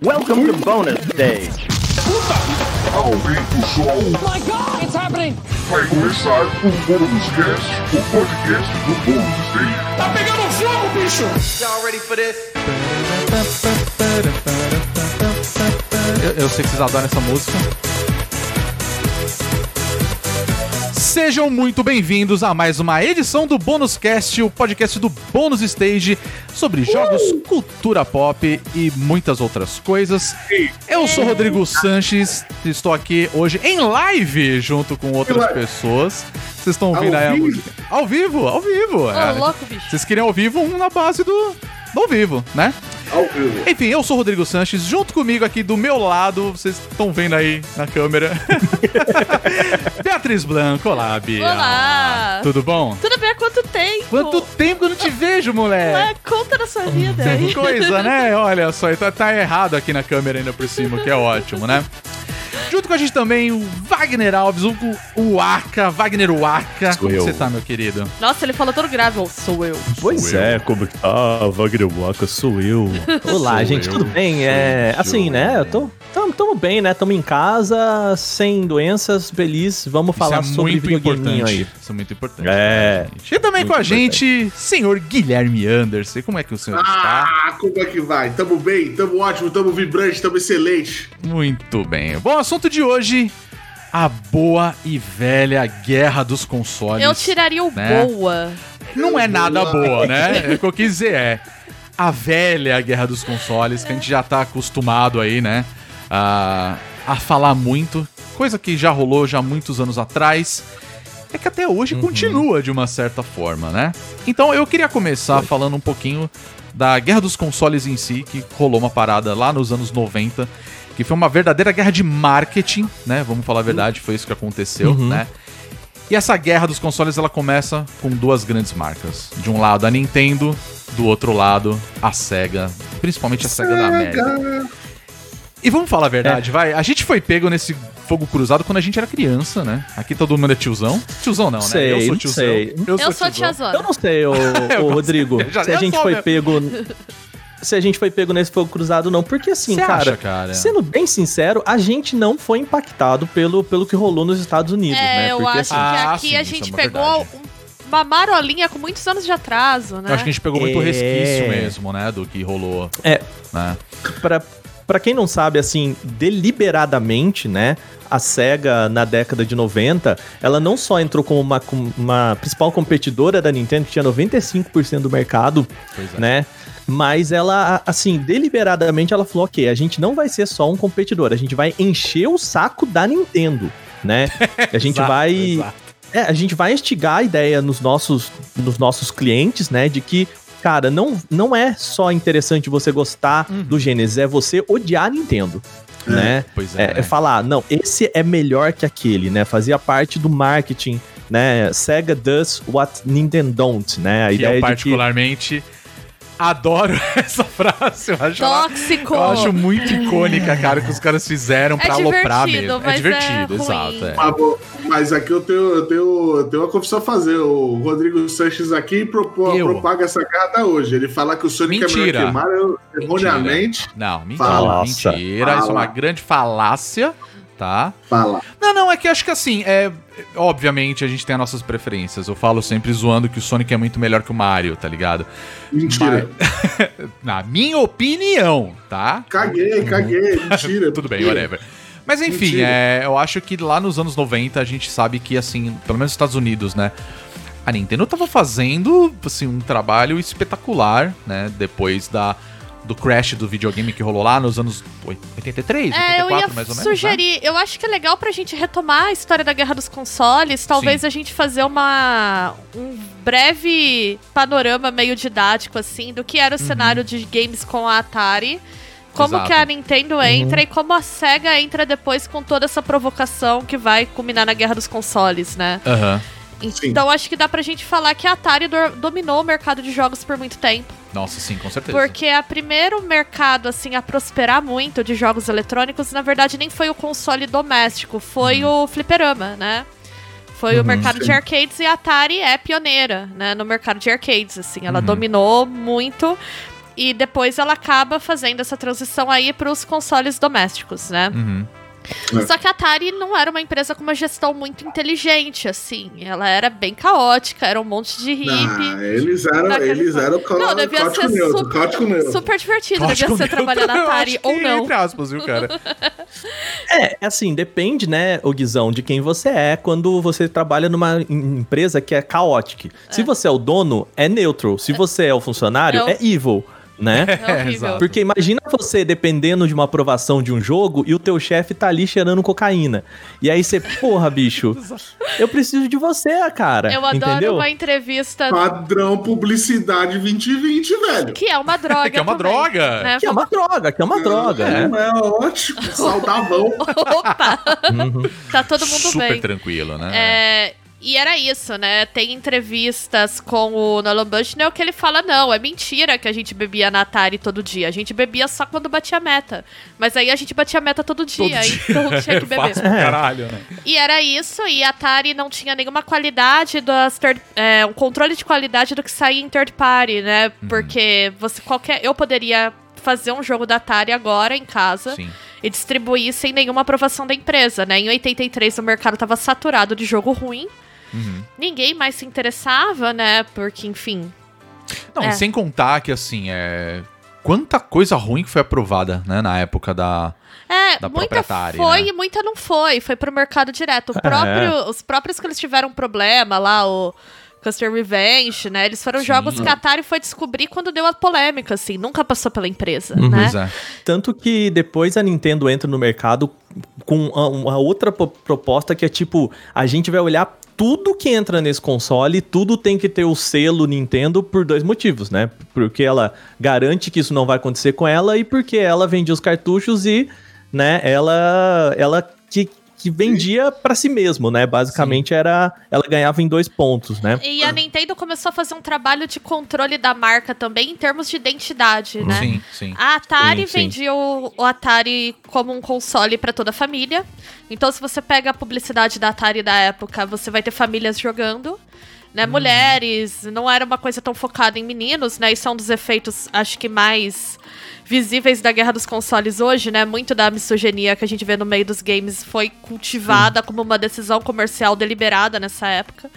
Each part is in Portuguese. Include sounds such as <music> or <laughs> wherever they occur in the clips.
Welcome to bonus stage. Aumenta o som. my god, it's happening! Vai começar o Bônus Cast, o podcast do Bônus Stage. Tá pegando fogo, bicho! Y'all ready for this? Eu, eu sei que vocês adoram essa música. Sejam muito bem-vindos a mais uma edição do Bônus Cast, o podcast do Bônus Stage sobre jogos, cultura pop e muitas outras coisas. Eu sou Rodrigo Sanches, estou aqui hoje em live junto com outras pessoas. Vocês estão ouvindo Ao aí a vivo? música? Ao vivo, ao vivo. Ô, é. louco, bicho. Vocês queriam ao vivo, um na base do, do ao vivo, né? Ao vivo. Enfim, eu sou o Rodrigo Sanches, junto comigo aqui do meu lado, vocês estão vendo aí na câmera. <laughs> Beatriz Blanco, olá, Bia. Olá. Tudo bom? Tudo bem há quanto tempo? Quanto tempo que eu não te vejo, É, moleque? conta da sua vida Que aí. coisa, né? <laughs> Olha só, tá, tá errado aqui na câmera ainda por cima, que é ótimo, né? Junto com a gente também o Wagner Alves, o, o Aka, Wagner Waka. Como eu. você tá, meu querido? Nossa, ele falou todo grave, sou eu. Pois é, como que tá? Wagner Waka, sou eu. Olá, Sou gente, eu, tudo bem? É, sou assim, eu. né? Eu tô, tamo, tamo bem, né? Tamo em casa, sem doenças, feliz. Vamos falar Isso é sobre importante. aí. Isso é muito importante. É. gente. E também Muito com a gente, senhor Guilherme Anderson. Como é que o senhor está? Ah, como é que vai? Tamo bem, tamo ótimo, tamo vibrante, tamo excelente. Muito bem. Bom, assunto de hoje: a boa e velha guerra dos consoles. Eu tiraria o né? boa. Não é nada boa, né? É o que eu quis dizer, é a velha guerra dos consoles, que a gente já tá acostumado aí, né? A, a falar muito. Coisa que já rolou já muitos anos atrás. É que até hoje continua de uma certa forma, né? Então eu queria começar falando um pouquinho da guerra dos consoles em si, que rolou uma parada lá nos anos 90, que foi uma verdadeira guerra de marketing, né? Vamos falar a verdade, foi isso que aconteceu, né? E essa guerra dos consoles ela começa com duas grandes marcas. De um lado a Nintendo, do outro lado a Sega, principalmente a Sega, da América. E vamos falar a verdade, vai. A gente foi pego nesse fogo cruzado quando a gente era criança, né? Aqui todo mundo é tiozão. Tiozão não, né? Sei, eu sou tiozão. sei. Eu sou tiozão. tiazona. Eu não sei, ô, <laughs> ô, Rodrigo, <laughs> Já- se a eu gente foi mesmo. pego. <laughs> Se a gente foi pego nesse fogo cruzado, não. Porque assim, cara, acha, cara? sendo bem sincero, a gente não foi impactado pelo, pelo que rolou nos Estados Unidos, É, né? eu Porque acho assim, que Ah, aqui sim, a é gente uma pegou um- uma marolinha com muitos anos de atraso, né? Eu acho que a gente pegou muito É. resquício mesmo, né? Do que rolou. É. Né? Pra, pra quem não sabe, assim, deliberadamente, né? A SEGA, na década de 90, ela não só entrou como uma, como uma principal competidora da Nintendo, que tinha 95% do mercado, Pois é. né? Mas ela, assim, deliberadamente ela falou, ok, a gente não vai ser só um competidor, a gente vai encher o saco da Nintendo, né? <laughs> A gente Exato, vai... exato. É, a gente vai instigar a ideia nos nossos, nos nossos clientes, né? De que, cara, não, não é só interessante você gostar Uhum. do Genesis, é você odiar a Nintendo, né? Pois é. É, é falar, não, esse é melhor que aquele, né? Fazia parte do marketing, né? Sega does what Nintendo don't, né? A que ideia eu de que... adoro <laughs> essa frase. Eu acho, ela- Tóxico! eu acho muito icônica, cara, que os caras fizeram pra É aloprar divertido, mesmo. É mas divertido, é ruim. exato. é. Mas, mas aqui eu tenho, eu, tenho, eu tenho uma confissão a fazer. O Rodrigo Sanches aqui propo- Eu? propaga essa carta hoje. Ele fala que o Sonic Mentira. é melhor que Mario erroneamente. Não, mentira, Fala. mentira. Isso é uma Fala. grande falácia, tá? Fala. Não, não, é que acho que assim, é. Obviamente a gente tem as nossas preferências. Eu falo sempre zoando que o Sonic é muito melhor que o Mario, tá ligado? Mentira. <laughs> Na minha opinião, tá? Caguei, caguei. Mentira. <laughs> Tudo bem, whatever. Mas enfim, é, eu acho que lá nos anos 90 a gente sabe que, assim, pelo menos nos Estados Unidos, né? A Nintendo tava fazendo, assim, um trabalho espetacular, né? Depois da, do crash do videogame que rolou lá nos anos 83, É, eu 84, ia mais ou menos, né? sugerir. Eu acho que é legal pra gente retomar a história da Guerra dos Consoles. Talvez Sim. a gente fazer uma um breve panorama meio didático, assim, do que era o cenário de games com a Atari. Como Uhum. Exato. que a Nintendo entra e como a SEGA entra depois com toda essa provocação que vai culminar na Guerra dos Consoles, né? Sim. Então acho que dá pra gente falar que a Atari do- dominou o mercado de jogos por muito tempo. Nossa, sim, com certeza. Porque a primeiro mercado, assim, a prosperar muito de jogos eletrônicos, na verdade, nem foi o console doméstico, foi Uhum. o fliperama, né? Foi o mercado de arcades e a Atari é pioneira, né, no mercado de arcades, assim. Ela Uhum. dominou muito E depois ela acaba fazendo essa transição aí para os consoles domésticos, né? Uhum. É. Só que a Atari não era uma empresa com uma gestão muito inteligente, assim. Ela era bem caótica, era um monte de hippie. Ah, eles eram, eles fã- eram Não, devia ser neutro, super- neutro. Super divertido, Código devia ser neutro, trabalhar na Atari ou que não. Entre aspas, viu, cara? <laughs> É, assim, depende, né, o Guizão, de quem você é quando você trabalha numa em- empresa que é caótica. Se você é o dono, é neutral. Se você é o funcionário, É o- é evil, né? <laughs> É horrível. exato. Porque imagina você dependendo de uma aprovação de um jogo e o teu chefe tá ali cheirando cocaína. E aí você, porra, bicho, <laughs> eu preciso de você, cara. Eu adoro entendeu? uma entrevista Padrão publicidade 2020, velho. que é uma droga. <laughs> Que é uma também, droga. né? Que é uma droga, que é uma droga, é, né? é ótimo, saudavão. Opa! Tá todo mundo Super bem. tranquilo, né? É, e era isso, né? Tem entrevistas com o Nolan Bushnell que ele fala: não, é mentira que a gente bebia na Atari todo dia. A gente bebia só quando batia meta. Mas aí a gente batia meta todo dia, Todo dia. então tinha <laughs> que É fácil beber. pra caralho, né? E era isso, e a Atari não tinha nenhuma qualidade das third, é, um controle de qualidade do que saía em third party, né? Uhum. Porque você qualquer. Eu poderia fazer um jogo da Atari agora em casa Sim. e distribuir sem nenhuma aprovação da empresa, né? Em 83 o mercado estava saturado de jogo ruim. Uhum. Ninguém mais se interessava, né? Porque, enfim. Não, É. e sem contar que, assim, é... Quanta coisa ruim que foi aprovada, né, na época da... É, Da muita proprietária, foi né? e muita não foi. Foi pro mercado direto. O É. próprio, Os próprios que eles tiveram problema lá, o Custer Revenge, né? Eles foram Sim. jogos que a Atari foi descobrir quando deu a polêmica, assim. Nunca passou pela empresa, Uhum. né? Pois é. Tanto que depois a Nintendo entra no mercado com a- uma outra po- proposta que é tipo, a gente vai olhar tudo que entra nesse console, tudo tem que ter o selo Nintendo por dois motivos, né? Porque ela garante que isso não vai acontecer com ela e porque ela vendia os cartuchos e, né, ela ela que, que vendia pra si mesmo, né? Basicamente era ela ganhava em dois pontos, né? E a Nintendo começou a fazer um trabalho de controle da marca também em termos de identidade, né? Sim, sim. A Atari Sim, sim. vendia o, o Atari como um console para toda a família. Então, se você pega a publicidade da Atari da época, você vai ter famílias jogando. Né, Uhum. mulheres, não era uma coisa tão focada em meninos, né? Isso é um dos efeitos, acho que mais visíveis da guerra dos consoles hoje, né? Muito da misoginia que a gente vê no meio dos games foi cultivada como uma decisão comercial deliberada nessa época.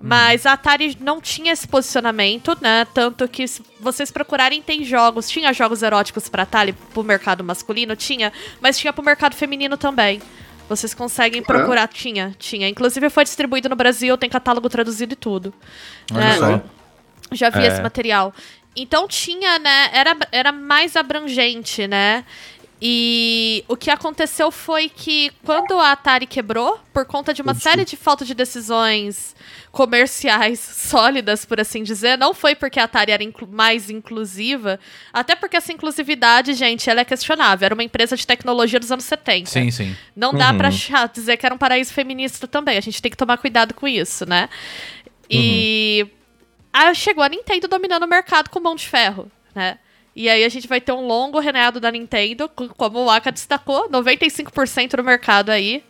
Mas a Atari não tinha esse posicionamento, né? Tanto que se vocês procurarem, tem jogos. Tinha jogos eróticos pra Atari pro mercado masculino? Tinha. Mas tinha pro mercado feminino também. Vocês conseguem procurar. Tinha, tinha. Inclusive foi distribuído no Brasil, tem catálogo traduzido e tudo. Olha né? só. Já vi É. esse material. Então tinha, né? Era, era mais abrangente, né? E o que aconteceu foi que quando a Atari quebrou, por conta de uma série de falta de decisões comerciais <laughs> sólidas, por assim dizer, não foi porque a Atari era inclu- mais inclusiva, até porque essa inclusividade, gente, ela é questionável. Era uma empresa de tecnologia dos anos 70. Sim, sim. Não dá Uhum. pra achar- dizer que era um paraíso feminista também. A gente tem que tomar cuidado com isso, né? E aí chegou a Nintendo dominando o mercado com mão de ferro, né? E aí a gente vai ter um longo renado da Nintendo, co- como o Aka destacou, 95% do mercado aí,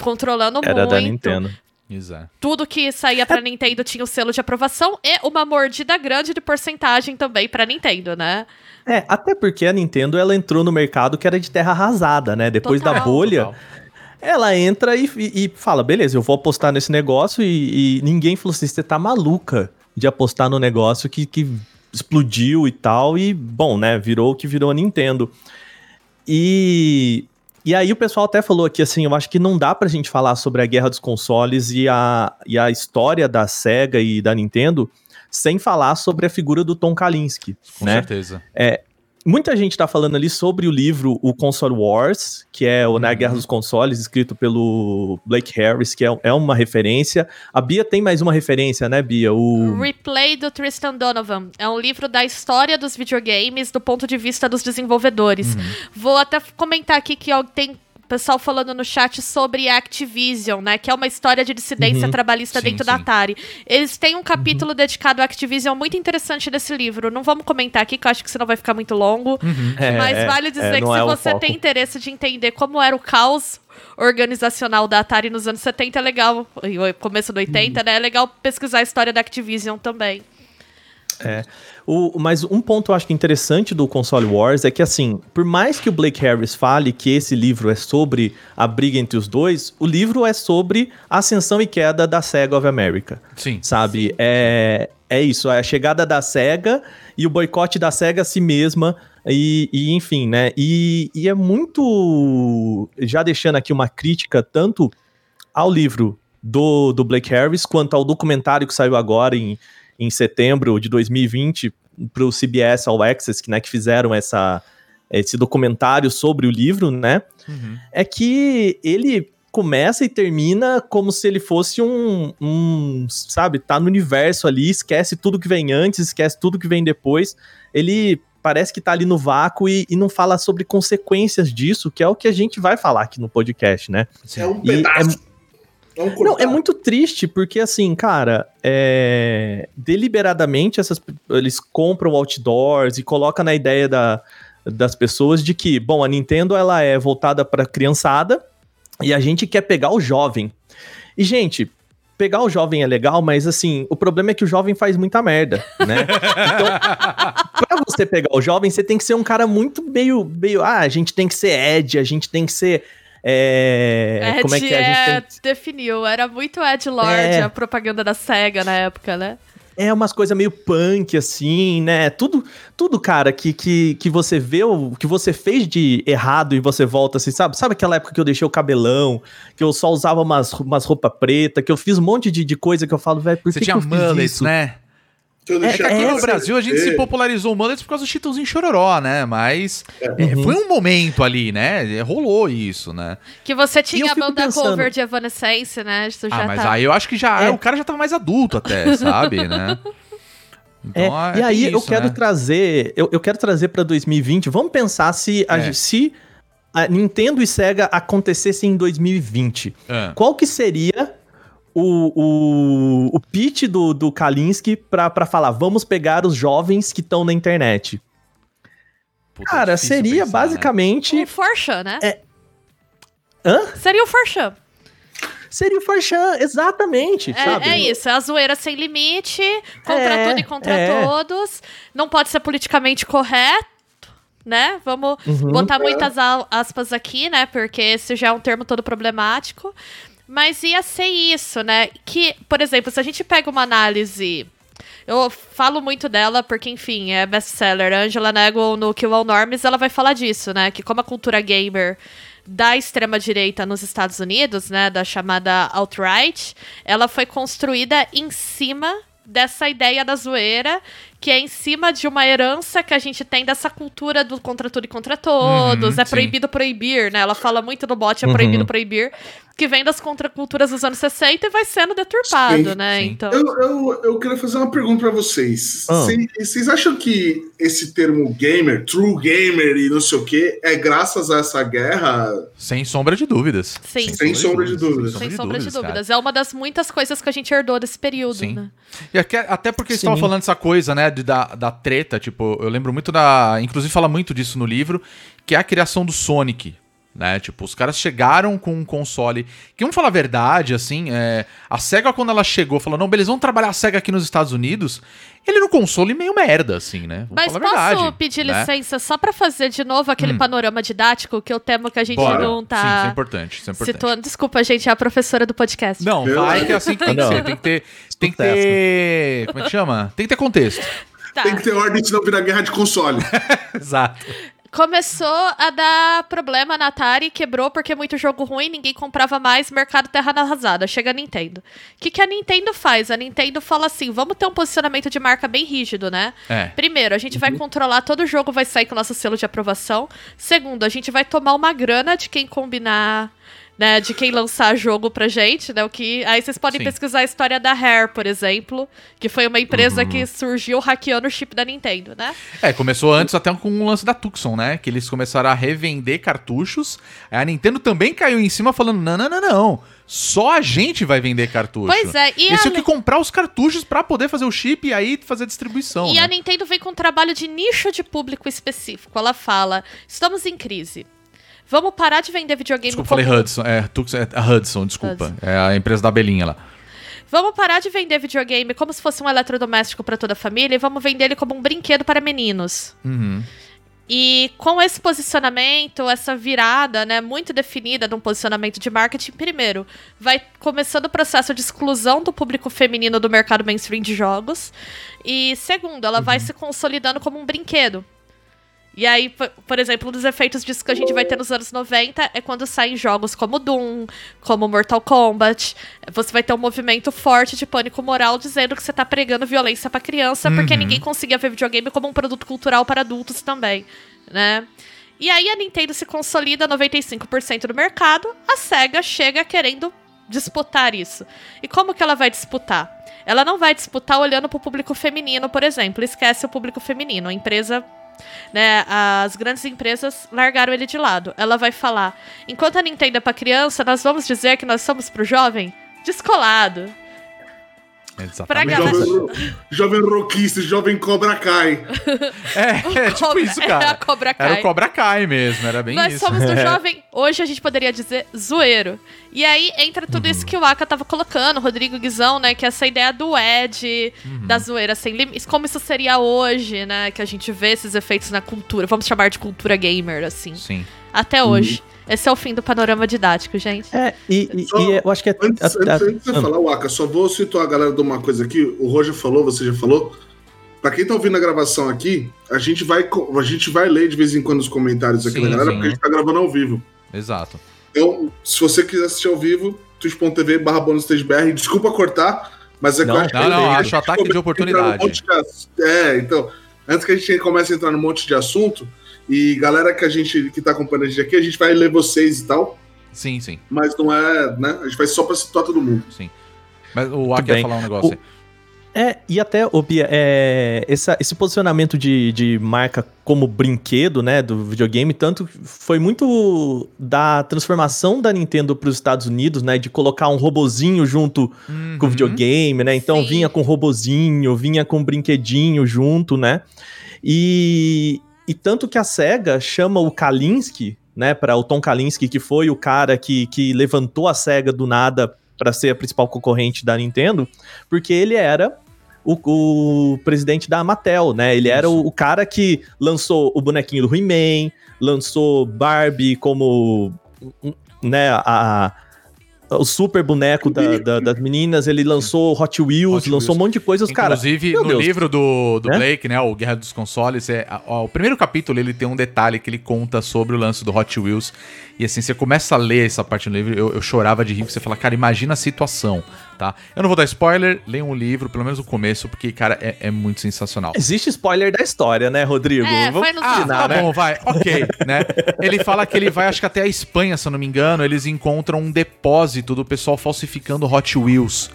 controlando Era muito. da Nintendo. Exato. Tudo que saía pra Nintendo tinha o selo de aprovação e uma mordida grande de porcentagem também pra Nintendo, né? É, até porque a Nintendo ela entrou no mercado que era de terra arrasada, né? Depois da Total. bolha, Total. Ela entra e, e- e fala: beleza, eu vou apostar nesse negócio. E, e ninguém falou assim: você tá maluca de apostar no negócio que, que explodiu e tal. E, bom, né? Virou o que virou a Nintendo. E. E aí o pessoal até falou aqui assim, eu acho que não dá pra gente falar sobre a guerra dos consoles e a, e a história da SEGA e da Nintendo sem falar sobre a figura do Tom Kalinske, Com né? certeza. Muita gente tá falando ali sobre o livro O Console Wars, que é o Na Uhum. Guerra dos Consoles, escrito pelo Blake Harris, que é, é uma referência. A Bia tem mais uma referência, né, Bia? O... Replay do Tristan Donovan. É um livro da história dos videogames do ponto de vista dos desenvolvedores. Vou até comentar aqui que tem pessoal falando no chat sobre Activision, né? Que é uma história de dissidência Uhum. trabalhista Sim, dentro da sim. Atari. Eles têm um capítulo dedicado à Activision muito interessante desse livro. Não vamos comentar aqui, que eu acho que senão vai ficar muito longo. É, Mas é, vale é, dizer que não se é você foco. tem interesse de entender como era o caos organizacional da Atari nos anos 70, é legal, e o começo do 80, Uhum. né? É legal pesquisar a história da Activision também. É. O, mas um ponto eu acho que interessante do Console Wars é que, assim, por mais que o Blake Harris fale que esse livro é sobre a briga entre os dois, o livro é sobre a ascensão e queda da SEGA of America. Sim. Sabe? É, é isso, é a chegada da SEGA e o boicote da SEGA a si mesma. E, e enfim, né? E, e é muito. Já deixando aqui uma crítica tanto ao livro do, do Blake Harris quanto ao documentário que saiu agora em, em setembro de 2020 para o CBS All Access, que, né, que fizeram essa, esse documentário sobre o livro, né? É que ele começa e termina como se ele fosse um, um, sabe, tá no universo ali, esquece tudo que vem antes, esquece tudo que vem depois. Ele parece que tá ali no vácuo e, e não fala sobre consequências disso, que é o que a gente vai falar aqui no podcast, né? É um E é pedaço. É, Não, é muito triste, porque assim, cara, é... deliberadamente essas, eles compram outdoors e colocam na ideia da, das pessoas de que, bom, a Nintendo ela é voltada pra criançada e a gente quer pegar o jovem. E, gente, pegar o jovem é legal, mas assim, o problema é que o jovem faz muita merda, né? <laughs> Então, pra você pegar o jovem, você tem que ser um cara muito meio, meio, ah, a gente tem que ser Ed, a gente tem que ser. É, como é que é? A gente tem que definiu. Era muito Ed Lord É. a propaganda da SEGA na época, né? É umas coisas meio punk, assim, né? Tudo, tudo cara, que, que, que você vê, o que você fez de errado e você volta assim, sabe? Sabe aquela época que eu deixei o cabelão, que eu só usava umas, umas roupas pretas, que eu fiz um monte de, de coisa que eu falo, velho, por Você que, tinha que eu isso? né? Eu É, Aqui no Brasil a gente se popularizou o mullets por causa do Chitãozinho Chororó, né? Mas é, Uhum. foi um momento ali, né? Rolou isso, né? Que você tinha a banda pensando- cover de Evanescence, né? Isso já Ah, mas tá... aí eu acho que já É. o cara já tava mais adulto até, <laughs> sabe, né? É, Então, e tem aí eu isso, quero né? trazer, eu, eu quero trazer pra 2020. Vamos pensar se a, É. se a Nintendo e Sega acontecessem em 2020. Ah, Qual que seria o, o, o pitch do, do Kalinski pra, pra falar, vamos pegar os jovens que estão na internet? puta, Cara, difícil seria pensar, né? basicamente. O Forchan, né? É. Hã? Seria o Forchan. Seria o Forchan, exatamente, sabe? É, é isso, é a zoeira sem limite, contra É, tudo e contra é. todos. Não pode ser politicamente correto, né? Vamos Uhum. botar muitas aspas aqui, né? Porque esse já é um termo todo problemático. Mas ia ser isso, né? Que, por exemplo, se a gente pega uma análise. Eu falo muito dela porque, enfim, é best-seller. Angela Nagle no Kill All Norms, ela vai falar disso, né? Que como a cultura gamer da extrema-direita nos Estados Unidos, né, da chamada alt-right, ela foi construída em cima dessa ideia da zoeira, que é em cima de uma herança que a gente tem dessa cultura do contra tudo e contra todos, Uhum, é sim. proibido proibir, né? Ela fala muito do bot, é Uhum. proibido proibir, que vem das contraculturas dos anos 60 e vai sendo deturpado, Sim, né? sim. Então, Eu, eu, eu queria fazer uma pergunta pra vocês. Ah. Cê- Vocês acham que esse termo gamer, true gamer e não sei o que, é graças a essa guerra? Sem sombra de dúvidas. Sim. Sem sombra de dúvidas. sem sombra de cara. dúvidas, é uma das muitas coisas que a gente herdou desse período, Sim. né? E aque- até porque estava falando essa coisa, né, de- da, da treta, tipo, eu lembro muito da. Inclusive fala muito disso no livro, que é a criação do Sonic. Né? Tipo, os caras chegaram com um console. Que vamos falar a verdade, assim, é, a SEGA, quando ela chegou, falou: não, beleza, vamos trabalhar a SEGA aqui nos Estados Unidos. Ele no console meio merda, assim, né? Vamos Mas falar posso a verdade, pedir né? licença só pra fazer de novo aquele panorama didático que eu temo que a gente Bora. não Sim, isso é tá importante. Isso é importante. situando. Desculpa, gente, é a professora do podcast. Não, Meu vai que é assim que tem que Não. ser. Tem que ter. Tem que ter. Como é que chama? Tem que ter contexto. Tá. Tem que ter ordem, senão virar guerra de console. <laughs> Exato. Começou a dar problema na Atari, quebrou porque muito jogo ruim, ninguém comprava mais, mercado terra arrasada. Chega a Nintendo. O que, que a Nintendo faz? A Nintendo fala assim: vamos ter um posicionamento de marca bem rígido, né? É. Primeiro, a gente vai controlar, todo jogo vai sair com o nosso selo de aprovação. Segundo, a gente vai tomar uma grana de quem combinar. Né, de quem lançar jogo pra gente, né? O que. Aí vocês podem Sim. pesquisar a história da Rare, por exemplo, que foi uma empresa que surgiu hackeando o chip da Nintendo, né? É, começou antes até com o lance da Tucson, né? Que eles começaram a revender cartuchos. Aí a Nintendo também caiu em cima falando: não, não, não, não. Só a gente vai vender cartucho. Pois é, e Eles tinham que comprar os cartuchos pra poder fazer o chip e aí fazer a distribuição. E né? a Nintendo vem com um trabalho de nicho de público específico. Ela fala: estamos em crise. Vamos parar de vender videogame Desculpa, falei como- Hudson. É, é a Hudson, desculpa. É a empresa da Belinha lá. Vamos parar de vender videogame como se fosse um eletrodoméstico para toda a família e vamos vender ele como um brinquedo para meninos. Uhum. E com esse posicionamento, essa virada, né, muito definida de um posicionamento de marketing, primeiro, vai começando o processo de exclusão do público feminino do mercado mainstream de jogos. E segundo, ela vai se consolidando como um brinquedo. E aí, por, exemplo, um dos efeitos disso que a gente vai ter nos anos 90 é quando saem jogos como Doom, como Mortal Kombat. Você vai ter um movimento forte de pânico moral dizendo que você tá pregando violência pra criança, porque ninguém conseguia ver videogame como um produto cultural para adultos também, né? E aí a Nintendo se consolida 95% do mercado, a SEGA chega querendo disputar isso. E como que ela vai disputar? Ela não vai disputar olhando pro público feminino, por exemplo. Esquece o público feminino. A empresa né, as grandes empresas largaram ele de lado. Ela vai falar: enquanto a Nintendo é pra criança, nós vamos dizer que nós somos pro jovem descolado. Pra Exatamente. galera- Jovem, jovem rockista, jovem Cobra Kai. <laughs> É, <laughs> é tipo Cobra- isso, é cara. a Cobra Era Kai. o Cobra Kai mesmo, era bem Nós isso. somos do <laughs> jovem, hoje a gente poderia dizer zoeiro. E aí entra tudo isso que o Aka tava colocando, o Rodrigo Guizão, né? Que é essa ideia do Ed, da zoeira sem limites, como isso seria hoje, né? Que a gente vê esses efeitos na cultura, vamos chamar de cultura gamer, assim. Sim. Até hoje. Esse é o fim do panorama didático, gente. É, e, e- Só- e eu acho que é. Antes, a- antes, a- antes de você falar, Waka, só vou situar a galera de uma coisa aqui. O Roger falou, você já falou. Pra quem tá ouvindo a gravação aqui, a gente vai, a gente vai ler de vez em quando os comentários aqui Sim, da galera, sim. porque a gente tá gravando ao vivo. Exato. Então, se você quiser assistir ao vivo, twitch.tv barra bonusstagebr, desculpa cortar, mas é que Não, eu acho que não, não, acho ataque de oportunidade. monte de É, então, antes que a gente comece a entrar num monte de assunto, e galera que a gente que tá acompanhando a gente aqui, a gente vai ler vocês e tal, Sim, sim, mas não é, né? A gente vai só pra situar todo mundo. sim. Mas o Aki ia falar um negócio O- aí. É, e até, ô Bia, é, essa- esse posicionamento de, de marca como brinquedo, né, do videogame, tanto foi muito da transformação da Nintendo para os Estados Unidos, né, de colocar um robozinho junto com o Uhum. videogame, né, então Sim. vinha com robozinho, vinha com brinquedinho junto, né, e, e tanto que a SEGA chama o Kalinske, né, para o Tom Kalinske, que foi o cara que, que levantou a SEGA do nada para ser a principal concorrente da Nintendo, porque ele era o, o presidente da Mattel, né? Ele era o, o cara que lançou o bonequinho do He-Man, lançou Barbie como né, a, o super boneco da- da- das meninas, ele lançou Hot Wheels, Hot lançou Wheels. um monte de coisas, cara. Inclusive, no Deus. livro do, do Né? Blake, né, o Guerra dos Consoles, é, ó, o primeiro capítulo ele tem um detalhe que ele conta sobre o lance do Hot Wheels. E assim, você começa a ler essa parte do livro, eu, eu chorava de rir, porque você fala, cara, imagina a situação, tá? Eu não vou dar spoiler, leiam um livro, pelo menos o começo, porque, cara, é, é muito sensacional. Existe spoiler da história, né, Rodrigo? É, Vamos foi no Ah, combinar, tá né? bom, vai. Ok, né? Ele fala que ele vai, acho que até a Espanha, se eu não me engano, eles encontram um depósito do pessoal falsificando Hot Wheels.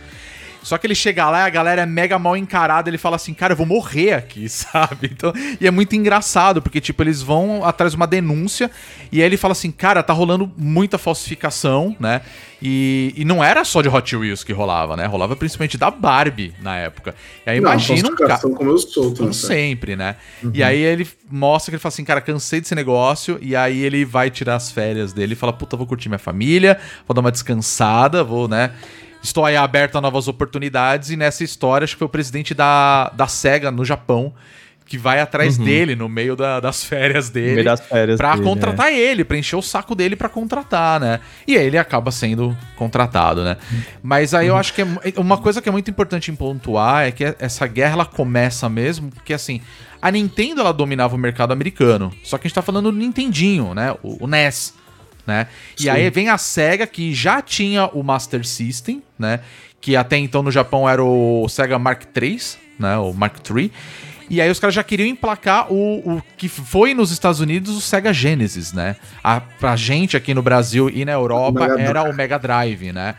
Só que ele chega lá e a galera é mega mal encarada, ele fala assim, cara, eu vou morrer aqui, <laughs> sabe? Então, e é muito engraçado, porque, tipo, eles vão atrás de uma denúncia, e aí ele fala assim, cara, tá rolando muita falsificação, né? E, e não era só de Hot Wheels que rolava, né? Rolava principalmente da Barbie na época. E aí imagina um cara. como eu sou, Como sempre, né? E aí ele mostra que ele fala assim, cara, cansei desse negócio. E aí ele vai tirar as férias dele e fala, puta, vou curtir minha família, vou dar uma descansada, vou, né? Estou aí aberto a novas oportunidades. E nessa história, acho que foi o presidente da, da SEGA no Japão que vai atrás dele no meio da- das férias dele. dele, contratar ele, pra encher o saco dele pra contratar, né? E aí ele acaba sendo contratado, né? Mas aí eu acho que é uma coisa que é muito importante em pontuar é que essa guerra ela começa mesmo, porque assim, a Nintendo ela dominava o mercado americano. Só que a gente tá falando do Nintendinho, né? O, o NES. Né? E Sim. aí vem a SEGA, que já tinha o Master System, né? Que até então no Japão era o Sega Mark III, né? O Mark III. E aí os caras já queriam emplacar o, o que foi nos Estados Unidos o Sega Genesis, né? A, pra gente aqui no Brasil e na Europa Mega era o Mega Drive, né?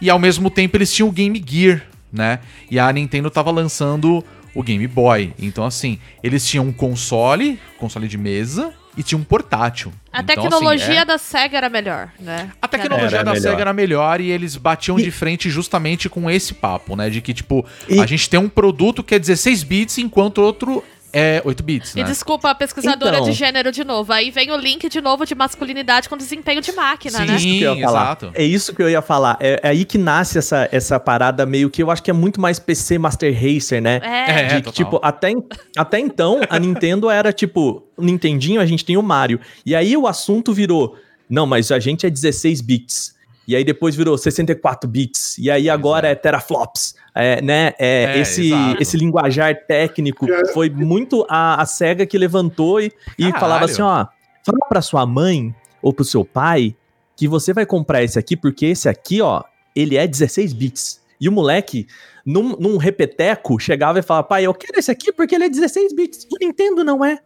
E ao mesmo tempo eles tinham o Game Gear, né? E a Nintendo tava lançando o Game Boy. Então, assim, eles tinham um console, console de mesa, e tinha um portátil. A Então, tecnologia assim, é- da SEGA era melhor, né? a tecnologia Era da melhor. SEGA era melhor e eles batiam E- de frente justamente com esse papo, né? De que, tipo, E- a gente tem um produto que é 16 bits, enquanto outro É 8 bits, E né? desculpa a pesquisadora Então. de gênero de novo. Aí vem o link de novo de masculinidade com desempenho de máquina, Sim. né? que eu ia falar. exato. É isso que eu ia falar. É, é aí que nasce essa, essa parada meio que eu acho que é muito mais PC Master Racer, né? É. É, De que, total. tipo, até, até então, a Nintendo era tipo, Nintendinho, a gente tem o Mario. E aí o assunto virou, não, mas a gente é 16 bits. E aí depois virou 64 bits. E aí agora é teraflops. É, né? É, É, esse, exato. esse linguajar técnico foi muito a, a SEGA que levantou e, e falava assim, ó, fala pra sua mãe ou pro seu pai que você vai comprar esse aqui, porque esse aqui, ó, ele é 16 bits. E o moleque, num, num repeteco, chegava e falava, pai, eu quero esse aqui porque ele é 16 bits. O Nintendo não é.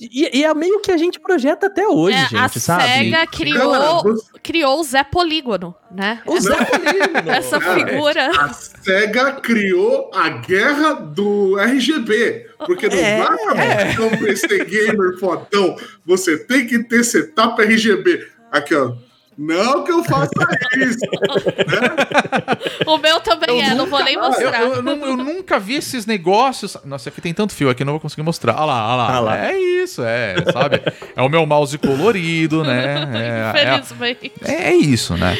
E, e é meio que a gente projeta até hoje, É, gente, a sabe? SEGA criou, Cara, você- criou o Zé Polígono, né? O Zé Polígono. Essa Cara, figura. A SEGA criou a guerra do RGB. Porque não É. dá pra você um PC gamer fodão. Você tem que ter setup RGB. Aqui, ó. Não que eu faça isso. <laughs> O meu também é, não vou nem Eu, mostrar. eu- eu nu- eu nunca vi esses negócios. Nossa, aqui tem tanto fio aqui, eu não vou conseguir mostrar. Olha lá, olha lá. Ah lá. É isso, é, sabe? É o meu mouse colorido, né? <laughs> É, Infelizmente. é, é isso, né?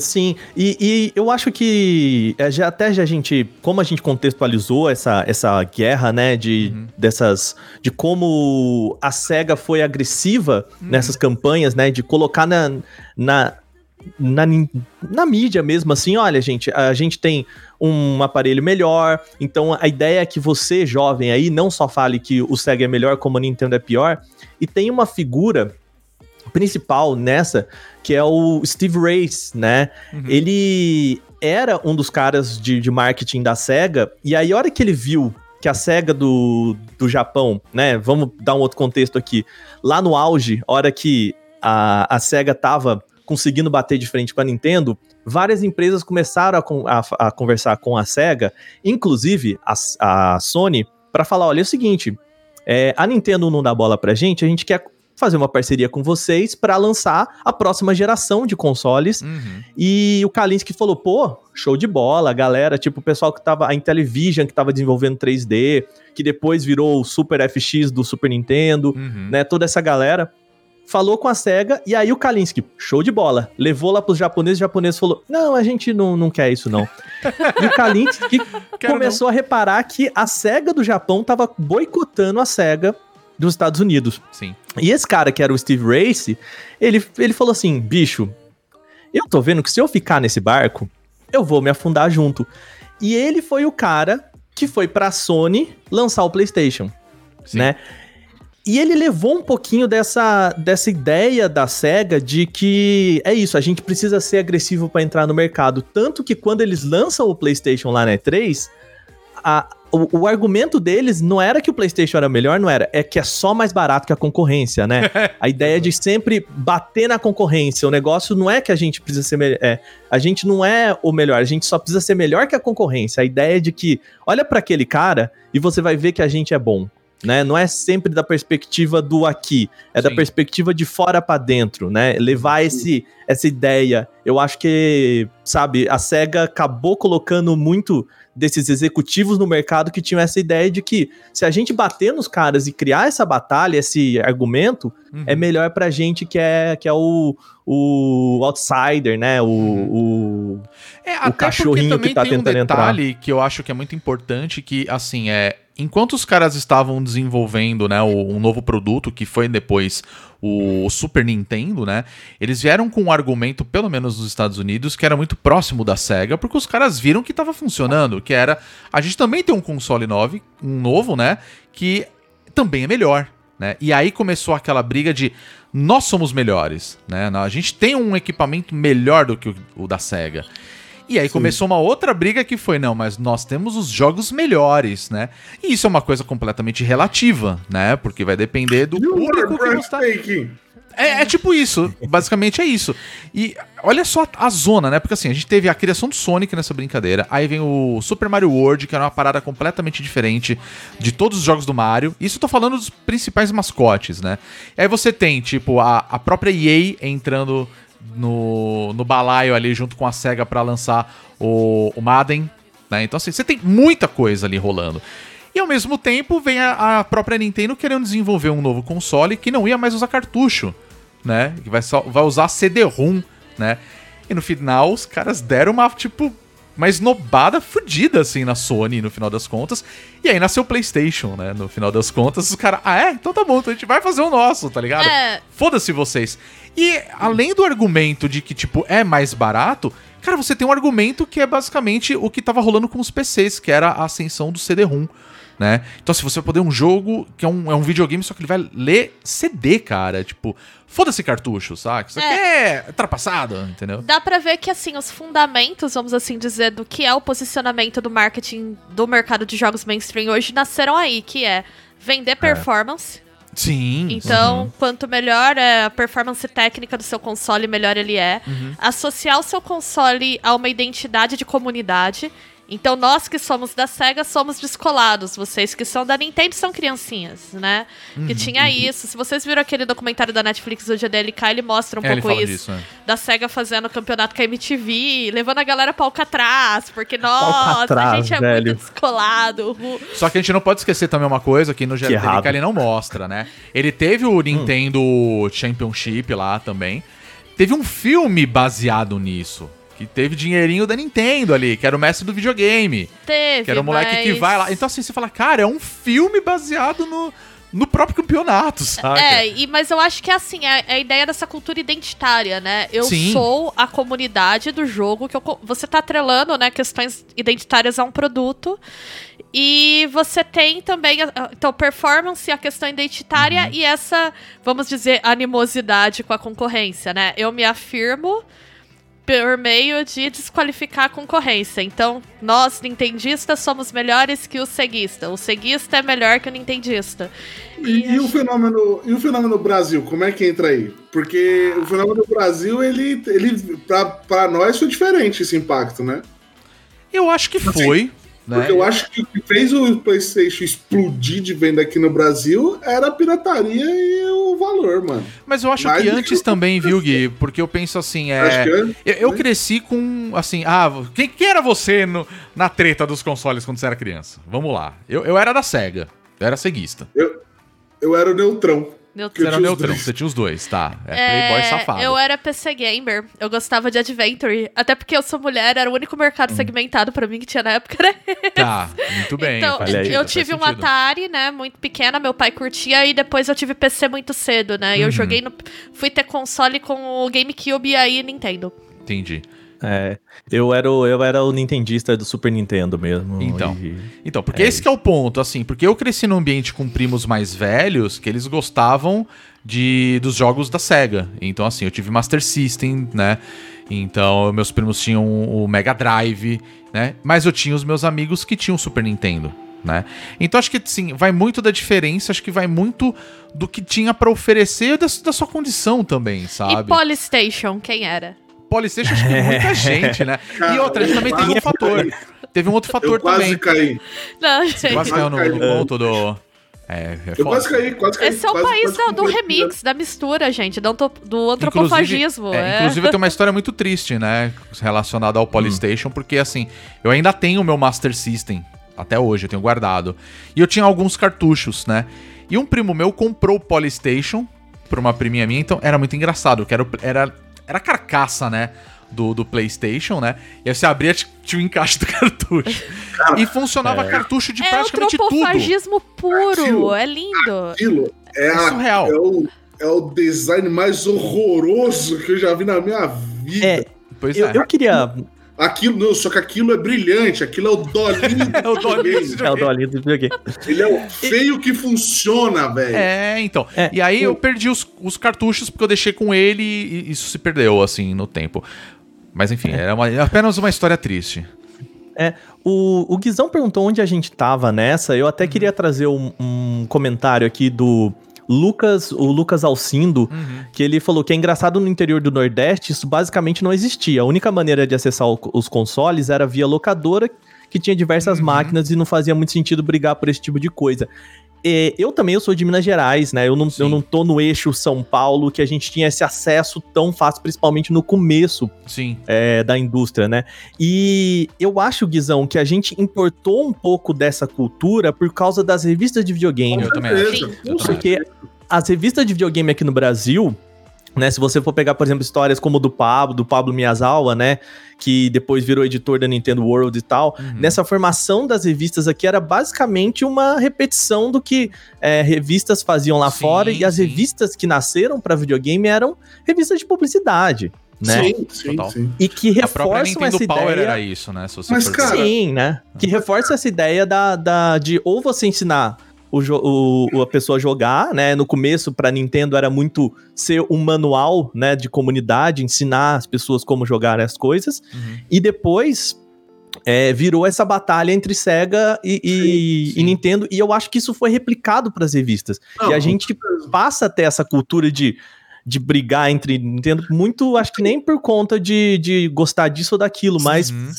Sim, e, e eu acho que é, já, até já a gente, como a gente contextualizou essa, essa guerra, né, de, dessas, de como a SEGA foi agressiva nessas campanhas, né, de colocar na, na, na, na mídia mesmo, assim, olha, gente, a gente tem um aparelho melhor, então a ideia é que você, jovem aí, não só fale que o SEGA é melhor como a Nintendo é pior, e tem uma figura principal nessa, que é o Steve Race, né? Ele era um dos caras de, de marketing da SEGA, e aí a hora que ele viu que a SEGA do, do Japão, né? Vamos dar um outro contexto aqui. Lá no auge, hora que a, a SEGA tava conseguindo bater de frente com a Nintendo, várias empresas começaram a, a- a conversar com a SEGA, inclusive a, a Sony, para falar: olha, é o seguinte, é, a Nintendo não dá bola pra gente, a gente quer fazer uma parceria com vocês para lançar a próxima geração de consoles. Uhum. E o Kalinski falou, pô, show de bola, galera, tipo o pessoal que tava, a Intellivision que tava desenvolvendo 3D, que depois virou o Super FX do Super Nintendo, Uhum. né, toda essa galera. Falou com a SEGA, e aí o Kalinski, show de bola, levou lá pros japoneses, o japonês falou, não, a gente não, não quer isso não. <laughs> e o Kalinski Quero começou a reparar que a SEGA do Japão tava boicotando a SEGA dos Estados Unidos. Sim. E esse cara, que era o Steve Race, ele, ele falou assim: bicho, eu tô vendo que se eu ficar nesse barco, eu vou me afundar junto. E ele foi o cara que foi pra Sony lançar o PlayStation, Sim. né? E ele levou um pouquinho dessa, dessa ideia da SEGA de que é isso, a gente precisa ser agressivo pra entrar no mercado. Tanto que quando eles lançam o PlayStation lá na E3, a- o, o argumento deles não era que o PlayStation era melhor, não era. É que é só mais barato que a concorrência, né? <laughs> a ideia de sempre bater na concorrência. O negócio não é que a gente precisa ser melhor. É, a gente não é o melhor, a gente só precisa ser melhor que a concorrência. A ideia é de que olha pra aquele cara e você vai ver que a gente é bom. Né? Não é sempre da perspectiva do aqui, é da Sim. perspectiva de fora pra dentro, né? Levar esse, essa ideia. Eu acho que, sabe, a SEGA acabou colocando muito desses executivos no mercado que tinham essa ideia de que se a gente bater nos caras e criar essa batalha, esse argumento, Uhum. é melhor pra gente que é, que é o, o outsider, né? O, o- É, até cachorrinho que tá tem um tentando entrar. detalhe que eu acho que é muito importante, que, assim, é... Enquanto os caras estavam desenvolvendo, né, o- um novo produto, que foi depois o Super Nintendo, né, eles vieram com um argumento, pelo menos nos Estados Unidos, que era muito próximo da SEGA, porque os caras viram que estava funcionando, que era... A gente também tem um console novo, um novo, né, que também é melhor, né? E aí começou aquela briga de nós somos melhores, né? A gente tem um equipamento melhor do que o da Sega. E aí começou uma outra briga que foi, não, mas nós temos os jogos melhores, né? E isso é uma coisa completamente relativa, né? Porque vai depender do público que tá... breathtaking. É, é tipo isso, <laughs> basicamente é isso. E olha só a zona, né? Porque assim, a gente teve a criação do Sonic nessa brincadeira, aí vem o Super Mario World, que era uma parada completamente diferente de todos os jogos do Mario. Isso eu tô falando dos principais mascotes, né? E aí você tem, tipo, a, a própria EA entrando no, no balaio ali junto com a SEGA pra lançar o, o Madden, né? Então assim, você tem muita coisa ali rolando. E ao mesmo tempo vem a, a própria Nintendo querendo desenvolver um novo console que não ia mais usar cartucho, né? Que vai, só, vai usar CD-ROM, né? E no final os caras deram uma, tipo, uma esnobada fodida, assim, na Sony, no final das contas. E aí nasceu o PlayStation, né? No final das contas, os caras, ah, é? Então tá bom, então a gente vai fazer o nosso, tá ligado? É. Foda-se vocês. E além do argumento de que, tipo, é mais barato, cara, você tem um argumento que é basicamente o que tava rolando com os PCs, que era a ascensão do CD-ROM. Né? Então, se você vai poder um jogo que é um, é um videogame, só que ele vai ler CD, cara. Tipo, foda-se cartucho, saca? Isso aqui é ultrapassado, entendeu? Dá pra ver que, assim, os fundamentos, vamos assim dizer, do que é o posicionamento do marketing do mercado de jogos mainstream hoje nasceram aí, que é vender performance. Sim. Então, quanto melhor é a performance técnica do seu console, melhor ele é. Associar o seu console a uma identidade de comunidade. Então, nós que somos da SEGA somos descolados. Vocês que são da Nintendo são criancinhas, né? Que tinha isso. Se vocês viram aquele documentário da Netflix do GDLK, ele mostra um É, pouco isso. disso, é. Da SEGA fazendo campeonato com a MTV, levando a galera pra Alcatraz, porque, nossa, a gente é velho. muito descolado. Só que a gente não pode esquecer também uma coisa que no GDLK ele não mostra, né? Ele teve o Nintendo Championship lá também. Teve um filme baseado nisso. Que teve dinheirinho da Nintendo ali, que era o mestre do videogame. Teve, Que era o moleque que mas- vai lá. Então, assim, você fala, cara, é um filme baseado no, no próprio campeonato, saca? É, e, mas eu acho que é assim, é, é a ideia dessa cultura identitária, né? Eu Sim. sou a comunidade do jogo que eu você tá atrelando, né, questões identitárias a um produto. E você tem também, então, performance, a questão identitária Uhum. e essa, vamos dizer, animosidade com a concorrência, né? Eu me afirmo por meio de desqualificar a concorrência. Então, nós, nintendistas, somos melhores que o ceguista. O ceguista é melhor que o nintendista. E, e o fenômeno, e o fenômeno Brasil, como é que entra aí? Porque o fenômeno Brasil, ele, ele pra nós foi diferente esse impacto, né? Eu acho que foi, né? Porque eu acho que o que fez o PlayStation explodir de venda aqui no Brasil era a pirataria e o valor, mano. Mas eu acho Mais que que antes o- também, viu, Gui? Porque eu penso assim, é. que. Eu, eu cresci com, assim, ah, quem, quem era você no- na treta dos consoles quando você era criança? Vamos lá. Eu, eu era da SEGA. Eu era ceguista. Eu, eu era o neutrão. Eu Você era neutrão, você tinha os dois, tá. É, Playboy safado. Eu era PC Gamer, eu gostava de Adventure. Até porque eu sou mulher, era o único mercado Hum. segmentado pra mim que tinha na época. Era esse. Tá, muito bem. então, aí. eu faz tive um sentido. Atari, né, muito pequena, meu pai curtia, e depois eu tive PC muito cedo, né? E Uhum. eu joguei no. Fui ter console com o GameCube e aí Nintendo. Entendi. É, eu era, o, eu era o nintendista do Super Nintendo mesmo. Então. e- Então, porque esse que é o ponto, assim, porque eu cresci num ambiente com primos mais velhos que eles gostavam de dos jogos da SEGA. Então, assim, eu tive Master System, né? Então, meus primos tinham o Mega Drive, né? Mas eu tinha os meus amigos que tinham o Super Nintendo. Né? Então acho que sim, vai muito da diferença, acho que vai muito do que tinha pra oferecer e da, da sua condição também, E sabe? Polystation, quem era? Polystation acho que muita gente, né? e Cara, outra, a gente também teve um fator. Teve um outro fator Eu quase também. caí. Não, gente. Quase caiu no, no ponto do. É, é Eu quase caí, quase caí. Esse é o quase- país quase do comprei- remix, da mistura, gente, do, do antropofagismo. Inclusive, é, é. inclusive tem uma história muito triste, né? Relacionada ao Polystation, porque assim, eu ainda tenho o meu Master System. Até hoje, eu tenho guardado. E eu tinha alguns cartuchos, né? E um primo meu comprou o Polystation pra uma priminha minha, então era muito engraçado, que era, era, era a carcaça, né? Do, do PlayStation, né? E aí você abria, tinha o encaixe do <laughs> cartucho. e funcionava cartucho de É praticamente tudo. antropofagismo puro, Aquilo. é lindo. Aquilo é, É a- surreal. é o, é o design mais horroroso que eu já vi na minha vida. É, Pois eu, é. eu queria. Aquilo, não, só que aquilo é brilhante, aquilo é o dolinho <laughs> do É o dolinho É o dolinho do videogame. Ele é o feio que funciona, velho. É, então. É, e aí eu perdi os, os cartuchos porque eu deixei com ele e isso se perdeu, assim, no tempo. Mas enfim, era uma- é apenas uma história triste. É, o, o Guizão perguntou onde a gente tava nessa. Eu até queria trazer um, um comentário aqui do Lucas, o Lucas Alcindo, que ele falou que é engraçado no interior do Nordeste, isso basicamente não existia. A única maneira de acessar o- os consoles era via locadora, que tinha diversas máquinas e não fazia muito sentido brigar por esse tipo de coisa. É, eu também eu sou de Minas Gerais, né? Eu não, Sim. eu não tô no eixo São Paulo, que a gente tinha esse acesso tão fácil, principalmente no começo Sim. é, da indústria, né? E eu acho, Guizão, que a gente importou um pouco dessa cultura por causa das revistas de videogame. Eu também acho. Sim. Eu também Porque as revistas de videogame aqui no Brasil, né? Se você for pegar, por exemplo, histórias como do Pablo, do Pablo Miyazawa, né? Que depois virou editor da Nintendo World e tal. Uhum. Nessa formação das revistas aqui era basicamente uma repetição do que é, revistas faziam lá Sim, fora. E as sim. revistas que nasceram para videogame eram revistas de publicidade, né? Sim, sim, Total. sim. E que reforçam essa Power ideia. era isso, né? Se você Mas, cara, Sim, né? Que reforça essa ideia da, da, de ou você ensinar o, o- a pessoa a jogar, né? No começo, pra Nintendo, era muito ser um manual, né? De comunidade, ensinar as pessoas como jogar as coisas. Uhum. E depois é, virou essa batalha entre Sega e, e- Sim, sim. e Nintendo. E eu acho que isso foi replicado pras revistas. Não, e a gente passa a ter essa cultura de, de brigar entre Nintendo, muito, acho que nem por conta de, de gostar disso ou daquilo, mas, Uhum.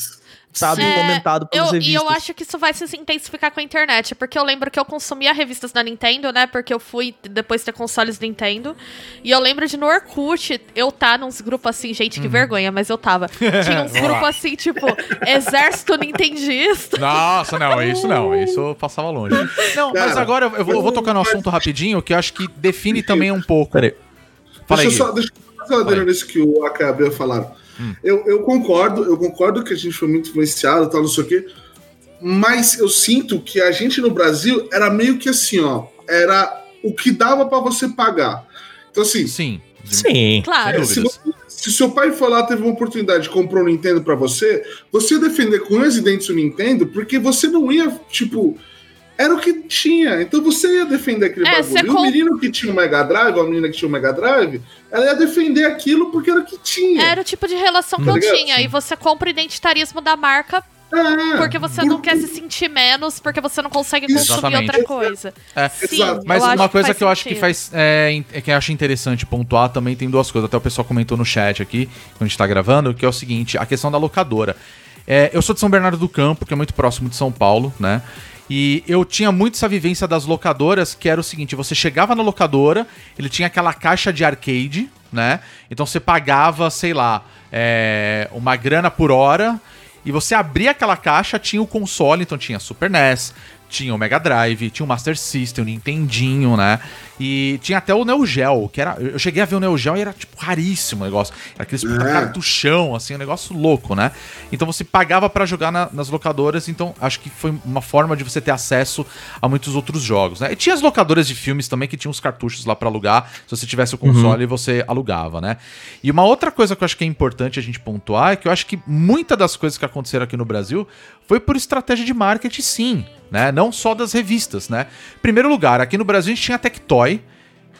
Sabe, É, comentado pelas Eu, e eu acho que isso vai se intensificar com a internet, porque eu lembro que eu consumia revistas da Nintendo, né? Porque eu fui depois ter consoles Nintendo. E eu lembro de no Orkut eu tá nos grupos assim, gente, que Uhum. vergonha, mas eu tava. <laughs> Tinha uns grupos assim, tipo, Exército Nintendista. Nossa, não, isso não, <laughs> isso eu passava longe. Não, mas Cara, agora eu vou, eu vou tocar no assunto rapidinho, que eu acho que define também um pouco. Peraí. Fala aí, deixa eu Gui. só, deixa eu fazer uma adendo Fala nisso que o Aka e a Bel falaram. Hum. Eu, eu concordo, eu concordo que a gente foi muito influenciado e tal, não sei o quê. Mas eu sinto que a gente no Brasil era meio que assim, ó. Era o que dava pra você pagar. Então, assim, Sim. Sim. Claro. Se, se seu pai foi lá, teve uma oportunidade de comprar um Nintendo pra você, você ia defender com unhas e dentes o Nintendo, porque você não ia, tipo. Era o que tinha. Então você ia defender aquele É, bagulho. E o menino que tinha o Mega Drive, ou a menina que tinha o Mega Drive, ela ia defender aquilo porque era o que tinha. Era o tipo de relação que Tá eu ligado? tinha. E você compra o identitarismo da marca É, porque você por- não quer se sentir menos, porque você não consegue consumir Exatamente. outra coisa. É. Sim. Mas uma coisa faz que eu acho que faz. É, é que eu acho interessante pontuar também tem duas coisas. Até o pessoal comentou no chat aqui, quando a gente tá gravando, que é o seguinte: a questão da locadora. É, eu sou de São Bernardo do Campo, que é muito próximo de São Paulo, né? E eu tinha muito essa vivência das locadoras, que era o seguinte: você chegava na locadora, ele tinha aquela caixa de arcade, né? Então você pagava, sei lá, é, uma grana por hora. E você abria aquela caixa, tinha o console, então tinha Super NES, tinha o Mega Drive, tinha o Master System, o Nintendinho, né? E tinha até o Neo Geo, que era. Eu cheguei a ver o Neo Geo e era, tipo, raríssimo o negócio. Era aquele puta É. cartuchão, assim, um negócio louco, né? Então você pagava pra jogar na- nas locadoras, então acho que foi uma forma de você ter acesso a muitos outros jogos, né? E tinha as locadoras de filmes também que tinham os cartuchos lá pra alugar. Se você tivesse o console, você alugava, né? E uma outra coisa que eu acho que é importante a gente pontuar é que eu acho que muitas das coisas que aconteceram aqui no Brasil foi por estratégia de marketing, sim, né? Não só das revistas, né? Primeiro lugar, aqui no Brasil a gente tinha a Tectoy,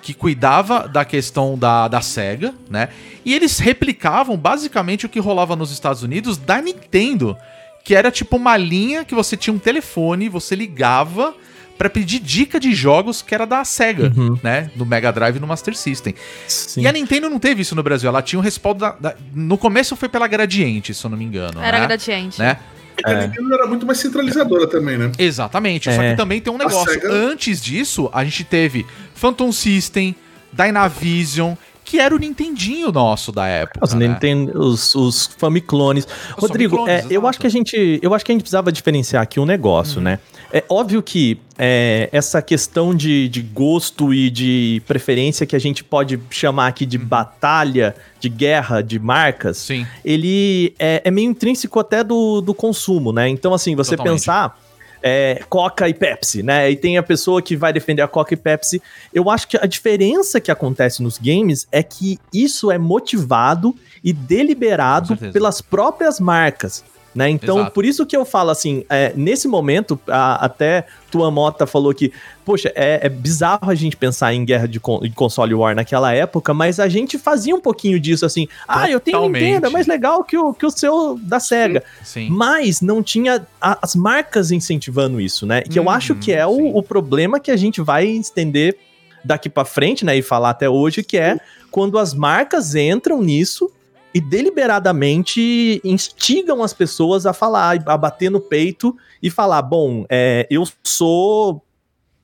que cuidava da questão da, da SEGA, né? E eles replicavam basicamente o que rolava nos Estados Unidos da Nintendo, que era tipo uma linha que você tinha um telefone, você ligava pra pedir dica de jogos que era da SEGA, né? No Mega Drive e no Master System. Sim. E a Nintendo não teve isso no Brasil, ela tinha um respaldo da, da- No começo foi pela Gradiente, se eu não me engano. Era né? gradiente. né? A Nintendo era muito mais centralizadora também, né? Exatamente. Só É. que também tem um negócio. Antes disso, a gente teve Phantom System, Dynavision, que era o Nintendinho nosso da época. Os, né? Nintendo, os, os Famiclones. Rodrigo, Famiclones, é, eu acho que a gente, eu acho que a gente precisava diferenciar aqui um negócio, né? É óbvio que é, essa questão de, de gosto e de preferência que a gente pode chamar aqui de batalha, de guerra de marcas, Sim. ele é, é meio intrínseco até do, do consumo, né? Então, assim, você Totalmente. pensar é, Coca e Pepsi, né? E tem a pessoa que vai defender a Coca e Pepsi. Eu acho que a diferença que acontece nos games é que isso é motivado e deliberado pelas próprias marcas. Né? Então, Exato. por isso que eu falo assim, é, nesse momento, a- até tua Mota falou que, poxa, é, é bizarro a gente pensar em guerra de, con- de console war naquela época, mas a gente fazia um pouquinho disso assim, ah, eu tenho Totalmente. Nintendo, é mais legal que o, que o seu da SEGA. Sim. Mas não tinha a- as marcas incentivando isso, né? Que eu Uhum, acho que é sim. o, o problema que a gente vai estender daqui pra frente, né? E falar até hoje, que é quando as marcas entram nisso e deliberadamente instigam as pessoas a falar, a bater no peito e falar: bom, é, eu sou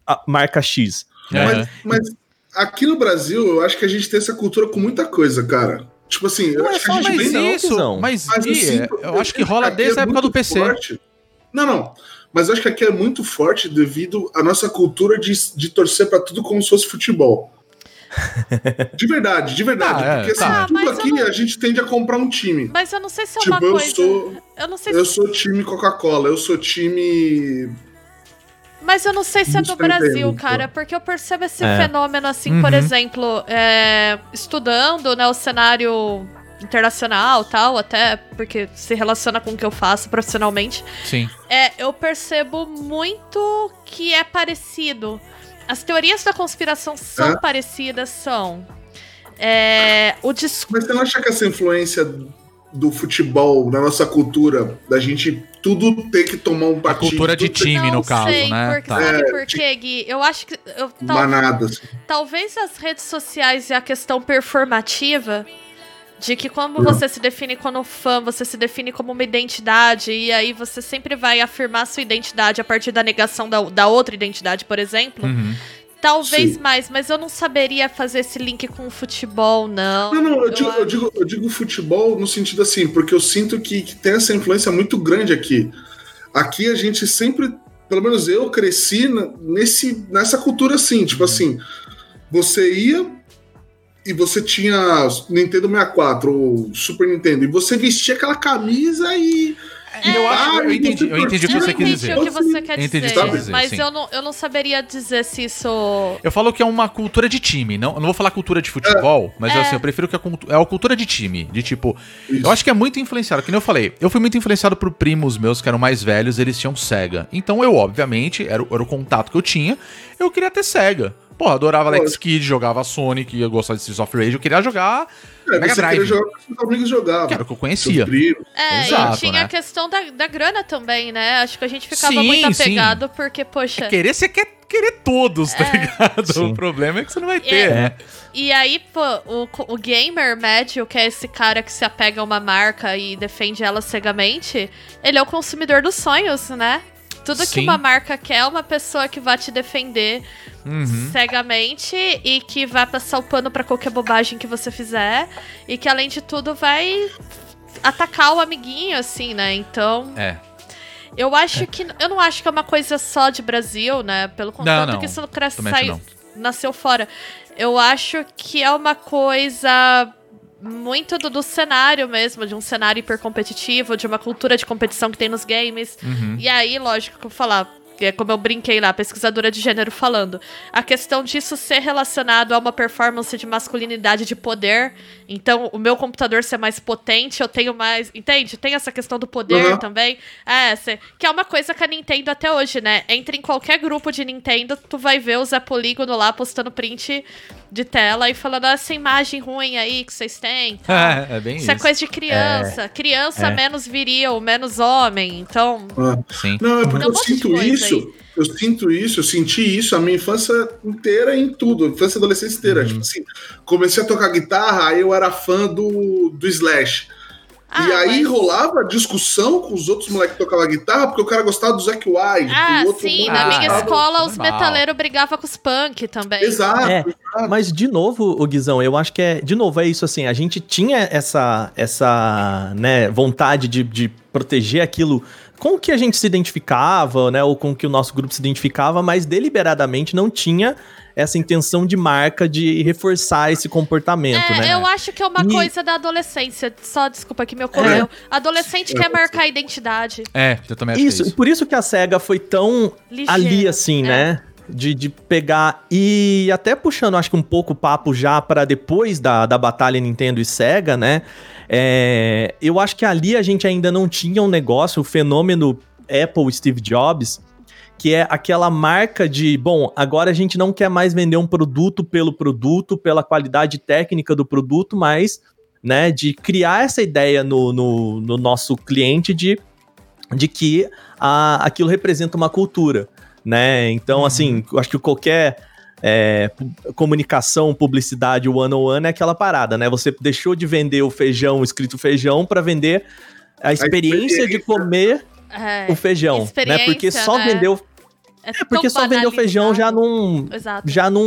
a marca X. É. Mas, mas aqui no Brasil, eu acho que a gente tem essa cultura com muita coisa, cara. Tipo assim, eu Não é acho que a gente não, isso, Guizão. mas, Mas Gui, sinto- eu acho que rola aqui desde é a época do PC. forte. Não, não. Mas eu acho que aqui é muito forte devido à nossa cultura de, de torcer pra tudo como se fosse futebol. <laughs> De verdade, de verdade. Tá, é, porque assim, tá. Ah, tudo mas aqui eu não- a gente tende a comprar um time. Mas eu não sei se é Tipo, uma eu coisa. sou. Eu não sei Eu se... sou time Coca-Cola, eu sou time. Mas eu não sei se é do eu Brasil, cara, porque eu percebo esse É. fenômeno, assim, Uhum. por exemplo, é, estudando, né, o cenário internacional tal, até porque se relaciona com o que eu faço profissionalmente. Sim. É, eu percebo muito que é parecido. As teorias da conspiração são É? parecidas, são. É, o discurso. Mas você não acha que essa influência do futebol na nossa cultura, da gente tudo ter que tomar um A partido, cultura de time, não no caso, sei, né? Porque, Tá. Sabe É, por quê, Gui? Eu acho que. Eu, tal- manada, assim. talvez as redes sociais e a questão performativa de que como Uhum. você se define como fã, você se define como uma identidade, e aí você sempre vai afirmar sua identidade a partir da negação da, da outra identidade, por exemplo. Uhum. Talvez Sim. mais, mas eu não saberia fazer esse link com o futebol, não. Não, não, eu digo, acho- eu, digo, eu digo futebol no sentido assim, porque eu sinto que, que tem essa influência muito grande aqui. Aqui a gente sempre, pelo menos eu cresci nesse, nessa cultura assim, tipo assim, você ia e você tinha Nintendo 64 ou Super Nintendo, e você vestia aquela camisa e. Eu e acho- eu entendi- eu entendi o que Eu você entendi dizer. o que você quer Eu entendi o dizer, que você quis dizer, mas sim. eu não, eu não saberia dizer se isso. Eu falo que é uma cultura de time. Não, eu não vou falar cultura de futebol, mas É. assim, eu prefiro que a é uma cultura de time. De tipo, Isso. eu acho que é muito influenciado. Que nem eu falei, eu fui muito influenciado por primos meus que eram mais velhos, eles tinham Sega. Então eu, obviamente, era, o- era o contato que eu tinha, eu queria ter Sega. Porra, adorava Alex Lógico. Kidd, jogava Sonic, eu gostava de Streets of Rage, eu queria jogar É, Mega você Drive. queria jogar seus amigos jogavam. que era o que eu conhecia. É, Exato, e tinha né? a questão da, da grana também, né? Acho que a gente ficava Sim, muito sim. apegado, porque, poxa. Querer, você quer querer todos, tá É. ligado? Sim. O problema é que você não vai ter, É. né? E aí, pô, o, o gamer médio, que é esse cara que se apega a uma marca e defende ela cegamente, ele é o consumidor dos sonhos, né? Tudo que Sim. uma marca quer é uma pessoa que vai te defender Uhum. cegamente e que vai passar o pano pra qualquer bobagem que você fizer e que além de tudo vai atacar o amiguinho assim, né? Então, É. eu acho que eu não acho que é uma coisa só de Brasil, né? Pelo contrário não. que isso cresce, sai, não. nasceu fora. Eu acho que é uma coisa muito do, do cenário mesmo, de um cenário hipercompetitivo, de uma cultura de competição que tem nos games. Uhum. E aí, lógico que eu vou falar, é como eu brinquei lá, pesquisadora de gênero falando, a questão disso ser relacionado a uma performance de masculinidade de poder. Então, o meu computador ser mais potente, eu tenho mais. Entende? Tem essa questão do poder Uhum. também. É, cê- que é uma coisa que a Nintendo até hoje, né? Entra em qualquer grupo de Nintendo, tu vai ver o Zé Polígono lá postando print de tela e falando "Ah, essa imagem ruim aí que vocês têm. <laughs> tal." É, é bem Isso isso. é coisa de criança. Criança É. menos viril, menos homem. Então, Ah. Sim. Não, é porque eu de sinto isso. aí. Eu sinto isso, eu senti isso a minha infância inteira em tudo, infância e adolescência inteira. Uhum. Tipo assim, comecei a tocar guitarra, aí eu era fã do, do Slash. Ah, e aí mas- rolava discussão com os outros moleques que tocavam guitarra, porque o cara gostava do Zack Wilde. Ah, sim, na Ah, minha escola os metaleiros brigavam com os punk também. Exato. É, mas de novo, o Guizão, eu acho que é, de novo, é isso assim, a gente tinha essa, essa, né, vontade de, de proteger aquilo com o que a gente se identificava, né, ou com o que o nosso grupo se identificava, mas deliberadamente não tinha essa intenção de marca de reforçar esse comportamento, É, né? eu acho que é uma E- coisa da adolescência. Só desculpa que me ocorreu. É. Adolescente quer marcar a identidade. É, eu também acho Isso, que é e isso. por isso que a SEGA foi tão Ligeira, ali, assim, é. né? De, de pegar e até puxando, acho que um pouco o papo já para depois da, da batalha Nintendo e Sega, né? É, eu acho que ali a gente ainda não tinha um negócio, o fenômeno Apple Steve Jobs, que é aquela marca de, bom, agora a gente não quer mais vender um produto pelo produto, pela qualidade técnica do produto, mas, né, de criar essa ideia no, no, no nosso cliente de, de que a, aquilo representa uma cultura, né? Então, assim, eu acho que qualquer é, comunicação, publicidade one-on-one é aquela parada, né? Você deixou de vender o feijão escrito feijão para vender a experiência, de experiência. comer É. o feijão, né? Porque só né? vendeu É, É porque só vender o feijão já não, Exato. já não,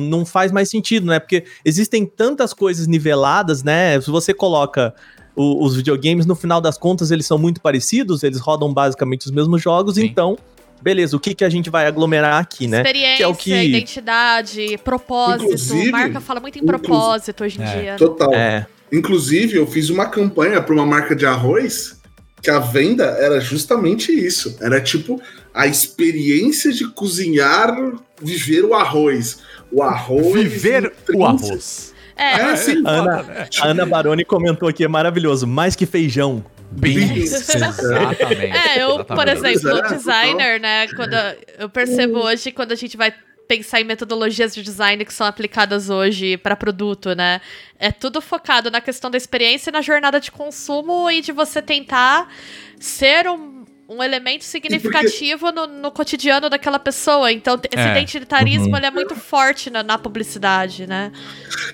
não faz mais sentido, né? Porque existem tantas coisas niveladas, né? Se você coloca o- os videogames, no final das contas, eles são muito parecidos, eles rodam basicamente os mesmos jogos, Sim. então, beleza, o que, que a gente vai aglomerar aqui, né? Experiência, Que é o que- identidade, propósito. Inclusive- marca fala muito em propósito hoje em É. dia. Total. É, Inclusive, eu fiz uma campanha para uma marca de arroz que a venda era justamente isso. Era tipo a experiência de cozinhar, viver o arroz. O arroz. Viver o arroz. É, É, assim, Ana, a Ana Baroni comentou aqui, é maravilhoso, mais que feijão. Bis. Exatamente. É, eu, por exatamente. exemplo, Pois é, designer, né? Quando eu percebo hoje, quando a gente vai pensar em metodologias de design que são aplicadas hoje para produto, né? É tudo focado na questão da experiência e na jornada de consumo e de você tentar ser um, um elemento significativo no, no cotidiano daquela pessoa. Então, esse É. identitarismo Uhum. ele é muito forte na, na publicidade, né?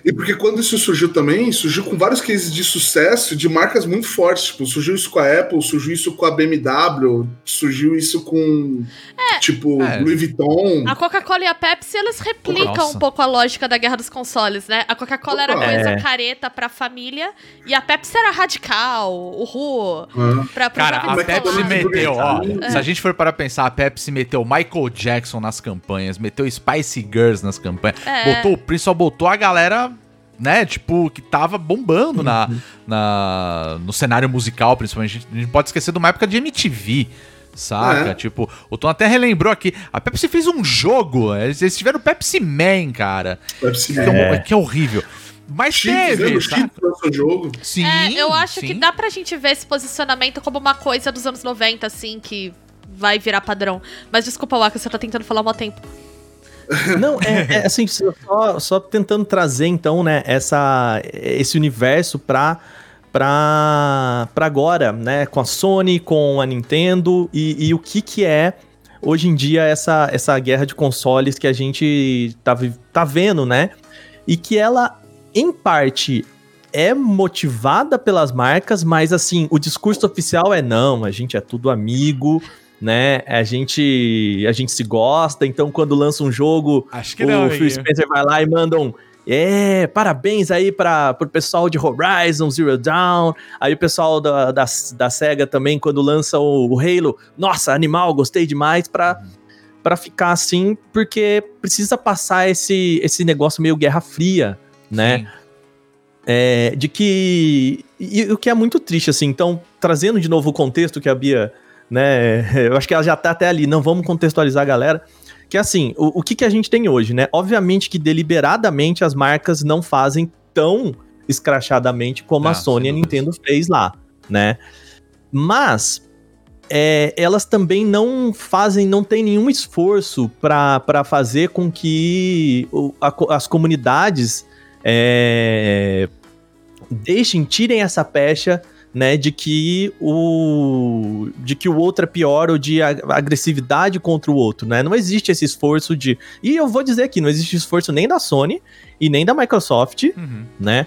E porque quando isso surgiu também, surgiu com vários cases de sucesso de marcas muito fortes. Tipo, surgiu isso com a Apple, surgiu isso com a BMW, surgiu isso com, tipo, É. Louis Vuitton. A Coca-Cola e a Pepsi, elas replicam Nossa. um pouco a lógica da guerra dos consoles, né? A Coca-Cola era coisa É. careta pra família e a Pepsi era radical, o Ru, pra, pra Cara, a Mas Pepsi falando meteu, ó. burguesia, Se a gente for para pensar, a Pepsi meteu Michael Jackson nas campanhas, meteu Spice Girls nas campanhas, É. botou o Prince, só botou a galera, né, tipo, que tava bombando na, Uhum. na, no cenário musical, principalmente. A gente não pode esquecer de uma época de MTV. Saca? É. Tipo, o Tom até relembrou aqui. A Pepsi fez um jogo. Eles, eles tiveram Pepsi Man, cara. Pepsi Que é, que é horrível. Mas Cheetos, teve. lançou jogo. Sim. É, eu acho sim. que dá pra gente ver esse posicionamento como uma coisa dos anos 90, assim, que vai virar padrão. Mas desculpa, Waka, você tá tentando falar há um tempo. <laughs> Não, é, é assim, só, só tentando trazer, então, né, essa, esse universo pra, pra, pra agora, né, com a Sony, com a Nintendo e, e o que que é, hoje em dia, essa, essa guerra de consoles que a gente tá, tá vendo, né, e que ela, em parte, é motivada pelas marcas, mas, assim, o discurso oficial é não, a gente é tudo amigo, né, a gente, a gente se gosta, então quando lança um jogo o não. Phil? Spencer vai lá e manda um. É, parabéns aí para pro pessoal de Horizon Zero Dawn. Aí o pessoal da, da, da SEGA também, quando lança o, o Halo. Nossa, animal, gostei demais. Pra, pra ficar assim, porque precisa passar esse, esse negócio meio Guerra Fria, né? É, de que. E, o que é muito triste, assim. Então, trazendo de novo o contexto que a Bia, né? <laughs> Eu acho que ela já tá até ali. Não vamos contextualizar a galera. Que assim, o, o que, que a gente tem hoje, né? Obviamente que deliberadamente as marcas não fazem tão escrachadamente como Ah, a Sony e a. Nintendo fez lá, né? Mas é, elas também não fazem, não tem nenhum esforço para fazer com que o- a as comunidades é, deixem, tirem essa pecha, né, de que o de que o outro é pior ou de ag- agressividade contra o outro, né? Não existe esse esforço de e eu vou dizer aqui, não existe esforço nem da Sony e nem da Microsoft, Uhum. né,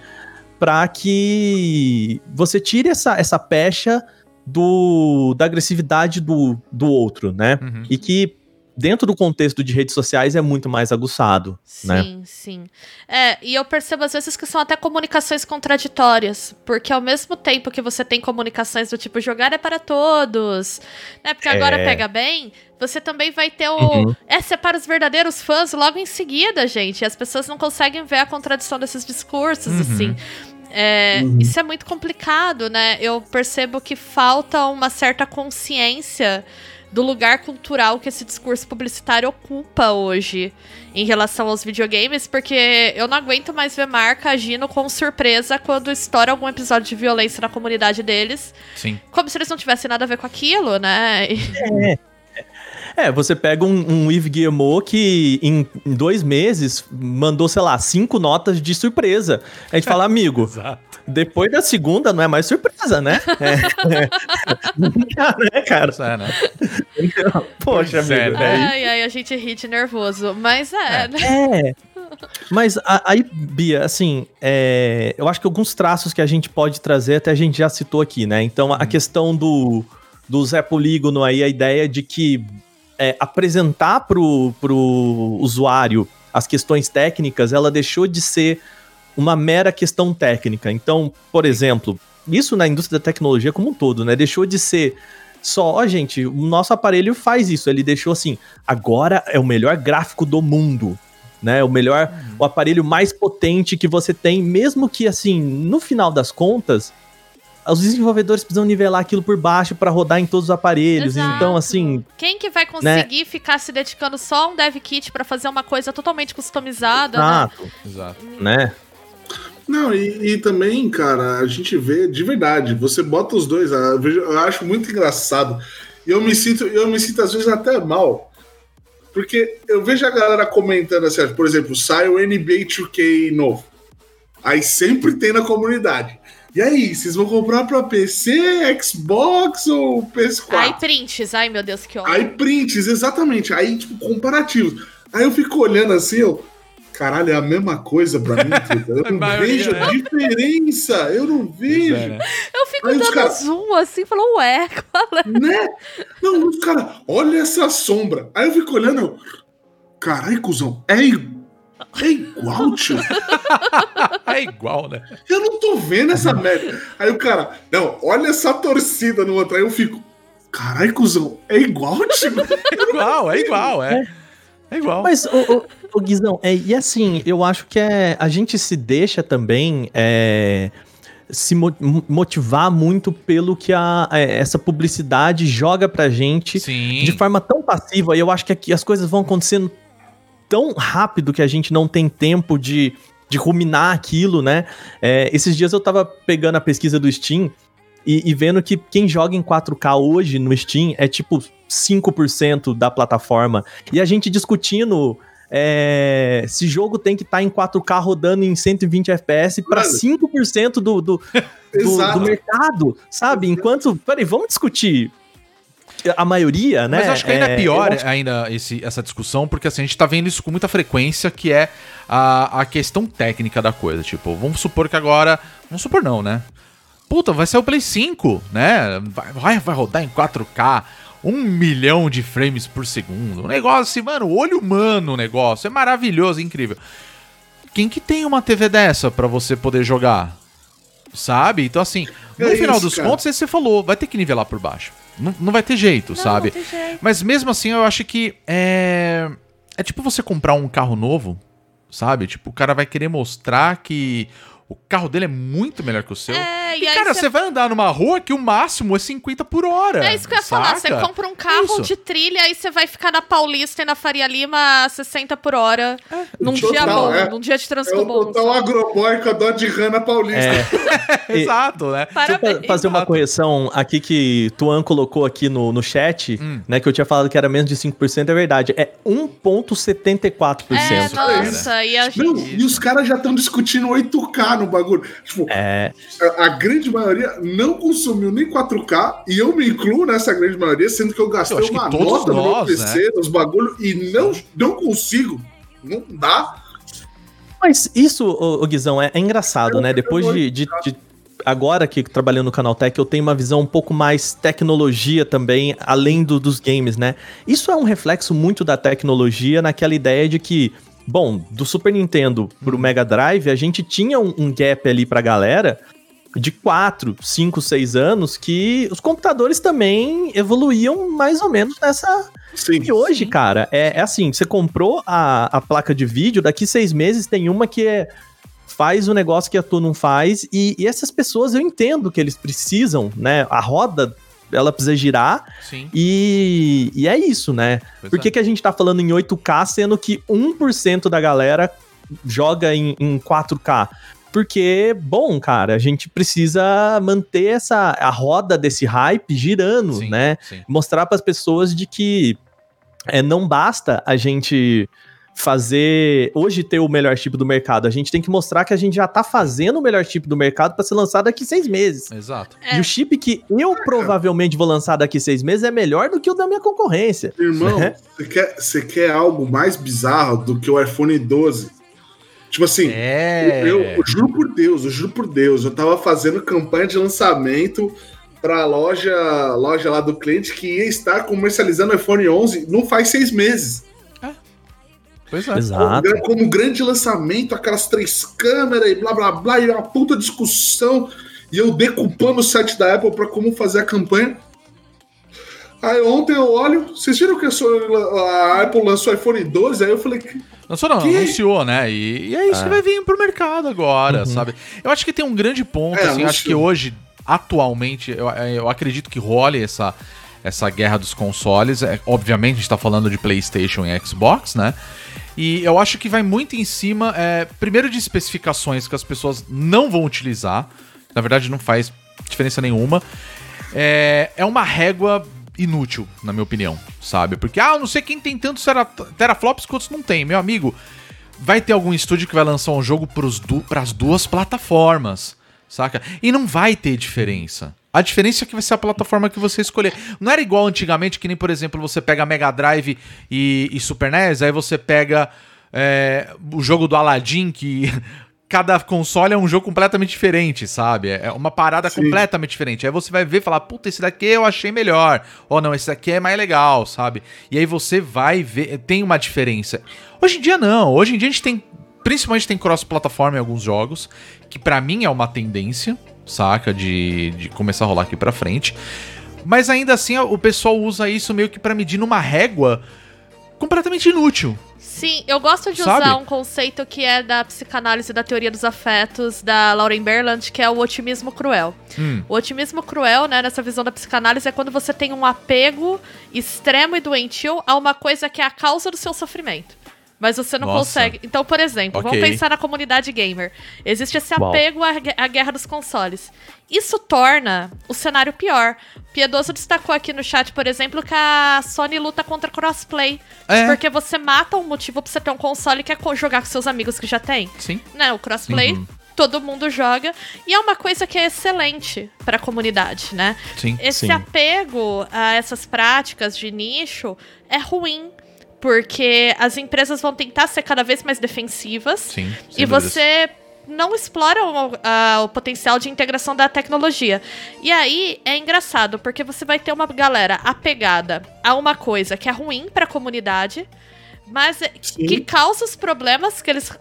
para que você tire essa essa pecha do da agressividade do, do outro, né? Uhum. E que dentro do contexto de redes sociais é muito mais aguçado, né? Sim, sim. É, e eu percebo às vezes que são até comunicações contraditórias, porque ao mesmo tempo que você tem comunicações do tipo jogar é para todos, né? Porque agora É. pega bem, você também vai ter o Uhum. essa é para os verdadeiros fãs logo em seguida, gente. As pessoas não conseguem ver a contradição desses discursos, Uhum. assim. É, Uhum. Isso é muito complicado, né? Eu percebo que falta uma certa consciência do lugar cultural que esse discurso publicitário ocupa hoje em relação aos videogames, porque eu não aguento mais ver marca agindo com surpresa quando estoura algum episódio de violência na comunidade deles, Sim. como se eles não tivessem nada a ver com aquilo, né? E- É, você pega um, um Yves Guillemot que em, em dois meses mandou, sei lá, cinco notas de surpresa. A gente fala, amigo, <laughs> Exato. depois da segunda não é mais surpresa, né? <laughs> <laughs> É. Né, cara? Isso é, né? Poxa, Pois é, amigo. né? aí- Ai, ai, a gente ri de nervoso. Mas é, É. né? É. Mas a- aí, Bia, assim, é, eu acho que alguns traços que a gente pode trazer, até a gente já citou aqui, né? Então, a questão do, do Zé Polígono aí, a ideia de que é, apresentar pro, pro usuário as questões técnicas, ela deixou de ser uma mera questão técnica. Então, por exemplo, isso na indústria da tecnologia como um todo, né? Deixou de ser só, ó, gente, o nosso aparelho faz isso. Ele deixou assim, agora é o melhor gráfico do mundo. Né, o melhor, o aparelho mais potente que você tem, mesmo que assim, no final das contas, os desenvolvedores precisam nivelar aquilo por baixo para rodar em todos os aparelhos. Exato. Então, assim, Quem que vai conseguir ficar se dedicando só a um dev kit pra fazer uma coisa totalmente customizada, né? exato, Exato. né? Não, e, e também, cara, a gente vê de verdade. Você bota os dois, eu, vejo- eu acho muito engraçado. E eu me sinto, eu me sinto às vezes até mal. Porque eu vejo a galera comentando assim, por exemplo, sai o NBA 2K novo. Aí sempre tem na comunidade. E aí, vocês vão comprar pra PC, Xbox ou PS4? Ai, prints. Ai, meu Deus, que ódio. Aí prints, exatamente. Aí, tipo, comparativos. Aí eu fico olhando assim, eu. Caralho, é a mesma coisa pra mim. <laughs> Eu não maioria, vejo né? diferença. Eu não vejo. É, né? Eu fico Aí dando cara- zoom assim, falou, ué, qual é? Né? Não, os caras, olha essa sombra. Aí eu fico olhando, eu. Caralho, cuzão, é, i- é igual, tio. É igual, né? Eu não tô vendo essa merda. Aí o cara, não, olha essa torcida no outro. Aí eu fico, caralho, cuzão, é igual, tio. É igual, é igual, é. É igual. Mas, ô, ô, ô, Guizão, é, e assim, eu acho que é, a gente se deixa também é, se mo- motivar muito pelo que a, é, essa publicidade joga pra gente Sim. de forma tão passiva. E eu acho que aqui as coisas vão acontecendo tão rápido que a gente não tem tempo de, de ruminar aquilo, né? É, esses dias eu tava pegando a pesquisa do Steam e, e vendo que quem joga em 4K hoje no Steam é tipo 5% da plataforma. E a gente discutindo é, se jogo tem que estar em 4K rodando em 120 FPS para Mano. 5% do, do, do, do <laughs> mercado, sabe? Enquanto. Peraí, vamos discutir a maioria, né? Mas acho que ainda é, pior eu acho- ainda esse, essa discussão, porque assim, a gente tá vendo isso com muita frequência, que é a, a questão técnica da coisa. Tipo, vamos supor que agora. Vamos supor não, né? Puta, vai ser o Play 5, né? Vai, vai, vai rodar em 4K, um milhão de frames por segundo. Um negócio assim, mano, olho humano o negócio. É maravilhoso, incrível. Quem que tem uma TV dessa pra você poder jogar? Sabe? Então, assim, no É final isso, dos cara. contos, você falou, vai ter que nivelar por baixo. Não, não vai ter jeito, sabe? não tem jeito. Mas mesmo assim, eu acho que é. É tipo você comprar um carro novo, sabe? Tipo, o cara vai querer mostrar que o carro dele é muito melhor que o seu. É, e, e aí cara, você- você vai andar numa rua que o máximo é 50 por hora. É isso que eu ia falar. Você saca? compra um carro Isso. de trilha e você vai ficar na Paulista e na Faria Lima a 60 por hora. num Total, dia bom, é. num dia de É trânsito o bom. total agroboy com a Dodge Rana Paulista. É, <laughs> <laughs> Exato, né? Deixa eu Parabéns. fa- fazer uma correção aqui que Tuan colocou aqui no, no chat, Hum. né? Que eu tinha falado que era menos de 5%, é verdade. É 1,74%. É, nossa, e a gente. Não, e os caras já estão discutindo 8K no bagulho. Tipo, É, a, grande maioria não consumiu nem 4K, e eu me incluo nessa grande maioria, sendo que eu gastei Eu uma nota no meu nós, né? PC, nos bagulhos, e não, não consigo. Não dá. Mas isso, ô, ô, Guizão, é, é engraçado, né? Depois de, de- de- Agora que trabalhando no Canaltech, eu tenho uma visão um pouco mais tecnologia também, além do- dos games, né? Isso é um reflexo muito da tecnologia naquela ideia de que, bom, do Super Nintendo pro Mega Drive, a gente tinha um, um gap ali pra galera de 4, 5, 6 anos que os computadores também evoluíam mais ou menos nessa, Sim. e hoje, cara, é, é assim: você comprou a, a placa de vídeo, daqui seis meses tem uma que é, faz o negócio que a tua não faz, e, e essas pessoas eu entendo que eles precisam, né? A roda, ela precisa girar, Sim. e, e é isso, né? Pois Por que, é. que a gente tá falando em 8K, sendo que 1% da galera joga em, em 4K? Porque, bom, cara, a gente precisa manter essa a roda desse hype girando, Sim, né? sim. mostrar para as pessoas de que é, não basta a gente fazer hoje ter o melhor chip do mercado, a gente tem que mostrar que a gente já tá fazendo o melhor chip do mercado para ser lançado daqui seis meses. Exato. É. E o chip que eu provavelmente vou lançar daqui seis meses é melhor do que o da minha concorrência. Irmão, Né? você quer, quer algo mais bizarro do que o iPhone 12? Tipo assim, É. eu, eu juro por Deus, eu juro por Deus, eu tava fazendo campanha de lançamento pra loja, loja lá do cliente que ia estar comercializando o iPhone 11 não faz seis meses. Pois é. Exato. Como, como grande lançamento, aquelas três câmeras e blá blá blá, e uma puta discussão. E eu decupando o site da Apple pra como fazer a campanha. Aí ontem eu olho, vocês viram que a Apple lançou o iPhone 12? Aí eu falei, Lançou não, Que? anunciou, né? E, e é isso que vai vir pro mercado agora, sabe? Eu acho que tem um grande ponto, É, assim, eu acho que hoje, atualmente, eu, eu acredito que role essa, essa guerra dos consoles. É, obviamente, a gente tá falando de PlayStation e Xbox, né? E eu acho que vai muito em cima, é, primeiro, de especificações que as pessoas não vão utilizar. Na verdade, não faz diferença nenhuma. É, é uma régua inútil, na minha opinião, sabe? Porque, ah, eu não sei quem tem tantos tera- teraflops quantos não tem. Meu amigo, vai ter algum estúdio que vai lançar um jogo para as duas plataformas, saca? E não vai ter diferença. A diferença é que vai ser a plataforma que você escolher. Não era igual antigamente, que nem, por exemplo, você pega Mega Drive e, e Super NES, aí você pega é, o jogo do Aladdin, que <laughs> cada console é um jogo completamente diferente, sabe? É uma parada Sim. completamente diferente. Aí você vai ver e falar, puta, esse daqui eu achei melhor. Ou não, esse daqui é mais legal, sabe? E aí você vai ver, tem uma diferença. Hoje em dia não, hoje em dia a gente tem, principalmente tem cross-plataforma em alguns jogos, que pra mim é uma tendência, saca? De, de começar a rolar aqui pra frente. Mas ainda assim o pessoal usa isso meio que pra medir numa régua completamente inútil. Sim, eu gosto de Sabe? usar um conceito que é da psicanálise da teoria dos afetos da Lauren Berland, que é o otimismo cruel. Hum. O otimismo cruel, né, nessa visão da psicanálise, é quando você tem um apego extremo e doentio a uma coisa que é a causa do seu sofrimento. Mas você não Nossa. consegue. Então, por exemplo, Ok. vamos pensar na comunidade gamer. Existe esse apego à, à guerra dos consoles. Isso torna o cenário pior. Piedoso destacou aqui no chat, por exemplo, que a Sony luta contra crossplay. É. Porque você mata um motivo pra você ter um console que é jogar com seus amigos que já tem. Sim. Né, o crossplay, Uhum. todo mundo joga. E é uma coisa que é excelente pra comunidade, né? Sim. Esse Sim. apego a essas práticas de nicho é ruim. Porque as empresas vão tentar ser cada vez mais defensivas. Sim. E dúvidas. você não explora o, a- o potencial de integração da tecnologia. E aí é engraçado, porque você vai ter uma galera apegada a uma coisa que é ruim pra comunidade, mas é- Sim. que causa os problemas que eles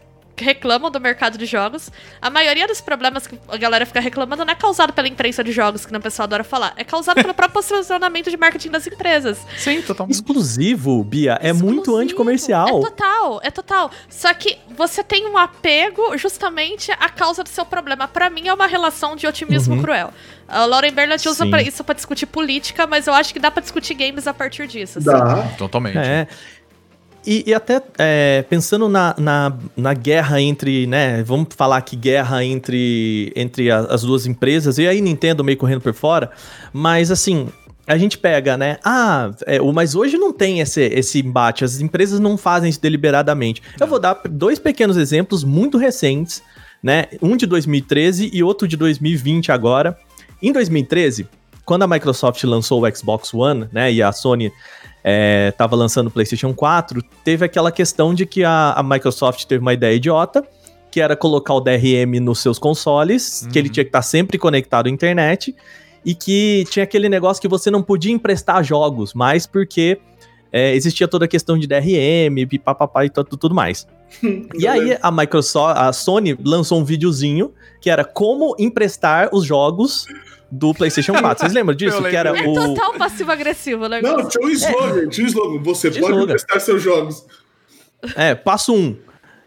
reclamam do mercado de jogos. A maioria dos problemas que a galera fica reclamando não é causado pela imprensa de jogos, que o pessoal adora falar. É causado pelo próprio posicionamento de marketing das empresas. Sim, totalmente. Exclusivo, Bia, é muito anticomercial. É total, é total. Só que você tem um apego justamente à causa do seu problema. Pra mim é uma relação de otimismo Uhum. cruel. A Lauren Bernard usa pra isso pra discutir política, mas eu acho que dá pra discutir games a partir disso. assim. dá. Totalmente. É. E, e até é, pensando na, na, na guerra entre, né? Vamos falar que guerra entre, entre a- as duas empresas, e aí Nintendo meio correndo por fora, mas assim. A gente pega, né? Ah, é, mas hoje não tem esse, esse embate, as empresas não fazem isso deliberadamente. Eu vou dar dois pequenos exemplos muito recentes, né? Um de 2013 e outro de 2020 agora. Em 2013, quando a Microsoft lançou o Xbox One, né? E a Sony é, tava lançando o PlayStation 4, teve aquela questão de que a, a Microsoft teve uma ideia idiota, que era colocar o DRM nos seus consoles, que ele Uhum. tinha que estar sempre conectado à internet, e que tinha aquele negócio que você não podia emprestar jogos mais porque é, existia toda a questão de DRM, papapá e tudo, tudo mais. <laughs> E aí a Microsoft, a Sony lançou um videozinho que era como emprestar os jogos do PlayStation 4. Vocês lembram disso? <laughs> Eu Que era É o total passivo-agressivo negócio. Não, tinha um slogan, tinha um slogan. Você Tinha pode slogan. testar seus jogos. É, passo um,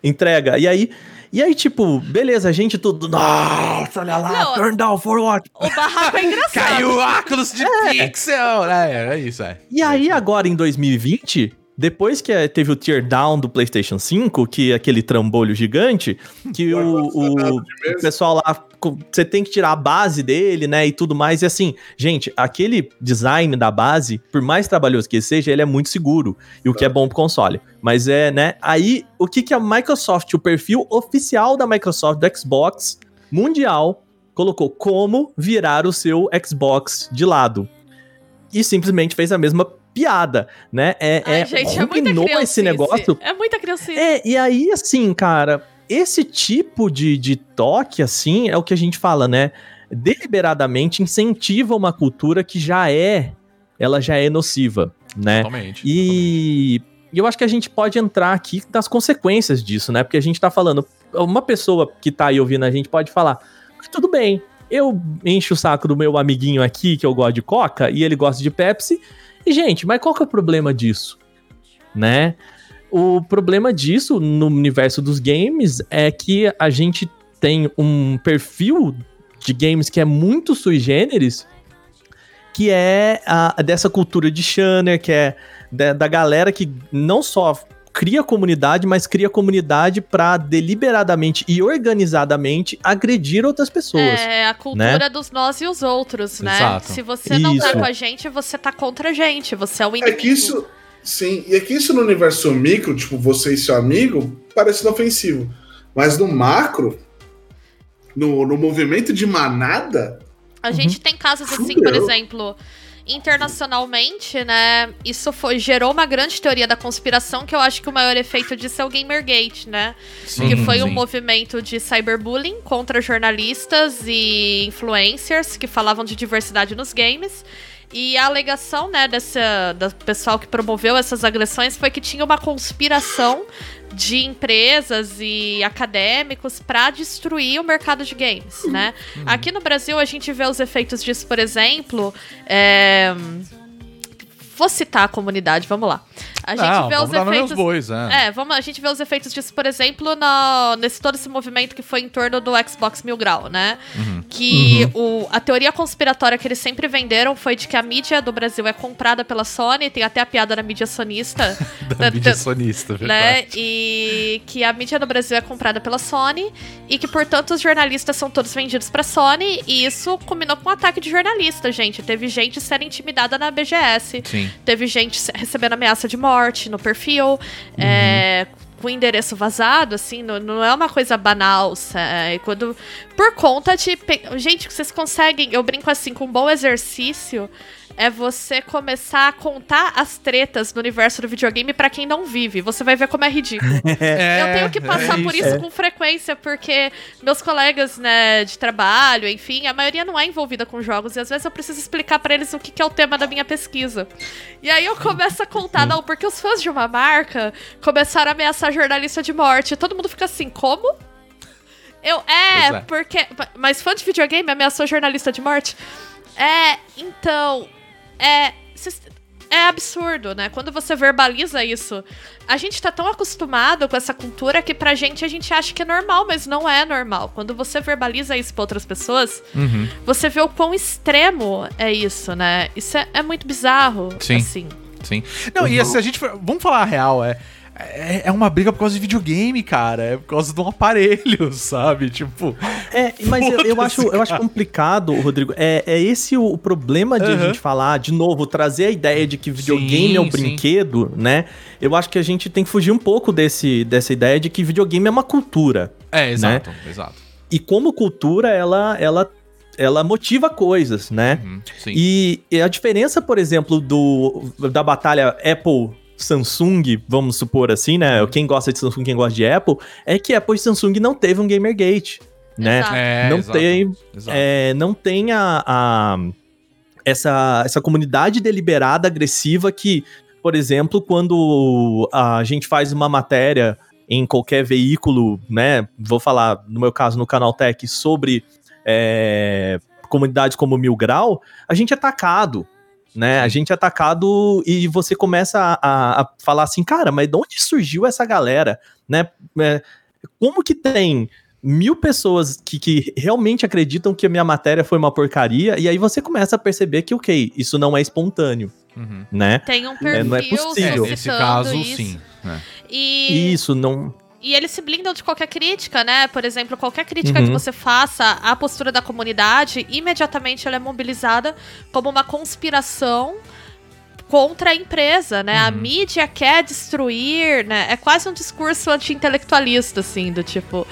entrega. E aí, e aí, tipo, beleza, a gente tudo. Nossa, olha lá, Não, turn down for what? O barraco é engraçado. Caiu o óculos de <laughs> pixel! É, é isso, é. E aí, agora em 2020, depois que eh, teve o tear down do PlayStation 5, que é aquele trambolho gigante, que o, o, o pessoal lá, você tem que tirar a base dele, né, e tudo mais. E assim, gente, aquele design da base, por mais trabalhoso que seja, ele é muito seguro. E o que é bom pro console. Mas é, né, aí, o que que a Microsoft, o perfil oficial da Microsoft do Xbox mundial, colocou como virar o seu Xbox de lado. E simplesmente fez a mesma piada, né? É, Ai, é, gente, é esse negócio É muita criancice. é, e aí, assim, cara, esse tipo de, de toque, assim, é o que a gente fala, né? deliberadamente incentiva uma cultura que já é, ela já é nociva, né? Totalmente. E, eu acho que a gente pode entrar aqui das consequências disso, né? Porque a gente tá falando, uma pessoa que tá aí ouvindo a gente pode falar, tudo bem, eu encho o saco do meu amiguinho aqui, que eu gosto de Coca, e ele gosta de Pepsi, e gente, mas qual que é o problema disso? Né? O problema disso no universo dos games é que a gente tem um perfil de games que é muito sui generis, que é a, dessa cultura de Shanner, que é da, da galera que não só cria comunidade, mas cria comunidade pra deliberadamente e organizadamente agredir outras pessoas. É a cultura dos nós e os outros, né? Exato. Se você não tá Isso. com a gente, você tá contra a gente. Você é o É inimigo. que isso. Sim, e é que isso no universo micro, tipo, você e seu amigo, parece inofensivo. Mas no macro, no, no movimento de manada, A gente tem casos assim, Fudeu. por exemplo, internacionalmente, né? Isso foi, gerou uma grande teoria da conspiração, que eu acho que o maior efeito disso é o Gamergate, né? Sim, que foi um sim. movimento de cyberbullying contra jornalistas e influencers que falavam de diversidade nos games. E a alegação, né, dessa, do pessoal que promoveu essas agressões foi que tinha uma conspiração de empresas e acadêmicos para destruir o mercado de games, né? Aqui no Brasil a gente vê os efeitos disso, por exemplo, é... vou citar a comunidade, vamos lá. A gente Não, vê os efeitos bois, é. é, vamos, a gente vê os efeitos disso, por exemplo, no, nesse todo esse movimento que foi em torno do Xbox Mil Grau, né? Uhum. Que o, a teoria conspiratória que eles sempre venderam foi de que a mídia do Brasil é comprada pela Sony, tem até a piada na mídia sonista. Da mídia sonista, <laughs> né? verdade. E que a mídia do Brasil é comprada pela Sony e que, portanto, os jornalistas são todos vendidos pra Sony. E isso combinou com um ataque de jornalista, gente. Teve gente sendo intimidada na BGS. Sim. Teve gente recebendo ameaça de morte no perfil, é, com endereço vazado, assim, não, não é uma coisa banal. sa- é, quando, por conta de. Gente, vocês conseguem. Eu brinco assim, com um bom exercício. É você começar a contar as tretas no universo do videogame pra quem não vive. Você vai ver como é ridículo. <laughs> É, Eu tenho que passar é por isso com frequência, porque meus colegas, né, de trabalho, enfim, a maioria não é envolvida com jogos, e às vezes eu preciso explicar pra eles o que, que é o tema da minha pesquisa. E aí eu começo a contar, não, porque os fãs de uma marca começaram a ameaçar jornalista de morte. E todo mundo fica assim, como? Eu, é, é. porque. Mas fã de videogame ameaçou jornalista de morte? É, então. É. É absurdo, né? Quando você verbaliza isso, a gente tá tão acostumado com essa cultura que pra gente a gente acha que é normal, mas não é normal. Quando você verbaliza isso pra outras pessoas, Uhum. você vê o quão extremo é isso, né? Isso é, é muito bizarro, Sim. assim. Sim. Não, e se a gente for. Vamos falar a real, é. É, é uma briga por causa de videogame, cara. É por causa de um aparelho, <laughs> sabe? Tipo. É, mas eu, eu acho, eu acho complicado, Rodrigo. É, é esse o, problema de a Aham. gente falar, de novo, trazer a ideia de que videogame é um Sim, sim. brinquedo, né? Eu acho que a gente tem que fugir um pouco desse, dessa ideia de que videogame é uma cultura. É, exato, exato. E como cultura, ela, ela, ela motiva coisas, né? Uhum, sim. E, e a diferença, por exemplo, do da batalha Apple Samsung, vamos supor assim, né? Quem gosta de Samsung, quem gosta de Apple, é que Apple e Samsung não teve um Gamergate, né? Exato. É, não exato, tem, exato. é, não tem a, a- essa, essa comunidade deliberada, agressiva que, por exemplo, quando a gente faz uma matéria em qualquer veículo, né? Vou falar, no meu caso, no Canaltech, sobre é, comunidades como Mil Grau, a gente é atacado. Né? A gente é atacado e você começa a, a- a falar assim, cara, mas de onde surgiu essa galera? Né? É, como que tem mil pessoas que, que realmente acreditam que a minha matéria foi uma porcaria, e aí você começa a perceber que, ok, isso não é espontâneo, Uhum. né? Tem um É, perfil não é possível. É, nesse caso, isso. sim. né? E, Isso não. E eles se blindam de qualquer crítica, né? Por exemplo, qualquer crítica Uhum. que você faça à postura da comunidade, imediatamente ela é mobilizada como uma conspiração contra a empresa, né? A mídia quer destruir, né? É quase um discurso anti-intelectualista, assim, do tipo...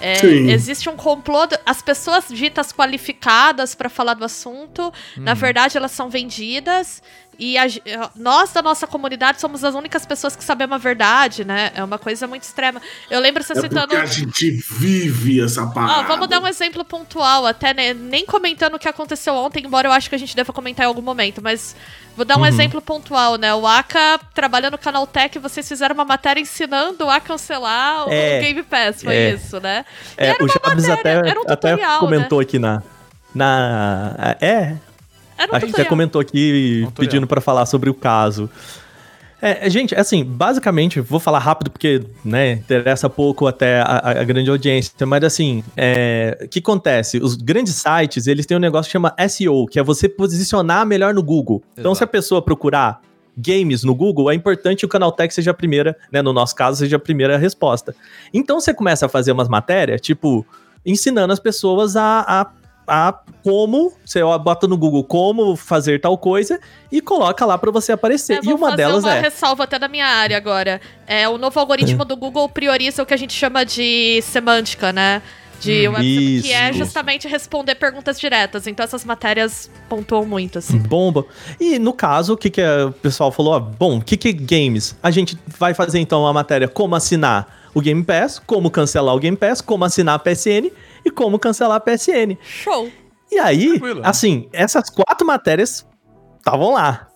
é, existe um complô... do- As pessoas ditas qualificadas pra falar do assunto, na verdade, elas são vendidas... e a nós da nossa comunidade somos as únicas pessoas que sabemos a verdade, né? É uma coisa muito extrema. Eu lembro você É citando. porque a gente vive essa Ó, parada. vamos dar um exemplo pontual, até né, nem comentando o que aconteceu ontem, embora eu acho que a gente deva comentar em algum momento, mas vou dar um exemplo pontual, né? O Aka trabalha no Canal Tech, vocês fizeram uma matéria ensinando a cancelar o É, Game Pass, foi é. isso, né? E É, era o uma Jobs matéria, até, era um até tutorial, comentou aqui na. Na. É, a gente até comentou aqui Tutorial. pedindo pra falar sobre o caso. É, gente, assim, basicamente, vou falar rápido porque, né, interessa pouco até a, a grande audiência, mas assim, é, o que acontece? Os grandes sites, eles têm um negócio que chama SEO, que é você posicionar melhor no Google. Então, Exato. se a pessoa procurar games no Google, é importante que o Canaltech seja a primeira, né, no nosso caso, seja a primeira resposta. Então, você começa a fazer umas matérias, tipo, ensinando as pessoas a, a, a como, você bota no Google como fazer tal coisa e coloca lá pra você aparecer. É, e uma delas uma é. ressalva até da minha área agora. É, o novo algoritmo do Google prioriza o que a gente chama de semântica, né? De Hum, sem- que é isso. justamente responder perguntas diretas. Então essas matérias pontuam muito, assim. Bomba. E no caso, o que, que é- o pessoal falou? ó, bom, o que, que é games? A gente vai fazer então uma matéria como assinar o Game Pass, como cancelar o Game Pass, como assinar a PSN e como cancelar a PSN. Show! E aí, Tranquilo, né? assim, essas quatro matérias estavam lá.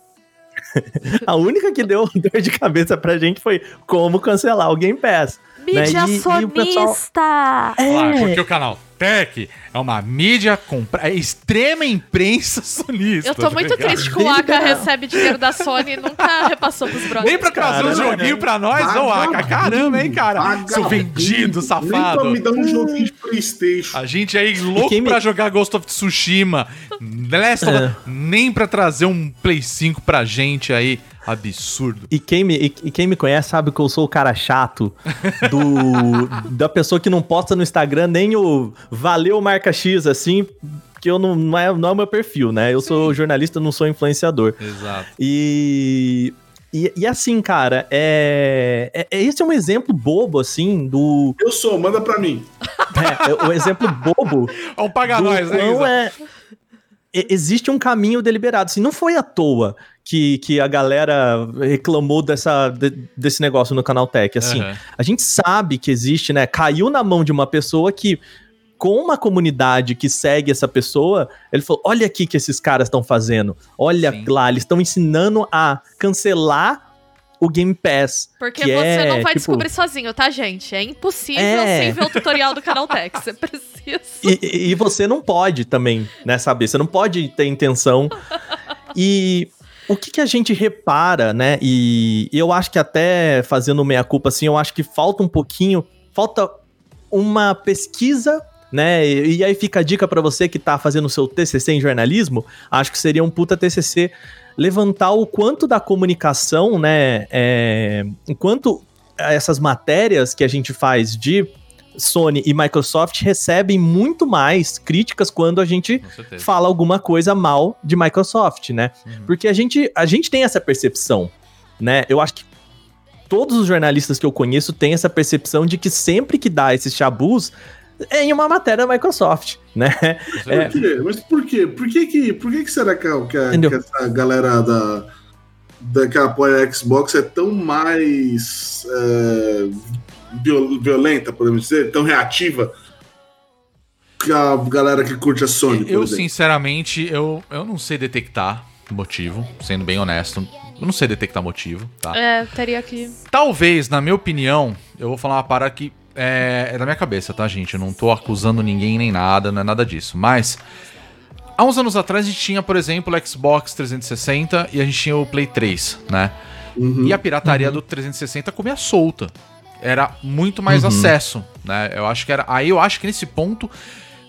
<laughs> a única que deu <laughs> dor de cabeça pra gente foi como cancelar o Game Pass. né? Mídia E- e o pessoal- sonista! Claro, É. porque o canal Tech é uma mídia compra... é extrema imprensa <laughs> sonista. Eu tô tá muito triste que o Aka recebe dinheiro da Sony e nunca <laughs> repassou pros brothers. Nem pra trazer um joguinho pra nós, ô Aka. Caramba, hein, cara? vagabundo. Seu vendido, Nem pra safado. me dar um joguinho de Playstation. A gente aí louco me- pra jogar Ghost of Tsushima. <laughs> Last of É. nem pra trazer um Play 5 pra gente aí. Absurdo. E quem, me, e, e quem me conhece sabe que eu sou o cara chato do, <laughs> da pessoa que não posta no Instagram nem o valeu marca X, assim, que eu não, não, é, não é o meu perfil, né? Eu sou jornalista, não sou influenciador. Exato. E, e, e assim, cara, é, é, é- esse é um exemplo bobo, assim, do. Eu sou, manda pra mim. <laughs> É, é o exemplo bobo Vamos pagar do nós, né, Isa? é, existe um caminho deliberado. Assim, não foi à toa que, que a galera reclamou dessa, de- desse negócio no Canal Tech. Assim, Aham. a gente sabe que existe, né? Caiu na mão de uma pessoa que, com uma comunidade que segue essa pessoa, ele falou: olha aqui que esses caras estão fazendo. Olha Sim. lá, eles estão ensinando a cancelar o Game Pass. Porque que você é, não vai tipo, descobrir sozinho, tá, gente? É impossível É. sem ver o tutorial do Canal Tech. Você <laughs> precisa. E, e- e você não pode também, né, saber? Você não pode ter intenção. E o que, que a gente repara, né? E eu acho que até fazendo meia-culpa, assim, eu acho que falta um pouquinho, falta uma pesquisa, né? E, e aí fica a dica pra você que tá fazendo seu TCC em jornalismo, acho que seria um puta TCC levantar o quanto da comunicação, né? É, essas matérias que a gente faz de Sony e Microsoft recebem muito mais críticas quando a gente fala alguma coisa mal de Microsoft, né? Uhum. Porque a gente, a gente tem essa percepção, né? Eu acho que todos os jornalistas que eu conheço têm essa percepção de que sempre que dá esses chabus é em uma matéria da Microsoft, né? Por quê? Mas por quê? Por que que, por que, que será que, a- que, a- Entendeu? que essa galera da, da que apoia a Xbox é tão mais é, violenta, podemos dizer, tão reativa que a galera que curte a Sony, Eu, sinceramente, eu, eu não sei detectar motivo, sendo bem honesto. Eu não sei detectar motivo, tá? É, teria que. Talvez, na minha opinião, eu vou falar uma parada que é, é da minha cabeça, tá, gente? Eu não tô acusando ninguém nem nada, não é nada disso. Mas, há uns anos atrás a gente tinha, por exemplo, o Xbox 360 e a gente tinha o Play 3, né? Uhum. E a pirataria do 360 comia solta. Era muito mais Uhum. acesso, né? Eu acho que era. Aí eu acho que nesse ponto,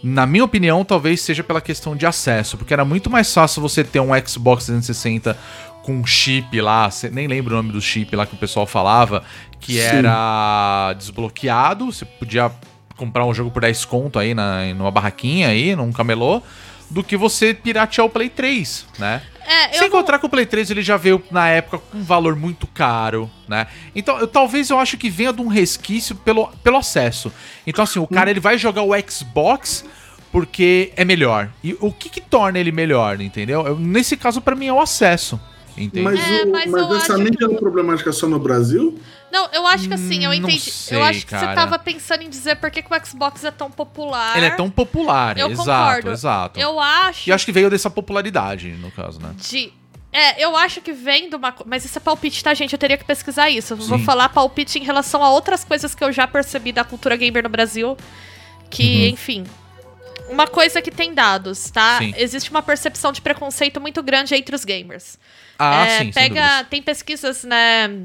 na minha opinião, talvez seja pela questão de acesso, porque era muito mais fácil você ter um Xbox 360 com chip lá, nem lembro o nome do chip lá que o pessoal falava, que Sim. era desbloqueado, você podia comprar um jogo por 10 conto aí na, numa barraquinha aí, num camelô, do que você piratear o Play 3, né? É, Sem não- encontrar que o Play 3 ele já veio na época com um valor muito caro, né? Então, eu, talvez eu acho que venha de um resquício pelo, pelo acesso. Então, assim, o cara ele vai jogar o Xbox porque é melhor. E o que que torna ele melhor, entendeu? Eu- nesse caso, pra mim, é o acesso. Entende? Mas, É, o- mas mas essa mídia que é uma problemática só no Brasil? Não, eu acho que assim, eu Hum, entendi. sei, eu acho que cara. você tava pensando em dizer por que, que o Xbox é tão popular. Ele é tão popular, Eu exato, concordo. exato. Eu acho E acho que veio dessa popularidade, no caso, né? de. É, eu acho que vem de uma. Mas isso é palpite, tá, gente? Eu teria que pesquisar isso. Eu vou falar palpite em relação a outras coisas que eu já percebi da cultura gamer no Brasil. Que, Uhum. enfim. Uma coisa que tem dados, tá? Sim. Existe uma percepção de preconceito muito grande entre os gamers. Ah, É, sim, pega, tem pesquisas, né?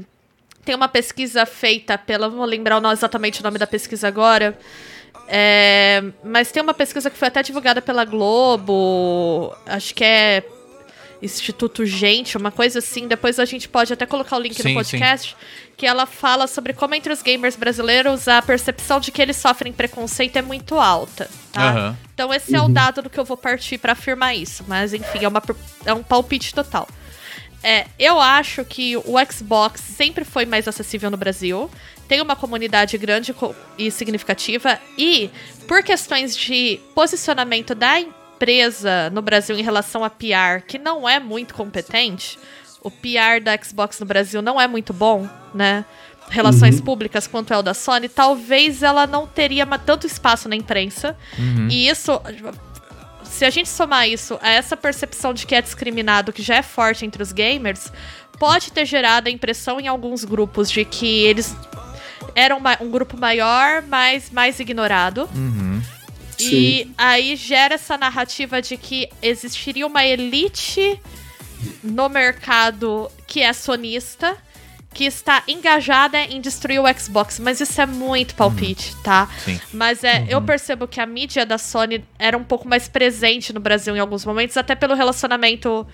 Tem uma pesquisa feita pela, não vou lembrar exatamente o nome da pesquisa agora. É, mas tem uma pesquisa que foi até divulgada pela Globo, acho que é Instituto Gente, uma coisa assim. Depois a gente pode até colocar o link Sim, no podcast, que ela fala sobre como entre os gamers brasileiros a percepção de que eles sofrem preconceito é muito alta, tá? Aham. Então esse é o dado do que eu vou partir pra afirmar isso. Mas enfim, é, uma, é um palpite total. É, eu acho que o Xbox sempre foi mais acessível no Brasil. Tem uma comunidade grande e significativa. E, por questões de posicionamento da empresa no Brasil em relação a PR, que não é muito competente, o PR da Xbox no Brasil não é muito bom, né? Relações públicas quanto é o da Sony, talvez ela não teria tanto espaço na imprensa. E isso se a gente somar isso a essa percepção de que é discriminado, que já é forte entre os gamers, pode ter gerado a impressão em alguns grupos de que eles eram um grupo maior, mas mais ignorado. Uhum. E aí gera essa narrativa de que existiria uma elite no mercado que é sonista, que está engajada em destruir o Xbox. Mas isso é muito palpite, tá? Sim. Mas é, eu percebo que a mídia da Sony era um pouco mais presente no Brasil em alguns momentos, até pelo relacionamento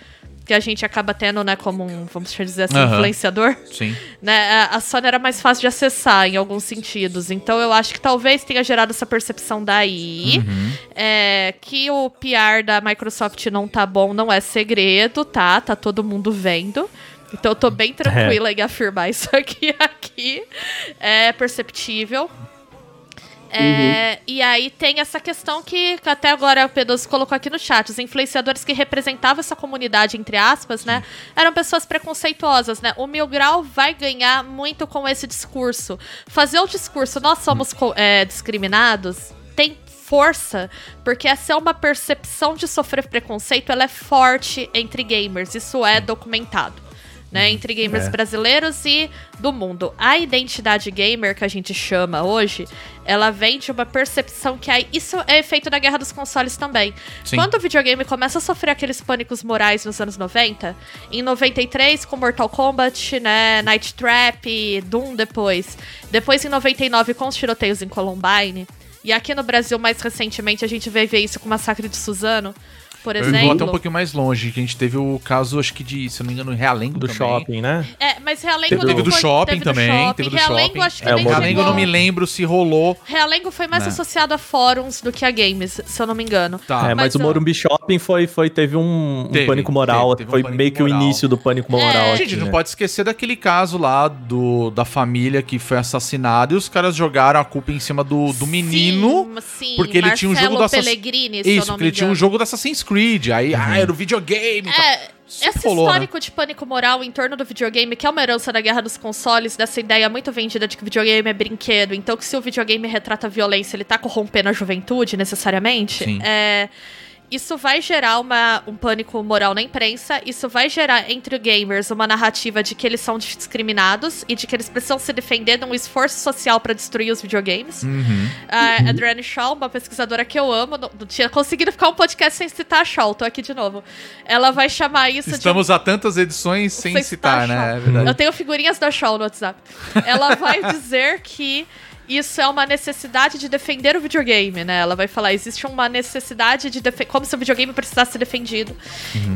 que a gente acaba tendo, né, como um, vamos dizer assim, Aham. influenciador Sim. né, a- a Sony era mais fácil de acessar em alguns sentidos. Então eu acho que talvez tenha gerado essa percepção daí. É, que o PR da Microsoft não tá bom não é segredo, tá? Tá todo mundo vendo. Então eu tô bem tranquila em afirmar isso aqui. <laughs> aqui. É perceptível. É, E aí tem essa questão que, até agora o Pedroso colocou aqui no chat. Os influenciadores que representavam essa comunidade, entre aspas, né? Eram pessoas preconceituosas, né? O Mil Grau vai ganhar muito com esse discurso. Fazer o discurso, nós somos é, discriminados, tem força, porque essa é uma percepção de sofrer preconceito, ela é forte entre gamers. Isso é documentado né, entre gamers É. brasileiros e do mundo. A identidade gamer que a gente chama hoje, ela vem de uma percepção que aí isso é efeito da guerra dos consoles também. Sim. Quando o videogame começa a sofrer aqueles pânicos morais nos anos 90, em 93 com Mortal Kombat, né, Night Trap, Doom depois, depois em 99 com os tiroteios em Columbine, e aqui no Brasil mais recentemente a gente ver isso com o massacre de Suzano, por Eu exemplo. vou até um pouquinho mais longe, que a gente teve o caso, acho que de, se eu não me engano, Realengo Do também. shopping, né? É, mas Realengo Teve não Teve do foi- shopping teve do também, shopping. teve do Realengo shopping. acho que É, nem Realengo eu não me lembro se rolou. Realengo foi mais Né. associado a fóruns do que a games, se eu não me engano. Tá. é, mas, mas o eu- Morumbi Shopping foi, foi, teve um, um Teve, pânico moral. teve, teve um foi pânico meio que moral. o início do pânico moral. É. aqui, Gente, não né? pode esquecer daquele caso lá do, da família que foi assassinada e os caras jogaram a culpa em cima do, do menino. Sim, sim, porque ele tinha um jogo do se eu Isso, não porque ele tinha um jogo do Assassin's Creed. Aí, ah, era o videogame. tal. É, Sempre esse rolou, né? histórico de pânico moral em torno do videogame, que é uma herança da guerra dos consoles, dessa ideia muito vendida de que o videogame é brinquedo, então que se o videogame retrata violência, ele tá corrompendo a juventude, necessariamente, Sim. é... Isso vai gerar uma, um pânico moral na imprensa, isso vai gerar entre gamers uma narrativa de que eles são discriminados e de que eles precisam se defender de um esforço social para destruir os videogames. Uhum. A Adrienne Shaw, uma pesquisadora que eu amo, não, não tinha conseguido ficar um podcast sem citar a Shaw, tô aqui de novo. Ela vai chamar isso de. Estamos há tantas edições sem, Sem citar, citar né? É. Eu tenho figurinhas da Shaw no WhatsApp. Ela vai <laughs> dizer que isso é uma necessidade de defender o videogame, né? Ela vai falar, existe uma necessidade de defender. Como se o videogame precisasse ser defendido.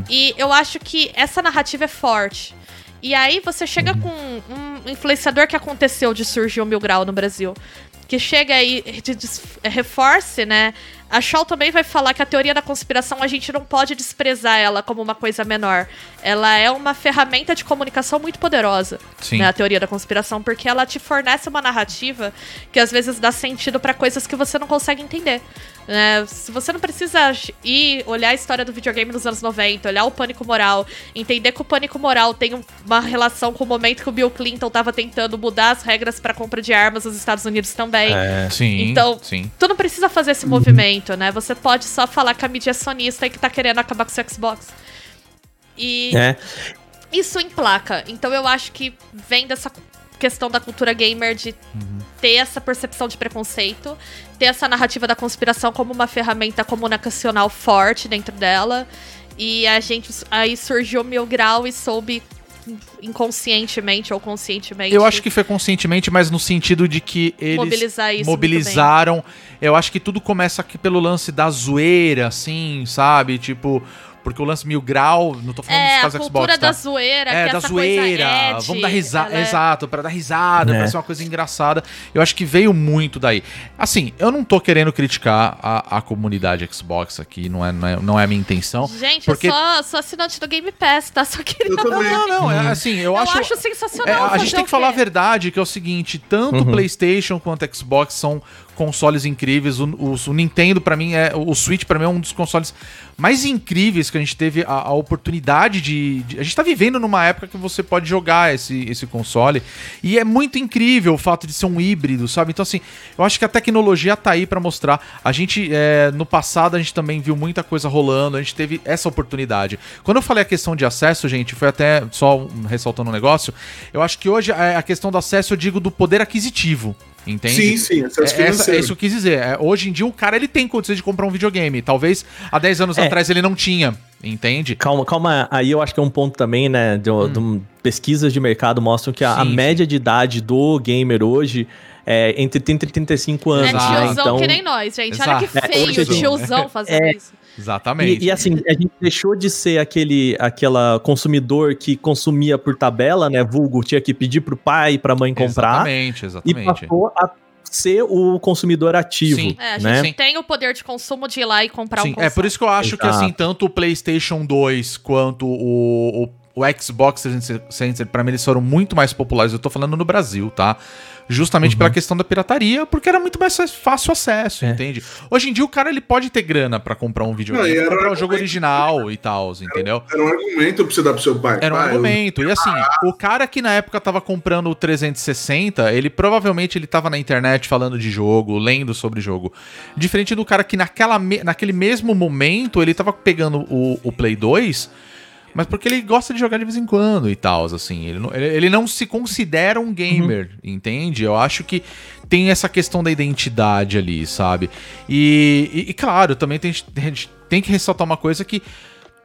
E eu acho que essa narrativa é forte. E aí você chega com um influenciador que aconteceu de surgir o Mil Grau no Brasil. Que chega aí, reforce, né? A Shaw também vai falar que a teoria da conspiração a gente não pode desprezar ela como uma coisa menor. Ela é uma ferramenta de comunicação muito poderosa, Sim. né, a teoria da conspiração, porque ela te fornece uma narrativa que às vezes dá sentido pra coisas que você não consegue entender. né? se você não precisa ir olhar a história do videogame nos anos 90, olhar o pânico moral, entender que o pânico moral tem um- uma relação com o momento que o Bill Clinton tava tentando mudar as regras pra compra de armas nos Estados Unidos também. É. Sim, Então, sim. tu não precisa fazer esse movimento, né? Você pode só falar que a mídia é sonista e que tá querendo acabar com o seu Xbox. E É. isso emplaca. Então eu acho que vem dessa questão da cultura gamer de ter essa percepção de preconceito, ter essa narrativa da conspiração como uma ferramenta comunicacional forte dentro dela. E a gente aí surgiu o Mil Grau e soube inconscientemente ou conscientemente Eu acho que foi conscientemente, mas no sentido de que eles mobilizar isso. mobilizaram. Eu acho que tudo começa aqui pelo lance da zoeira, assim, sabe? Tipo, porque o lance mil grau, não tô falando É, dos a casos cultura Xbox, tá? da zoeira, É, que da essa zoeira, coisa edgy, vamos dar risada, é- exato, pra dar risada, É. pra ser uma coisa engraçada. Eu acho que veio muito daí. Assim, eu não tô querendo criticar a, a comunidade Xbox aqui, não é, não é, não é a minha intenção. Gente, Porque- eu sou, sou assinante do Game Pass, tá? Só queria... Eu também. Não, não, é assim, eu, Eu acho... acho, É, sensacional. a fazer gente tem que falar a verdade, que é o seguinte, tanto o PlayStation quanto o Xbox são consoles incríveis. O, o- o Nintendo, pra mim, é. O Switch, pra mim, é um dos consoles mais incríveis que a gente teve a, a oportunidade de, de- A gente tá vivendo numa época que você pode jogar esse, esse console. E é muito incrível o fato de ser um híbrido, sabe? Então, assim, eu acho que a tecnologia tá aí pra mostrar. A gente, é, no passado, a gente também viu muita coisa rolando, a gente teve essa oportunidade. Quando eu falei a questão de acesso, gente, foi até só ressaltando um negócio. Eu acho que hoje é, a questão do acesso, eu digo, do poder aquisitivo. Entende? Sim, sim, acesso É, essa, financeiro. é isso que eu quis dizer. É, hoje em dia o cara ele tem condições de comprar um videogame. Talvez há 10 anos É. atrás ele não tinha. Entende? Calma, calma. Aí eu acho que é um ponto também, né? De, de- pesquisas de mercado mostram que a, a Hum. Sim, média de idade do gamer hoje é entre 30 e 35 É anos. Né? tiozão Então, que nem nós, gente. Exato. Olha que É, feio, hoje, tiozão fazendo É. isso. Exatamente. E, e, assim, a gente deixou de ser aquele aquela consumidor que consumia por tabela, né? Vulgo, tinha que pedir pro pai e pra mãe comprar. Exatamente, E exatamente. passou a ser o consumidor ativo, Sim. É, a gente né? Tem o poder de consumo de ir lá e comprar um Sim, console. é por isso que eu acho que Exato. assim, tanto o PlayStation 2 quanto o, o, o Xbox 360, pra mim eles foram muito mais populares. Eu tô falando no Brasil, tá? Justamente pela questão da pirataria, porque era muito mais fácil acesso, É. entende? Hoje em dia o cara ele pode ter grana pra comprar um videogame, Não, era comprar um um jogo original e tal, entendeu? Era um argumento pra você dar pro seu pai. Era um Pai, eu- argumento. E assim, o cara que na época tava comprando o 360, ele provavelmente ele tava na internet falando de jogo, lendo sobre jogo. Diferente do cara que naquela me- naquele mesmo momento ele tava pegando o, o Play 2, mas porque ele gosta de jogar de vez em quando e tal, assim. Ele não, ele, ele não se considera um gamer, entende? Eu acho que tem essa questão da identidade ali, sabe? E, e- e, claro, também tem, a gente tem que ressaltar uma coisa que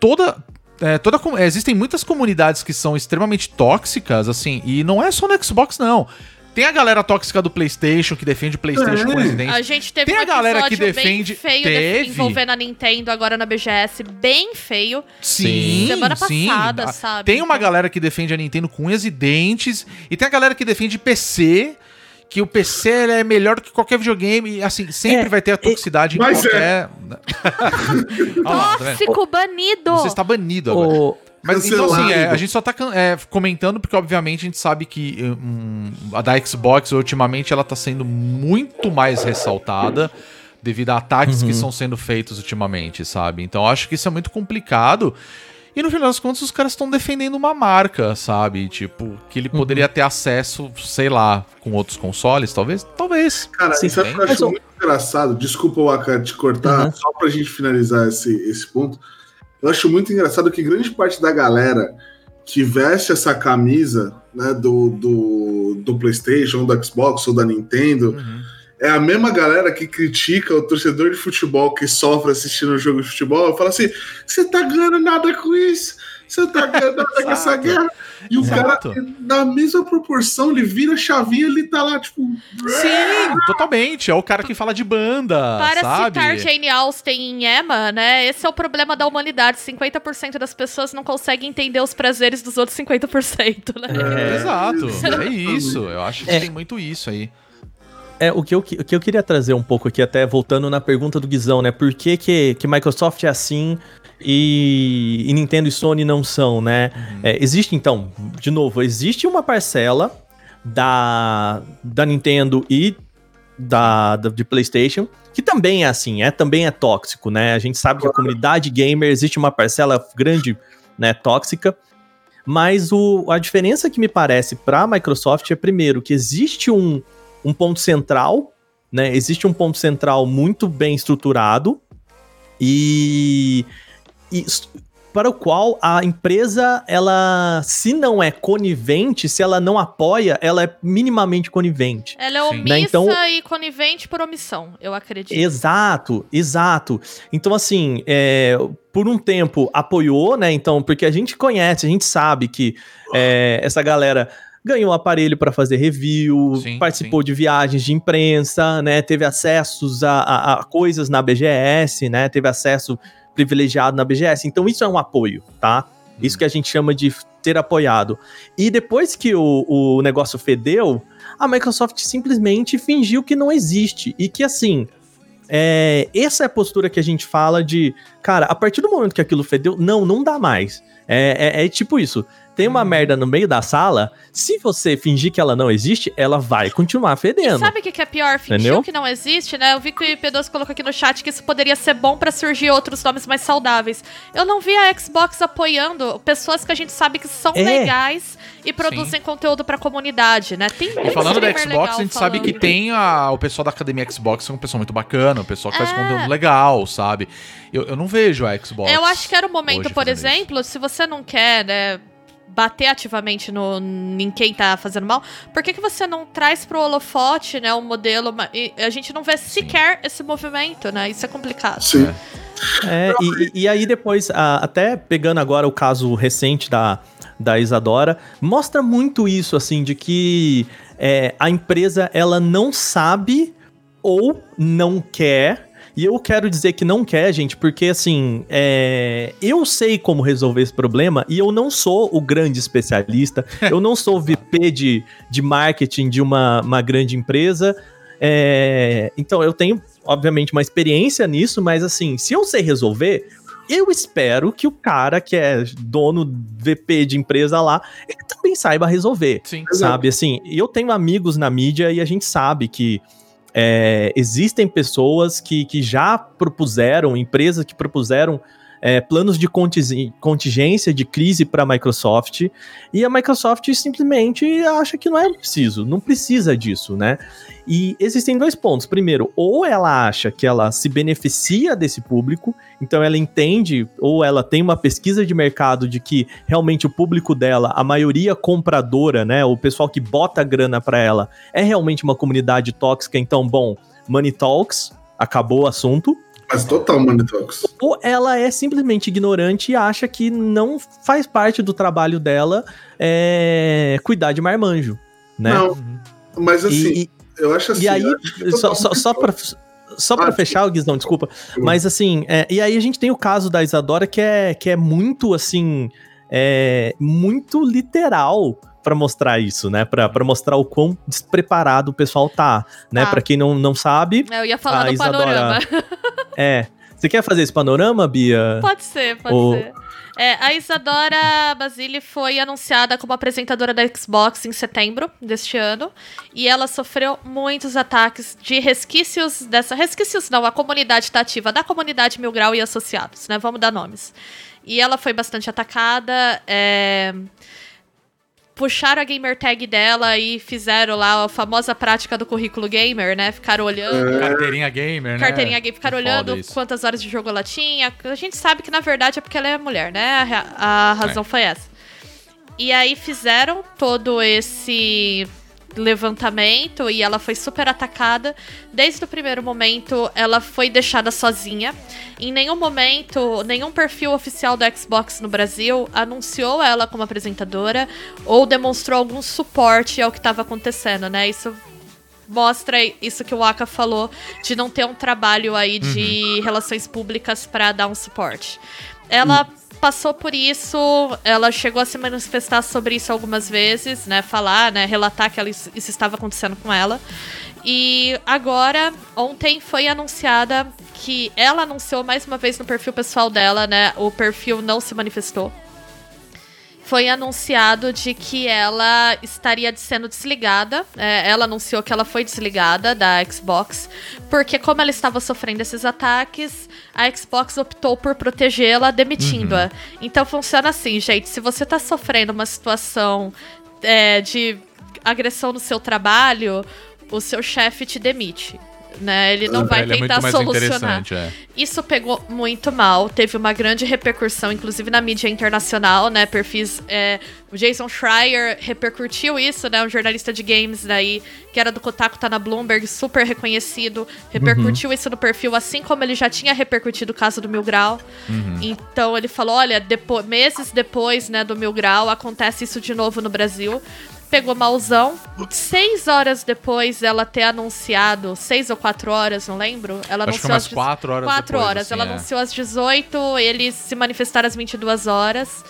toda. é, toda existem muitas comunidades que são extremamente tóxicas, assim, e não é só no Xbox, não. Tem a galera tóxica do PlayStation que defende o PlayStation É. com Resident A gente teve Tem um a galera que defende- bem feio teve. envolvendo a Nintendo agora na BGS, bem feio. Sim, Semana sim. passada, Ah, sabe? Tem uma Então- galera que defende a Nintendo com unhas e dentes, e tem a galera que defende PC, que o PC ele é melhor do que qualquer videogame, e assim, sempre É, vai ter a toxicidade em Mas qualquer... <laughs> Vendo? Tóxico banido! Você está banido agora. O, Mas então, assim, é, a gente só tá é, comentando porque, obviamente, a gente sabe que hum, a da Xbox, ultimamente, ela tá sendo muito mais ressaltada devido a ataques que estão sendo feitos ultimamente, sabe? Então, eu acho que isso é muito complicado. E no final das contas, os caras estão defendendo uma marca, sabe? Tipo, que ele poderia ter acesso, sei lá, com outros consoles, talvez? Talvez. Cara, Sim, sabe o que eu mas acho eu- muito engraçado? Desculpa, Waka, te cortar, Uhum. só pra gente finalizar esse, esse ponto. Eu acho muito engraçado que grande parte da galera que veste essa camisa né, do, do, do PlayStation, do Xbox ou da Nintendo Uhum. é a mesma galera que critica o torcedor de futebol que sofre assistindo um jogo de futebol e fala assim: você tá ganhando nada com isso, você tá ganhando com essa guerra. E o Exato. cara, na mesma proporção, ele vira a chavinha ele tá lá, tipo. Sim, totalmente. É o cara que fala de banda, Para sabe? citar Jane Austen em Emma, né? Esse é o problema da humanidade. 50% das pessoas não conseguem entender os prazeres dos outros 50%, né? É. Exato, é isso. Eu acho que É. tem muito isso aí. É, o que, eu, o que eu queria trazer um pouco aqui, até voltando na pergunta do Guizão, né? Por que, que, que Microsoft é assim e, e Nintendo e Sony não são, né? É, existe, então, de novo, existe uma parcela da, da Nintendo e da, da- de PlayStation que também é assim, é também é tóxico, né? A gente sabe que a comunidade gamer existe uma parcela grande, né, tóxica. Mas o, a diferença que me parece para a Microsoft é primeiro que existe um, um ponto central, né? Existe um ponto central muito bem estruturado e, para o qual a empresa, ela, se não é conivente, se ela não apoia, ela é minimamente conivente. Ela é Sim. omissa Né, então- e conivente por omissão, eu acredito. Exato, exato. Então, assim, é, por um tempo apoiou, né? Então, porque a gente conhece, a gente sabe que é, essa galera ganhou aparelho para fazer review, Sim, participou de viagens de imprensa, né? Teve acessos a, a- a coisas na BGS, né? Teve acesso privilegiado na BGS. Então, isso é um apoio, tá? Isso que a gente chama de ter apoiado. E depois que o, o negócio fedeu, a Microsoft simplesmente fingiu que não existe. E que assim. é, essa é a postura que a gente fala de. Cara, a partir do momento que aquilo fedeu, não, não dá mais. É, é- é tipo isso. Tem uma merda no meio da sala, se você fingir que ela não existe, ela vai continuar E fedendo. sabe o que que é pior? Fingiu Entendeu? que não existe, né? Eu vi que o IP2 colocou aqui no chat que isso poderia ser bom pra surgir outros nomes mais saudáveis. Eu não vi a Xbox apoiando pessoas que a gente sabe que são É. legais e produzem conteúdo pra comunidade, né? Tem E falando da Xbox, a gente sabe que tem a- o pessoal da Academia Xbox, que é um pessoal muito bacana, o pessoal que faz É. conteúdo legal, sabe? Eu, eu não vejo a Xbox. Eu acho que era o momento, por fazendo isso. exemplo, se você não quer, né, bater ativamente no, em quem tá fazendo mal, por que, que você não traz pro holofote, né, um modelo... e a gente não vê sequer esse movimento, né? Isso é complicado. Sim. É, e, e aí depois, a- até pegando agora o caso recente da, da Isadora, mostra muito isso, assim, de que é, a empresa, ela não sabe ou não quer, e eu quero dizer que não quer, gente, porque, assim, é, eu sei como resolver esse problema e eu não sou o grande especialista, <laughs> eu não sou o VP de, de marketing de uma, uma grande empresa, é, então eu tenho, obviamente, uma experiência nisso, mas assim, se eu sei resolver, eu espero que o cara que é dono VP de empresa lá, ele também saiba resolver. Sim. Sabe, assim, eu tenho amigos na mídia e a gente sabe que é, existem pessoas que, que já propuseram, empresas que propuseram é, planos de conti- contingência de crise para a Microsoft e a Microsoft simplesmente acha que não é preciso, não precisa disso, né? E existem dois pontos. Primeiro, ou ela acha que ela se beneficia desse público, então ela entende, ou ela tem uma pesquisa de mercado de que realmente o público dela, a maioria compradora, né, o pessoal que bota grana para ela, é realmente uma comunidade tóxica, então, bom, money talks, acabou o assunto. Mas total Money Talks. Ou ela é simplesmente ignorante e acha que não faz parte do trabalho dela é, cuidar de marmanjo, né? Não, mas assim, E- eu acho assim. e aí, só, só, só pra, só pra Ah, fechar, Guizão, desculpa. Mas assim, é, e aí a gente tem o caso da Isadora que é, que é muito assim, é, muito literal pra mostrar isso, né? Pra, pra mostrar o quão despreparado o pessoal tá, né? Tá. Pra quem não, não sabe, Eu ia falar A do Isadora- panorama. <laughs> é... Você quer fazer esse panorama, Bia? Pode ser, pode O- ser. É, a Isadora Basile foi anunciada como apresentadora da Xbox em setembro deste ano. E ela sofreu muitos ataques de resquícios dessa. Resquícios não, a comunidade tá ativa, da comunidade Mil Grau e associados, né? Vamos dar nomes. E ela foi bastante atacada. é, Puxaram a gamer tag dela e fizeram lá a famosa prática do currículo gamer, né? Ficaram olhando. Carteirinha gamer, né? Carteirinha gay, ficar É olhando isso. quantas horas de jogo ela tinha. A gente sabe que na verdade é porque ela é mulher, né? A, a razão foi essa. E aí fizeram todo esse levantamento e ela foi super atacada. Desde o primeiro momento, ela foi deixada sozinha. Em nenhum momento, nenhum perfil oficial do Xbox no Brasil anunciou ela como apresentadora ou demonstrou algum suporte ao que estava acontecendo, né? Isso mostra isso que o Aka falou de não ter um trabalho aí de relações públicas pra dar um suporte. Ela passou por isso, ela chegou a se manifestar sobre isso algumas vezes, né? Falar, né? Relatar que ela, isso estava acontecendo com ela. E agora, ontem foi anunciada que ela anunciou mais uma vez no perfil pessoal dela, né? O perfil não se manifestou foi anunciado de que ela estaria sendo desligada. É, ela anunciou que ela foi desligada da Xbox, porque como ela estava sofrendo esses ataques, a Xbox optou por protegê-la, demitindo-a. Uhum. Então funciona assim, gente. Se você está sofrendo uma situação é, de agressão no seu trabalho, o seu chefe te demite né? Ele não vai ele tentar é solucionar. É. Isso pegou muito mal, teve uma grande repercussão, inclusive na mídia internacional, né? Perfis. É, o Jason Schreier repercutiu isso, né? Um jornalista de games daí, que era do Kotaku, tá na Bloomberg, super reconhecido, repercutiu uhum. isso no perfil, assim como ele já tinha repercutido o caso do Mil Grau. Uhum. Então ele falou: olha, depois, meses depois, né, do Mil Grau, acontece isso de novo no Brasil pegou malzão. Seis horas depois ela ter anunciado, seis ou quatro horas, não lembro. Ela Acho anunciou umas quatro horas Quatro depois, horas. Assim, ela é. anunciou às 18, eles se manifestaram às 22 horas.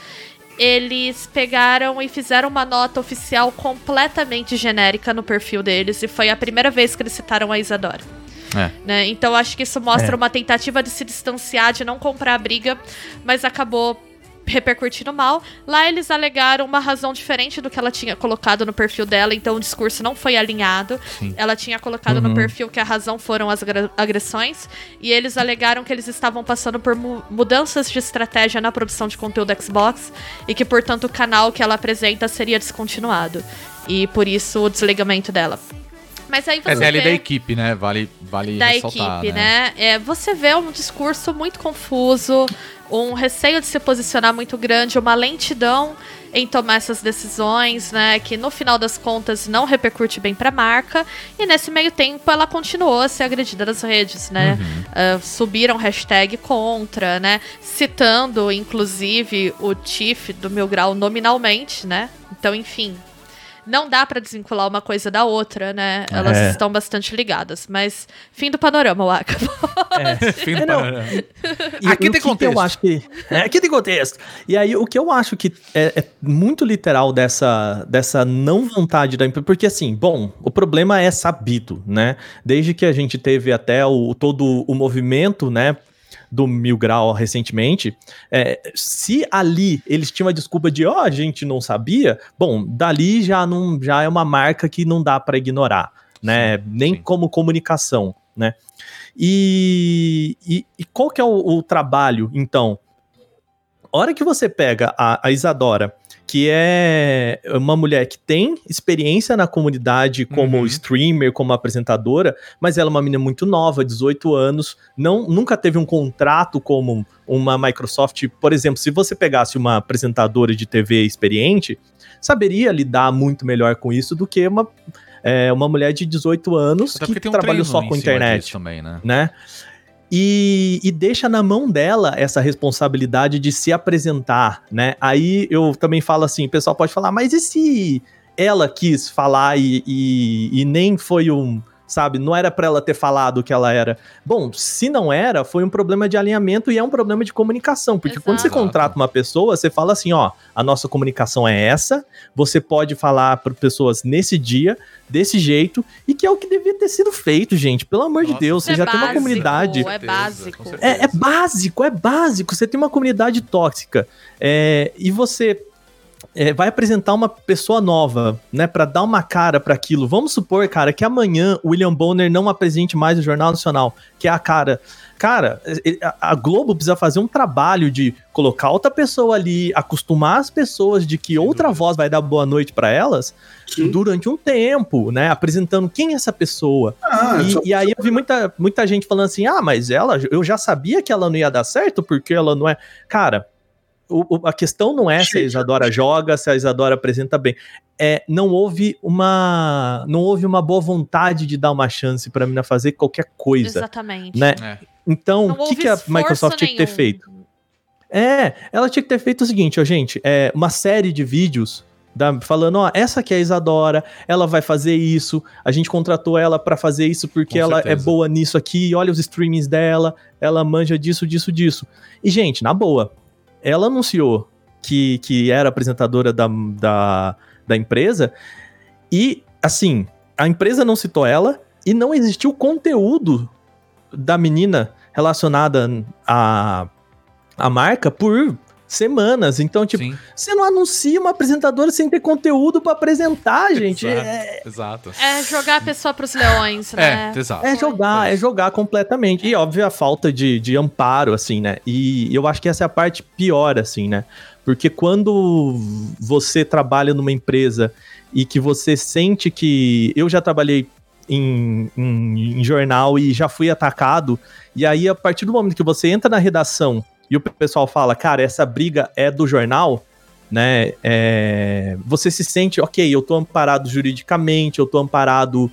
Eles pegaram e fizeram uma nota oficial completamente genérica no perfil deles. E foi a primeira vez que eles citaram a Isadora. É. Né? Então acho que isso mostra é. uma tentativa de se distanciar, de não comprar a briga, mas acabou repercutindo mal. Lá eles alegaram uma razão diferente do que ela tinha colocado no perfil dela, então o discurso não foi alinhado. Sim. Ela tinha colocado uhum. no perfil que a razão foram as agressões, e eles alegaram que eles estavam passando por mu mudanças de estratégia na produção de conteúdo Xbox e que, portanto, o canal que ela apresenta seria descontinuado. E por isso o desligamento dela. Mas aí você é vê... da equipe, né? Vale, vale da ressaltar, equipe, né? né? É, você vê um discurso muito confuso, um receio de se posicionar muito grande, uma lentidão em tomar essas decisões, né? Que no final das contas não repercute bem para a marca. E nesse meio tempo ela continuou a ser agredida nas redes, né? Uhum. Uh, subiram hashtag contra, né? Citando, inclusive, o Tiff do Mil Grau nominalmente, né? Então, enfim, não dá para desvincular uma coisa da outra, né? Elas é. estão bastante ligadas. Mas fim do panorama, Waka. É, <laughs> fim do é, panorama. E, aqui tem contexto. eu acho que, é, aqui tem contexto. E aí, o que eu acho que é, é, muito literal dessa, dessa não vontade da empresa, porque assim, bom, o problema é sabido, né? Desde que a gente teve até o, todo o movimento, né? Do Mil Grau recentemente, é, se ali eles tinham a desculpa de, ó, oh, a gente não sabia, bom, dali já, não, já é uma marca que não dá para ignorar, né? Sim, Nem sim. como comunicação, né? E, e, e, qual que é o, o trabalho, então? A hora que você pega a, a Isadora que é uma mulher que tem experiência na comunidade como uhum. streamer, como apresentadora, mas ela é uma menina muito nova, 18 anos, não nunca teve um contrato como uma Microsoft. Por exemplo, se você pegasse uma apresentadora de TV experiente, saberia lidar muito melhor com isso do que uma é, uma mulher de 18 anos Até que um trabalha só com internet, também, né? né? E, e, deixa na mão dela essa responsabilidade de se apresentar, né? Aí eu também falo assim, o pessoal pode falar, mas e se ela quis falar e, e, e nem foi um sabe? Não era para ela ter falado que ela era. Bom, se não era, foi um problema de alinhamento e é um problema de comunicação, porque Exato. quando você contrata uma pessoa, você fala assim, ó, a nossa comunicação é essa, você pode falar para pessoas nesse dia, desse jeito, e que é o que devia ter sido feito, gente. Pelo amor nossa, de Deus, você é já básico, tem uma comunidade. É básico. É, é básico, é básico. Você tem uma comunidade tóxica. É, e você é, vai apresentar uma pessoa nova, né, para dar uma cara para aquilo. Vamos supor, cara, que amanhã o William Bonner não apresente mais o Jornal Nacional, que é a cara. Cara, a Globo precisa fazer um trabalho de colocar outra pessoa ali, acostumar as pessoas de que outra voz vai dar boa noite para elas Sim. durante um tempo, né? Apresentando quem é essa pessoa. Ah, e, e, aí eu vi muita, muita gente falando assim: ah, mas ela, eu já sabia que ela não ia dar certo porque ela não é. Cara, o, a questão não é se a Isadora joga, se a Isadora apresenta bem. É, não houve uma não houve uma boa vontade de dar uma chance para a menina fazer qualquer coisa. Exatamente. Né? É. Então, o que, que a Microsoft tinha que ter feito? É, ela tinha que ter feito o seguinte, ó, gente, é, uma série de vídeos da, falando, ó, essa aqui é a Isadora, ela vai fazer isso, a gente contratou ela para fazer isso porque Com ela é certeza. é boa nisso aqui, olha os streamings dela, ela manja disso, disso, disso. E, gente, na boa, ela anunciou que, que era apresentadora da, da, da empresa e, assim, a empresa não citou ela e não existiu conteúdo da menina relacionada à, à marca por semanas. Então, tipo, Sim. você não anuncia uma apresentadora sem ter conteúdo pra apresentar, gente. Exato. É, Exato. É jogar a pessoa pros leões, né? É, exato. é jogar, é jogar completamente. E óbvio a falta de, de amparo, assim, né? E eu acho que essa é a parte pior, assim, né? Porque quando você trabalha numa empresa e que você sente que. Eu já trabalhei em, em- em jornal e já fui atacado. E aí, a partir do momento que você entra na redação e o pessoal fala, cara, essa briga é do jornal, né? é, você se sente, ok, eu tô amparado juridicamente, eu tô amparado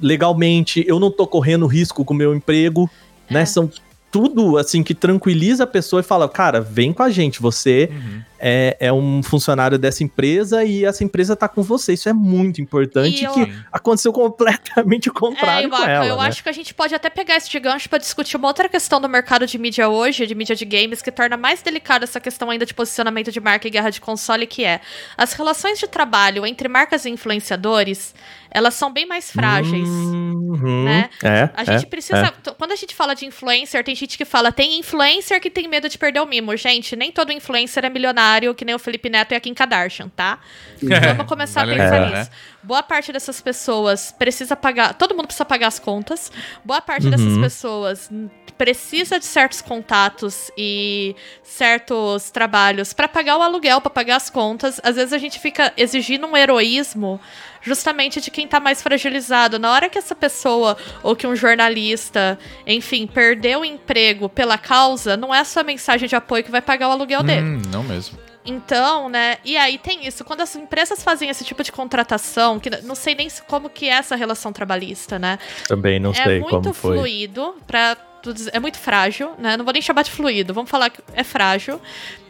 legalmente, eu não tô correndo risco com o meu emprego, né? São tudo assim que tranquiliza a pessoa e fala, cara, vem com a gente, você Uhum. É, é um funcionário dessa empresa e essa empresa tá com você. Isso é muito importante eu- que aconteceu completamente o É, contrário com Iwaka, ela, eu né? acho que a gente pode até pegar esse de gancho pra discutir uma outra questão do mercado de mídia hoje, de mídia de games, que torna mais delicada essa questão ainda de posicionamento de marca e guerra de console, que é as relações de trabalho entre marcas e influenciadores, elas são bem mais frágeis. Uhum, né? É, A gente é, precisa. é. Quando a gente fala de influencer, tem gente que fala, tem influencer que tem medo de perder o mimo. Gente, nem todo influencer é milionário, que nem o Felipe Neto e a Kim Kardashian, tá? Vamos começar Vale a pensar nisso. Boa parte dessas pessoas precisa pagar. Todo mundo precisa pagar as contas. Boa parte dessas Uhum. pessoas hum, precisa de certos contatos e certos trabalhos pra pagar o aluguel, pra pagar as contas. Às vezes a gente fica exigindo um heroísmo justamente de quem tá mais fragilizado. Na hora que essa pessoa ou que um jornalista, enfim, perdeu o emprego pela causa, não é só a mensagem de apoio que vai pagar o aluguel dele. Hum, não mesmo. Então, né? E aí tem isso. Quando as empresas fazem esse tipo de contratação, que não sei nem como que é essa relação trabalhista, né? Também não é sei muito como foi. fluido, pra, tu dizer- é muito frágil, né? Não vou nem chamar de fluido, vamos falar que é frágil.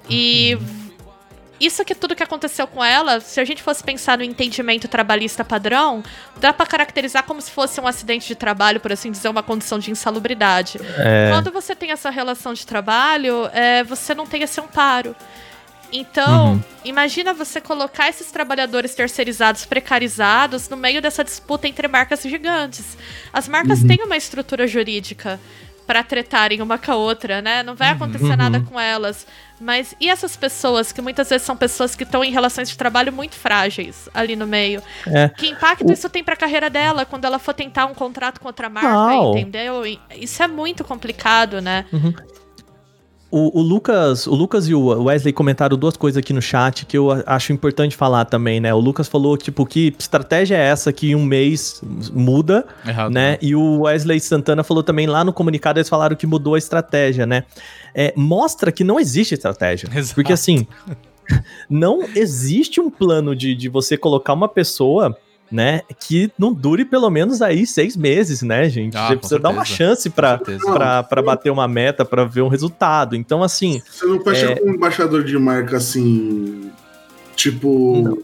E Uhum. Isso que tudo que aconteceu com ela, se a gente fosse pensar no entendimento trabalhista padrão, dá pra caracterizar como se fosse um acidente de trabalho, por assim dizer, uma condição de insalubridade. É, Quando você tem essa relação de trabalho, é, você não tem esse amparo. Então, Uhum. imagina você colocar esses trabalhadores terceirizados, precarizados, no meio dessa disputa entre marcas gigantes. As marcas têm uma estrutura jurídica para tretarem uma com a outra, né? Não vai acontecer nada com elas. Mas e essas pessoas, que muitas vezes são pessoas que estão em relações de trabalho muito frágeis ali no meio? é. Que impacto isso tem pra carreira dela quando ela for tentar um contrato com outra marca, Não. entendeu? E Isso é muito complicado, né? O, o Lucas, o Lucas e o Wesley comentaram duas coisas aqui no chat que eu acho importante falar também, né? O Lucas falou, tipo, que estratégia é essa que em um mês muda, Errado. né? E o Wesley Santana falou também lá no comunicado, eles falaram que mudou a estratégia, né? É, mostra que não existe estratégia. <laughs> Exato. Porque assim, <laughs> não existe um plano de, de você colocar uma pessoa, né, que não dure pelo menos aí seis meses, né, gente? Ah, você precisa dar uma certeza. chance certeza. pra bater uma meta, pra ver um resultado. Então, assim, Você não fecha É. com um embaixador de marca assim, tipo,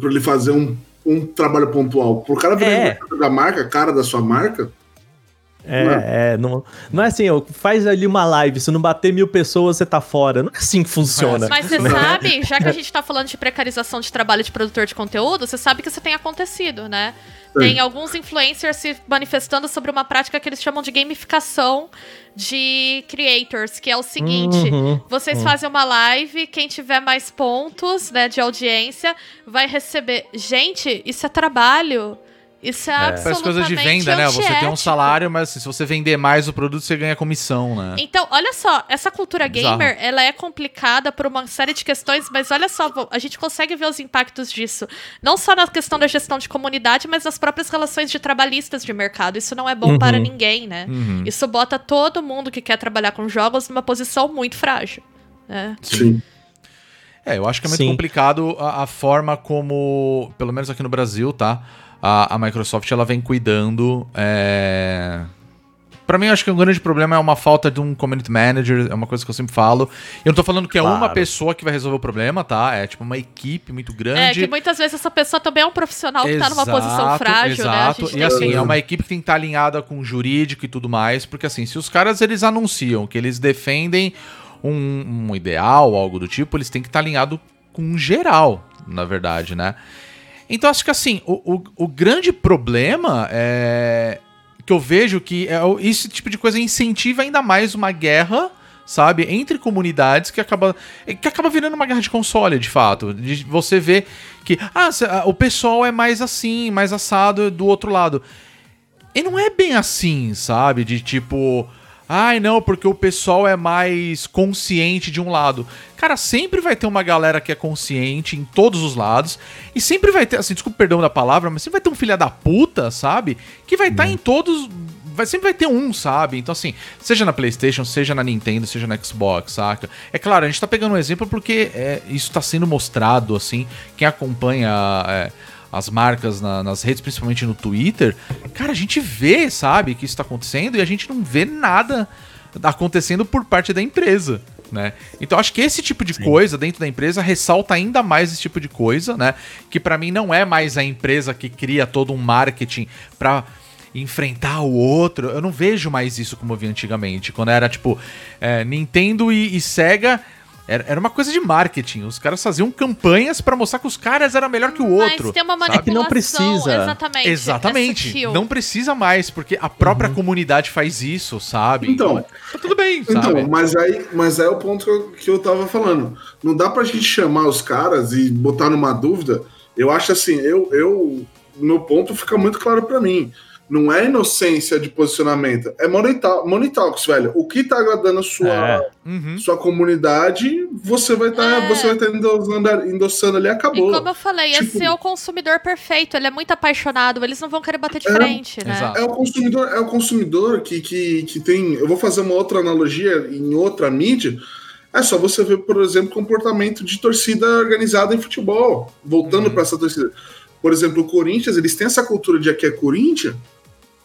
pra ele fazer um, um trabalho pontual. Por cara virar É. embaixador da marca, cara da sua marca, É, Não é, não, não é assim, ó, faz ali uma live, se não bater mil pessoas, você tá fora. Não é assim que funciona. Mas você né? sabe, já que a gente tá falando de precarização de trabalho de produtor de conteúdo, você sabe que isso tem acontecido, né? Tem alguns influencers se manifestando sobre uma prática que eles chamam de gamificação de creators, que é o seguinte: Uhum, vocês fazem uma live, quem tiver mais pontos, né, de audiência, vai receber. Gente, isso é trabalho. Isso é, Parece absolutamente coisa de venda, né? Você tem um salário, mas assim, se você vender mais o produto, você ganha comissão, né? Então, olha só, essa cultura Bizarro. gamer, ela é complicada por uma série de questões, mas olha só, a gente consegue ver os impactos disso. Não só na questão da gestão de comunidade, mas nas próprias relações de trabalhistas de mercado. Isso não é bom Uhum. para ninguém, né? Uhum. Isso bota todo mundo que quer trabalhar com jogos numa posição muito frágil. né? sim. É, eu acho que é muito Sim. complicado a, a forma como, pelo menos aqui no Brasil, tá? A, a Microsoft ela vem cuidando. É... Pra mim, eu acho que o grande problema é uma falta de um community manager, é uma coisa que eu sempre falo. Eu não tô falando que é uma Claro. pessoa que vai resolver o problema, tá? É tipo uma equipe muito É, grande. que muitas vezes essa pessoa também é um profissional que tá numa posição frágil, né? Exato. gente E assim, que- é uma equipe que tem que estar alinhada com o jurídico e tudo mais, porque assim, se os caras eles anunciam que eles defendem um, um ideal, algo do tipo, eles têm que estar tá alinhado com geral, na verdade, né? Então acho que assim, o, o, o grande problema é que eu vejo que é, esse tipo de coisa incentiva ainda mais uma guerra sabe? Entre comunidades que acaba, que acaba virando uma guerra de console, de fato. De você vê que ah, o pessoal é mais assim, mais assado do outro lado. E não é bem assim, sabe? De tipo, ai não, porque o pessoal é mais consciente de um lado. Cara, sempre vai ter uma galera que é consciente em todos os lados. E sempre vai ter, assim, desculpa perdão da palavra, mas sempre vai ter um filho da puta, sabe? Que vai estar tá em todos vai, sempre vai ter um, sabe? Então, assim, seja na PlayStation, seja na Nintendo, seja na Xbox, saca? É claro, a gente tá pegando um exemplo porque é, isso tá sendo mostrado, assim. Quem acompanha é, as marcas na, nas redes, principalmente no Twitter, cara, a gente vê, sabe, que isso tá acontecendo e a gente não vê nada acontecendo por parte da empresa. Né? Então acho que esse tipo de Sim. coisa dentro da empresa ressalta ainda mais esse tipo de coisa, né? Que para mim não é mais a empresa que cria todo um marketing para enfrentar o outro. Eu não vejo mais isso como eu vi antigamente. Quando era tipo é, Nintendo e, e Sega. Era, era uma coisa de marketing. Os caras faziam campanhas para mostrar que os caras eram melhor que o outro. Mas tem uma manipulação. É que não precisa. Exatamente. Exatamente. É não precisa mais, porque a própria uhum. comunidade faz isso, sabe? Então, então tá tudo bem, então, sabe? Mas aí, mas aí é o ponto que eu, que eu tava falando. Não dá pra gente chamar os caras e botar numa dúvida. Eu acho assim, eu, eu meu ponto fica muito claro para mim não é inocência de posicionamento, é money, money talks, velho. O que tá agradando a sua, é. uhum. sua comunidade, você vai estar tá, é. você vai estar tá endossando, endossando ali acabou. E como eu falei, tipo, esse é o consumidor perfeito, ele é muito apaixonado, eles não vão querer bater de é, frente, né? Exato. É o consumidor, é o consumidor que, que, que tem. Eu vou fazer uma outra analogia em outra mídia. É só você ver, por exemplo, comportamento de torcida organizada em futebol. Voltando uhum. para essa torcida. Por exemplo, o Corinthians, eles têm essa cultura de aqui é Corinthians,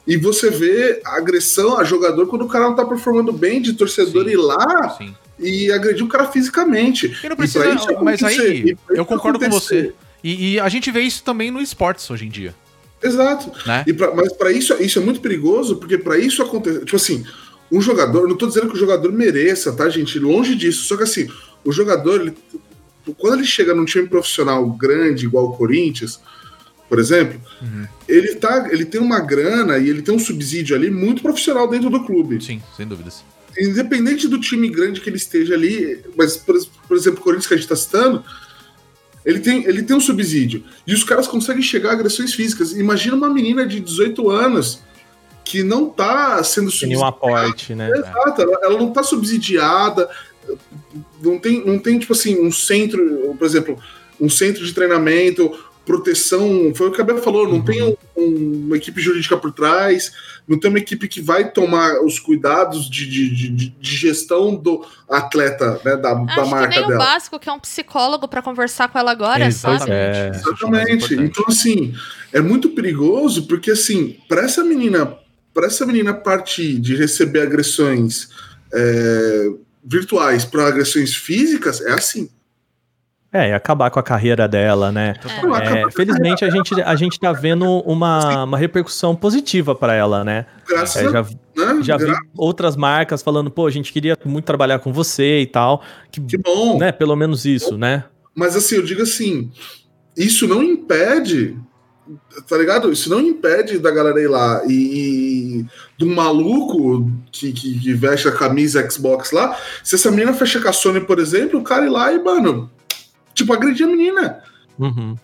e você vê a agressão a jogador quando o cara não tá performando bem, de torcedor sim, ir lá sim. e agredir o cara fisicamente. E não precisa, isso mas aí eu concordo com você. E, e, a gente vê isso também no esportes hoje em dia. Exato. Né? E pra, mas para isso, isso é muito perigoso, porque para isso acontecer. Tipo assim, um jogador, não tô dizendo que o jogador mereça, tá, gente? Longe disso. Só que assim, o jogador, ele, quando ele chega num time profissional grande, igual o Corinthians, por exemplo, uhum. ele, tá, ele tem uma grana e ele tem um subsídio ali muito profissional dentro do clube. Sim, sem dúvidas. Independente do time grande que ele esteja ali, mas, por, por exemplo, o Corinthians que a gente está citando, ele tem, ele tem um subsídio. E os caras conseguem chegar a agressões físicas. Imagina uma menina de 18 anos que não está sendo subsidiada. Tem um aporte, né? Exato, ela, ela não está subsidiada, não tem, não tem, tipo assim, um centro, por exemplo, um centro de treinamento proteção, foi o que a Bel falou, não uhum. tem um, um, uma equipe jurídica por trás, não tem uma equipe que vai tomar os cuidados de, de, de, de gestão do atleta, né, da, Acho da marca que nem dela. o básico, que é um psicólogo para conversar com ela agora, Exatamente. sabe? É, Exatamente. Então, assim, é muito perigoso, porque, assim, para essa menina, para essa menina partir de receber agressões é, virtuais para agressões físicas, é assim. É, e acabar com a carreira dela, né? É. É, felizmente a gente, a gente tá vendo uma, uma repercussão positiva para ela, né? Graças é, já né? já vi outras marcas falando, pô, a gente queria muito trabalhar com você e tal. Que, que bom. Né? Pelo menos isso, né? Mas assim, eu digo assim, isso não impede, tá ligado? Isso não impede da galera ir lá e, e do maluco que, que, que, veste a camisa Xbox lá. Se essa menina fecha com a Sony, por exemplo, o cara ir lá e, mano, tipo, agredir a menina. Uhum.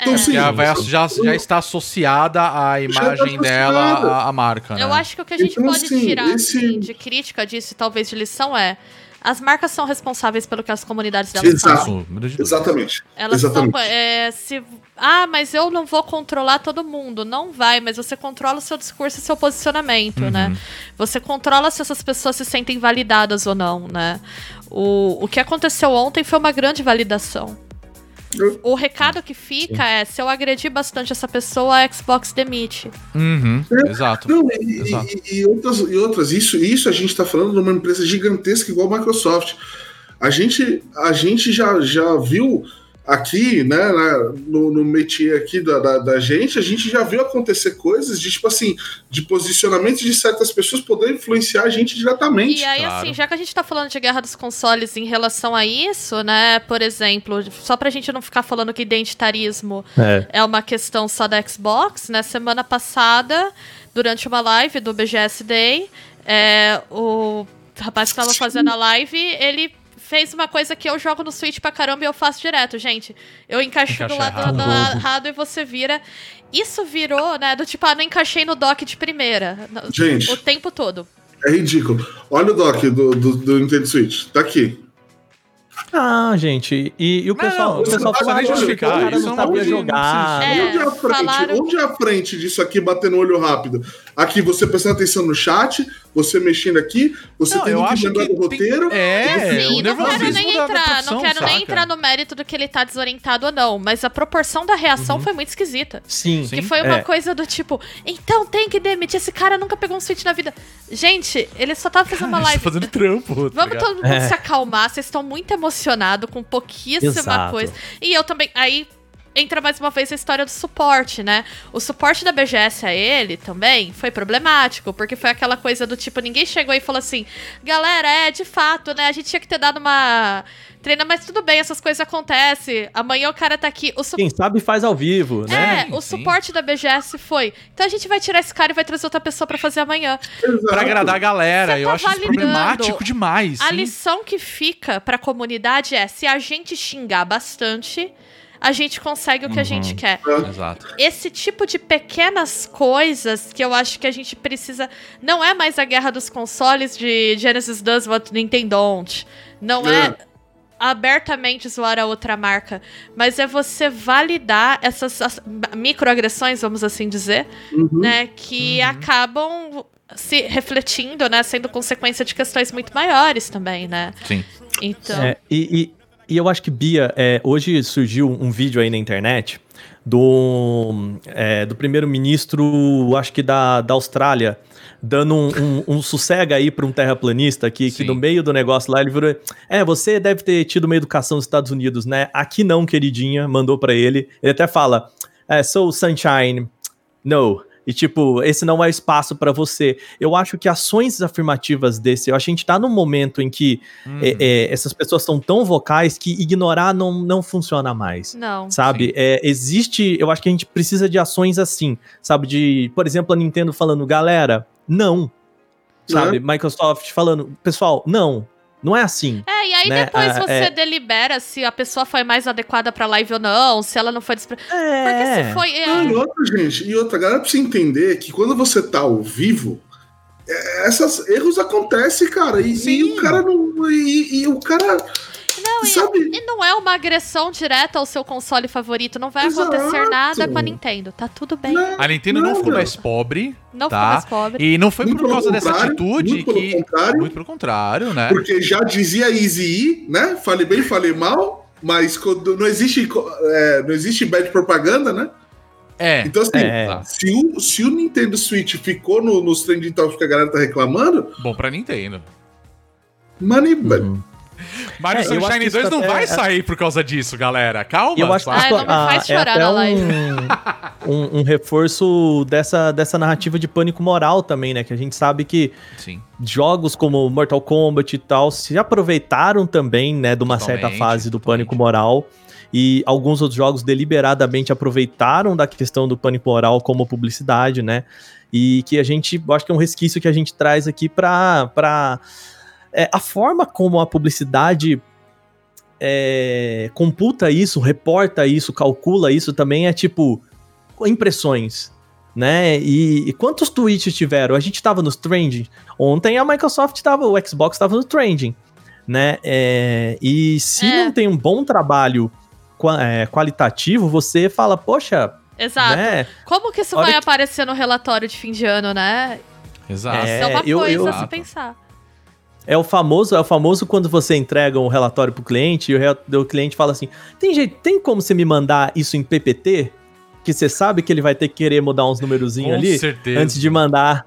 Então, é. já, vai, já, já está associada à tá imagem tá dela, à, marca. Né? Eu acho que o que a gente então, pode assim, tirar esse... assim, de crítica disso, talvez de lição, é. As marcas são responsáveis pelo que as comunidades delas Exato. fazem. Exatamente. Elas Exatamente. São, é, se, ah, mas eu não vou controlar todo mundo. Não vai, mas você controla o seu discurso e seu posicionamento, uhum. né? Você controla se essas pessoas se sentem validadas ou não, né? O, o que aconteceu ontem foi uma grande validação. O recado que fica Sim. é: se eu agredir bastante essa pessoa, a Xbox demite. Uhum, é, exato. Não, e, exato. E, e, outras, e outras. Isso, isso a gente está falando de uma empresa gigantesca igual a Microsoft. A gente, a gente já, já viu aqui, né, né, no, no métier aqui da, da, da gente, a gente já viu acontecer coisas de, tipo assim, de posicionamento de certas pessoas poder influenciar a gente diretamente. E aí, Claro. assim, já que a gente tá falando de guerra dos consoles em relação a isso, né? Por exemplo, só pra gente não ficar falando que identitarismo É. é uma questão só da Xbox, né? Semana passada, durante uma live do BGS Day, é, o rapaz que tava fazendo a live, ele fez uma coisa que eu jogo no Switch pra caramba e eu faço direto, gente. Eu encaixo do lado do errado. errado e você vira. Isso virou, né? Do tipo, ah, não encaixei no dock de primeira. Gente. O tempo todo. É ridículo. Olha o dock do, do, do Nintendo Switch. Tá aqui. Ah, gente, e, e o pessoal, não, o pessoal não fala, nem justificar, "Olha, o cara isso não é sabia não jogar. precisa. É, onde, é a frente, falaram- onde é a frente disso aqui batendo o olho rápido? Aqui, você prestando atenção no chat, você mexendo aqui, você Não, acho que lembrar que do roteiro. tem- é, Sim, não quero nem entrar, não quero nem saca? entrar no mérito do que ele tá desorientado ou não, mas a proporção da reação foi muito esquisita. Sim, Sim. Que foi uma É. coisa do tipo, então tem que demitir, esse cara nunca pegou um Switch na vida. Gente, ele só tava fazendo uma Cara, live. tá fazendo trampo. tá Vamos ligado? todo mundo É. se acalmar, vocês estão muito emocionados com pouquíssima Exato. coisa. E eu também. Aí entra mais uma vez a história do suporte, né? O suporte da BGS a ele também foi problemático, porque foi aquela coisa do tipo, ninguém chegou e falou assim: galera, é de fato, né? A gente tinha que ter dado uma. Treina, mas tudo bem, essas coisas acontecem. Amanhã o cara tá aqui. O su- Quem sabe faz ao vivo, né? É, Sim, o sim. suporte da BGS foi. Então a gente vai tirar esse cara e vai trazer outra pessoa pra fazer amanhã. Exato. Pra agradar a galera. Você eu tá acho isso problemático demais. A sim. lição que fica pra comunidade é: se a gente xingar bastante, a gente consegue o que a gente quer. Exato. Esse tipo de pequenas coisas que eu acho que a gente precisa. Não é mais a guerra dos consoles de Genesis does what Nintendo don't. Não é. abertamente zoar a outra marca, mas é você validar essas as- microagressões, vamos assim dizer, né, que acabam se refletindo, né, sendo consequência de questões muito maiores também, né? Sim. Então, É, e, e- eu acho que, Bia, é, hoje surgiu um vídeo aí na internet do, é, do primeiro-ministro, acho que da, da Austrália, dando um, um, um sossega aí para um terraplanista que, que no meio do negócio lá ele virou. É, você deve ter tido uma educação nos Estados Unidos, né? Aqui não, queridinha, mandou para ele. Ele até fala: é, So, Sunshine, no. E tipo, esse não é espaço para você. Eu acho que ações afirmativas desse, eu acho que a gente tá num momento em que Hum. é, é, essas pessoas são tão vocais que ignorar não, não funciona mais. não. Sabe? É, existe. Eu acho que a gente precisa de ações assim. Sabe? De, por exemplo, a Nintendo falando, galera, não. Sabe? Microsoft falando, pessoal, não. Não é assim. É, e aí né, depois ah, você é. delibera se a pessoa foi mais adequada pra live ou não, se ela não foi despre... Porque É. se foi. é, Não, e outra, gente, e outra, a galera precisa entender que quando você tá ao vivo, é, esses erros acontecem, cara. E, e o cara não. E, e o cara. Não, e- sabe? E não é uma agressão direta ao seu console favorito. Não vai Exato. acontecer nada com a Nintendo. Tá tudo bem. Não, A Nintendo não ficou mais pobre. ficou tá? mais pobre. E não foi Muito por pelo causa dessa atitude muito pelo que. contrário. Muito pelo contrário, né? Porque já dizia Easy E, né? Fale bem, fale mal. Mas quando não existe, é, não existe bad propaganda, né? É. Então, assim, É. se, o, se o Nintendo Switch ficou no, nos trending topics que a galera tá reclamando, Bom pra Nintendo. money, Uhum. Mario É, Sunshine isso 2 não até- vai sair por causa disso, galera. Calma. Eu acho que sabe? Ah, isso não me faz ah, é chorar até na live. um, <laughs> um, um reforço dessa, dessa narrativa de pânico moral também, né? Que a gente sabe que Sim. jogos como Mortal Kombat e tal se aproveitaram também, né, de uma certa fase do totalmente. pânico moral. E alguns outros jogos deliberadamente aproveitaram da questão do pânico moral como publicidade, né? E que a gente, eu acho que é um resquício que a gente traz aqui pra. É, a forma como a publicidade é, computa isso, reporta isso, calcula isso também é tipo impressões, né? E, e quantos tweets tiveram? A gente tava nos trending. Ontem a Microsoft tava, o Xbox tava no trending, né? É, e se É. não tem um bom trabalho é, qualitativo, você fala, poxa, Exato. né? Como que isso Olha vai que- aparecer no relatório de fim de ano, né? Exato. É, Isso é uma eu- coisa eu- a se pensar. É o famoso, é o famoso quando você entrega um relatório pro cliente e o, o cliente fala assim: tem jeito, tem como você me mandar isso em PPT? Que você sabe que ele vai ter que querer mudar uns numerozinhos Com ali certeza. antes de mandar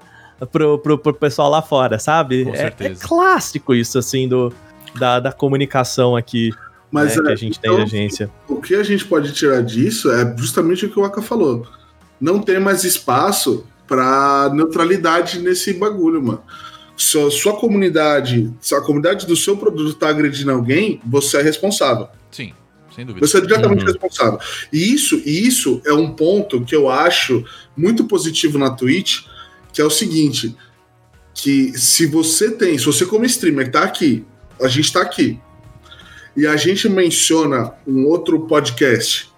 pro, pro, pro pessoal lá fora, sabe? Com É- certeza. É, clássico isso, assim, do, da, da comunicação aqui. Mas né, é, que a gente tem então, de agência. O que a gente pode tirar disso é justamente o que o Aka falou. Não tem mais espaço para neutralidade nesse bagulho, mano. Se a sua comunidade, se a comunidade do seu produto tá agredindo alguém, você é responsável. Sim, sem dúvida. Você é diretamente Uhum. responsável. E isso, e isso é um ponto que eu acho muito positivo na Twitch, que é o seguinte, que se você tem, se você como streamer tá aqui, a gente tá aqui, e a gente menciona um outro podcast,